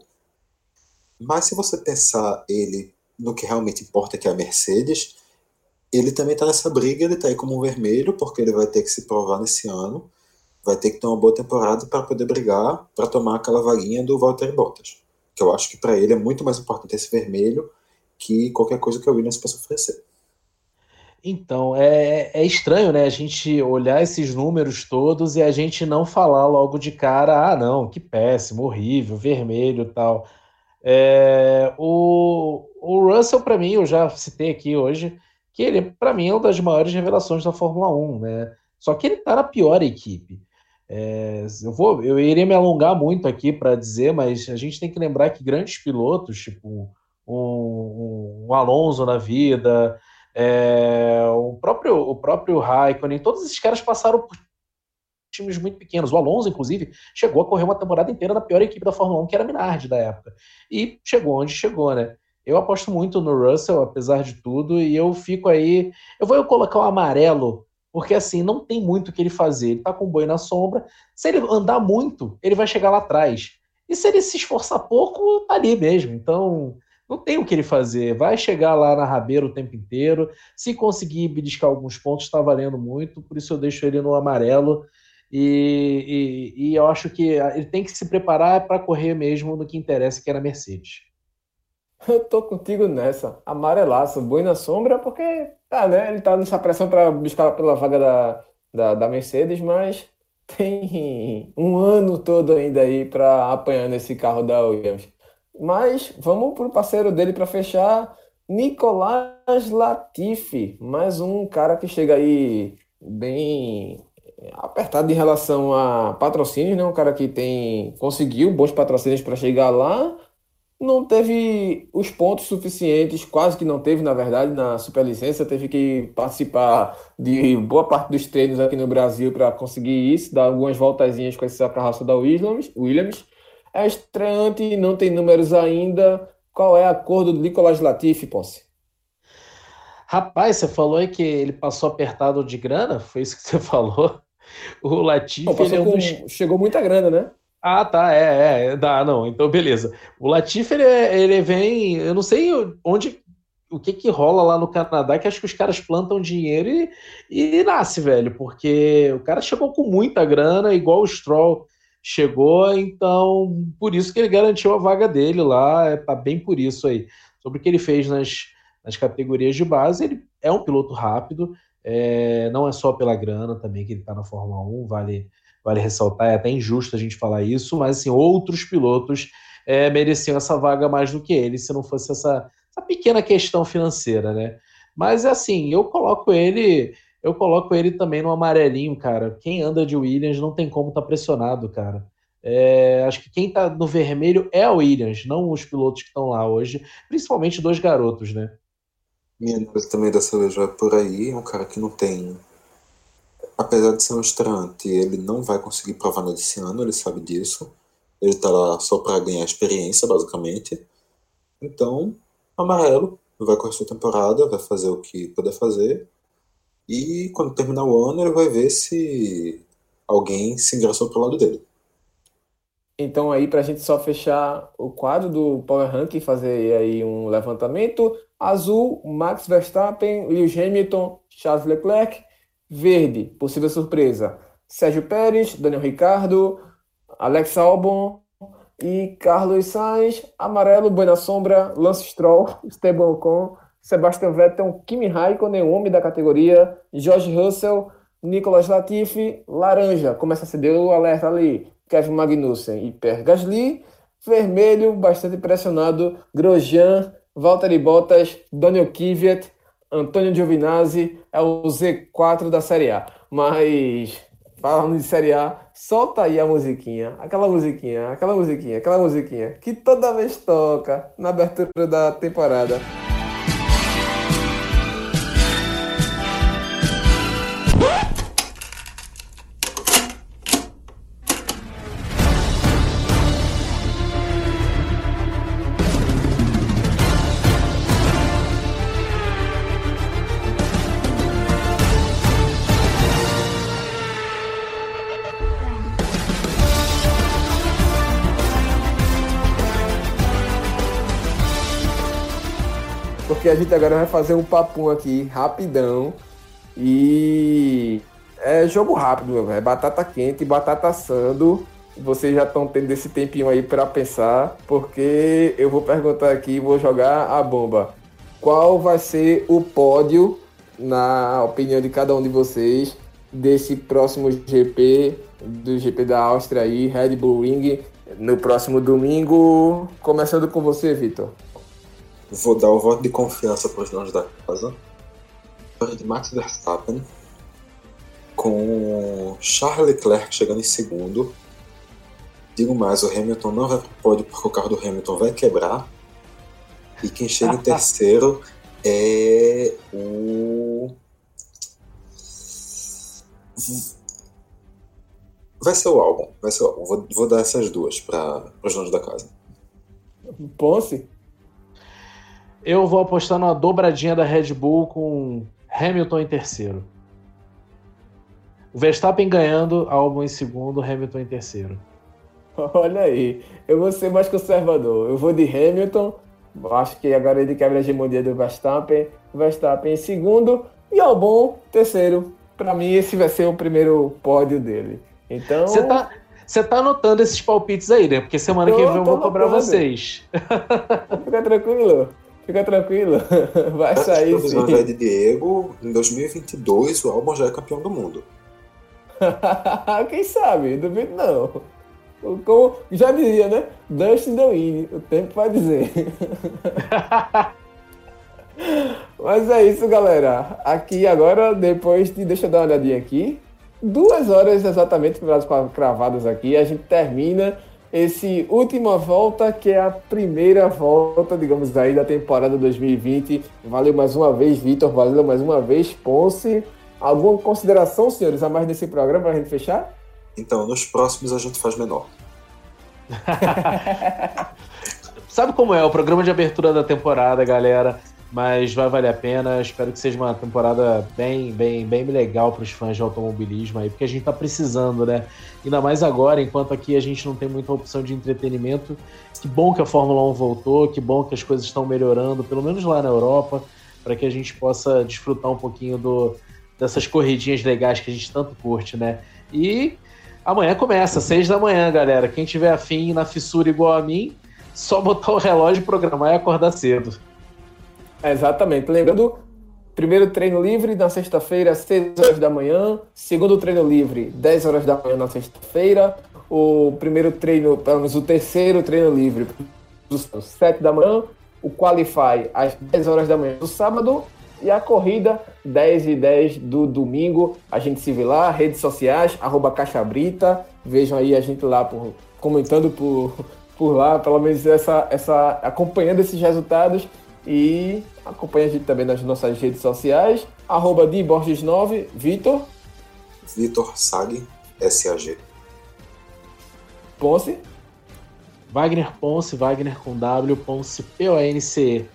Mas se você pensar ele no que realmente importa, que é a Mercedes, ele também está nessa briga, ele está aí como um vermelho, porque ele vai ter que se provar nesse ano, vai ter que ter uma boa temporada para poder brigar, para tomar aquela vaguinha do Valtteri Bottas. Que eu acho que para ele é muito mais importante esse vermelho que qualquer coisa que a Williams possa oferecer. Então, é, é estranho, né? A gente olhar esses números todos e a gente não falar logo de cara, ah, não, que péssimo, horrível, vermelho tal. É, o, o Russell, para mim, eu já citei aqui hoje, que ele, para mim, é uma das maiores revelações da Fórmula 1, né? Só que ele tá na pior equipe. É, eu, vou, eu iria me alongar muito aqui para dizer, mas a gente tem que lembrar que grandes pilotos, tipo um, um, Alonso na vida, é, o próprio o próprio Raikkonen, todos esses caras passaram por times muito pequenos. O Alonso, inclusive, chegou a correr uma temporada inteira na pior equipe da Fórmula 1, que era a Minardi da época. E chegou onde chegou, né? Eu aposto muito no Russell, apesar de tudo, e eu fico aí. Eu vou colocar o um amarelo, porque assim, não tem muito o que ele fazer. Ele tá com o boi na sombra. Se ele andar muito, ele vai chegar lá atrás. E se ele se esforçar pouco, tá ali mesmo. Então, não tem o que ele fazer. Vai chegar lá na rabeira o tempo inteiro. Se conseguir beliscar alguns pontos, está valendo muito. Por isso eu deixo ele no amarelo. E, e, e eu acho que ele tem que se preparar para correr mesmo no que interessa, que é Mercedes. Eu tô contigo nessa. Amarelaço, boi na sombra, porque tá, né? Ele tá nessa pressão para buscar pela vaga da, da, da, Mercedes, mas tem um ano todo ainda aí para apanhar nesse carro da Williams. Mas vamos pro parceiro dele para fechar, Nicolás Latifi, mais um cara que chega aí bem apertado em relação a patrocínios, né? Um cara que tem conseguiu bons patrocínios para chegar lá não teve os pontos suficientes, quase que não teve, na verdade, na superlicença. Teve que participar de boa parte dos treinos aqui no Brasil para conseguir isso, dar algumas voltazinhas com essa carroça da Williams. Williams. É estreante, não tem números ainda. Qual é a cor do Nicolas Latifi, Ponce? Rapaz, você falou aí que ele passou apertado de grana? Foi isso que você falou? O Latifi. Não, é um dos... Chegou muita grana, né? Ah, tá, é, é, dá, não, então beleza. O Latifi, ele, ele vem, eu não sei onde, o que que rola lá no Canadá, que acho que os caras plantam dinheiro e, e nasce, velho, porque o cara chegou com muita grana, igual o Stroll chegou, então por isso que ele garantiu a vaga dele lá, é, tá bem por isso aí. Sobre o que ele fez nas, nas categorias de base, ele é um piloto rápido, é, não é só pela grana também que ele tá na Fórmula 1, vale vale ressaltar, é até injusto a gente falar isso, mas assim, outros pilotos é, mereciam essa vaga mais do que ele, se não fosse essa, essa pequena questão financeira, né? Mas assim, eu coloco ele, eu coloco ele também no amarelinho, cara. Quem anda de Williams não tem como estar tá pressionado, cara. É, acho que quem está no vermelho é a Williams, não os pilotos que estão lá hoje, principalmente dois garotos, né? Análise também dessa vez vai por aí. É um cara que não tem. Apesar de ser um estreante, ele não vai conseguir provar nesse ano, ele sabe disso. Ele tá lá só para ganhar experiência, basicamente. Então, amarelo, vai correr sua temporada, vai fazer o que puder fazer. E quando terminar o ano, ele vai ver se alguém se engraçou pro lado dele. Então aí para a gente só fechar o quadro do Power Ranking, fazer aí um levantamento. Azul, Max Verstappen, Lewis Hamilton, Charles Leclerc. Verde, possível surpresa, Sérgio Pérez, Daniel Ricardo, Alex Albon e Carlos Sainz. Amarelo, Buena Sombra, Lance Stroll, Esteban Ocon, Sebastian Vettel, Kimi Raikkonen, o homem da categoria, George Russell, Nicolas Latifi, laranja, começa a acender o alerta ali, Kevin Magnussen e Per Gasly, vermelho, bastante pressionado, Grosjean, Valtteri Bottas, Daniel Kvyat, Antônio Giovinazzi, é o Z4 da Série A. Mas, falando de Série A, solta aí a musiquinha, aquela musiquinha, aquela musiquinha, aquela musiquinha, que toda vez toca na abertura da temporada. A gente agora vai fazer um papum aqui rapidão e é jogo rápido, é batata quente, batata assando. Vocês já estão tendo esse tempinho aí para pensar, porque eu vou perguntar aqui, vou jogar a bomba. Qual vai ser o pódio, na opinião de cada um de vocês, desse próximo GP, do GP da Áustria aí, Red Bull Ring, no próximo domingo? Começando com você, Vitor. Vou dar o voto de confiança para os donos da casa. De Max Verstappen. Com Charles Leclerc chegando em segundo. Digo mais, o Hamilton não vai para o pódio porque o carro do Hamilton vai quebrar. E quem chega em terceiro é o. Vai ser o álbum. Vai ser o álbum. Vou, vou dar essas duas para os donos da casa. Ponce? Eu vou apostar numa dobradinha da Red Bull com Hamilton em terceiro. O Verstappen ganhando, Albon em segundo, Hamilton em terceiro. Olha aí, eu vou ser mais conservador. Eu vou de Hamilton, acho que agora ele quebra a hegemonia do Verstappen. Verstappen em segundo e Albon terceiro. Para mim, esse vai ser o primeiro pódio dele. Então. Você tá, você tá anotando esses palpites aí, né? Porque semana tô, que vem eu vou cobrar vocês. Fica tranquilo. Fica tranquilo, vai sair sim. Antes de Diego, em 2022 o álbum já é campeão do mundo. Quem sabe? Duvido não. Como já dizia, né? Dust in the wind, o tempo vai dizer. Mas é isso, galera. Aqui agora, depois de. Deixa eu dar uma olhadinha aqui. Duas horas exatamente cravadas aqui. A gente termina esse última volta, que é a primeira volta, digamos aí, da temporada 2020. Valeu mais uma vez, Vitor, valeu mais uma vez, Ponce. Alguma consideração, senhores, a mais nesse programa para a gente fechar? Então, nos próximos a gente faz menor. Sabe como é o programa de abertura da temporada, galera? Mas vai valer a pena. Espero que seja uma temporada bem, bem, bem legal para os fãs de automobilismo aí, porque a gente está precisando, né? Ainda mais agora, enquanto aqui a gente não tem muita opção de entretenimento. Que bom que a Fórmula 1 voltou, que bom que as coisas estão melhorando, pelo menos lá na Europa, para que a gente possa desfrutar um pouquinho do, dessas corridinhas legais que a gente tanto curte, né? E amanhã começa, seis da manhã, galera. Quem tiver afim na fissura igual a mim, só botar o relógio, programar e acordar cedo. Exatamente. Lembrando, primeiro treino livre na sexta-feira, 6 horas da manhã. Segundo treino livre, 10 horas da manhã na sexta-feira. O primeiro treino, pelo menos o terceiro treino livre, 7 da manhã. O Qualify, às 10 horas da manhã do sábado. E a corrida, 10 e 10 do domingo. A gente se vê lá, redes sociais, arroba Caixa Brita. Vejam aí a gente lá por comentando por, por lá, pelo menos essa, essa, acompanhando esses resultados e acompanha a gente também nas nossas redes sociais, arroba de Borges9, Vitor. Vitor Sag, SAG. Ponce. Wagner Ponce, Wagner com W, Ponce, P-O-N-C-E.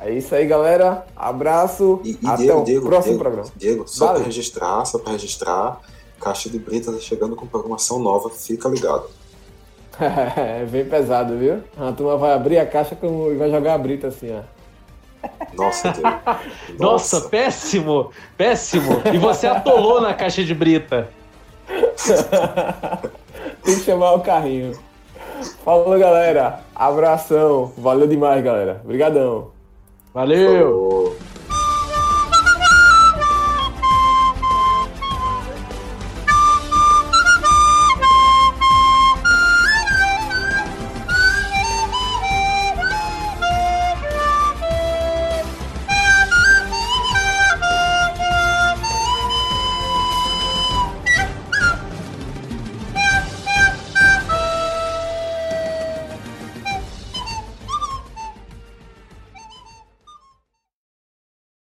É isso aí, galera. Abraço. E, e Até Diego, o Diego, próximo Diego, programa. Diego, só Vale. para registrar, só para registrar, Caixa de Brita tá chegando com programação nova, fica ligado. É bem pesado, viu? A turma vai abrir a caixa e vai jogar a brita assim, ó. Nossa, Diego. Nossa, péssimo, péssimo. E você atolou na caixa de brita. Tem que chamar o carrinho. Falou, galera. Abração. Valeu demais, galera. Obrigadão. Valeu! Falou.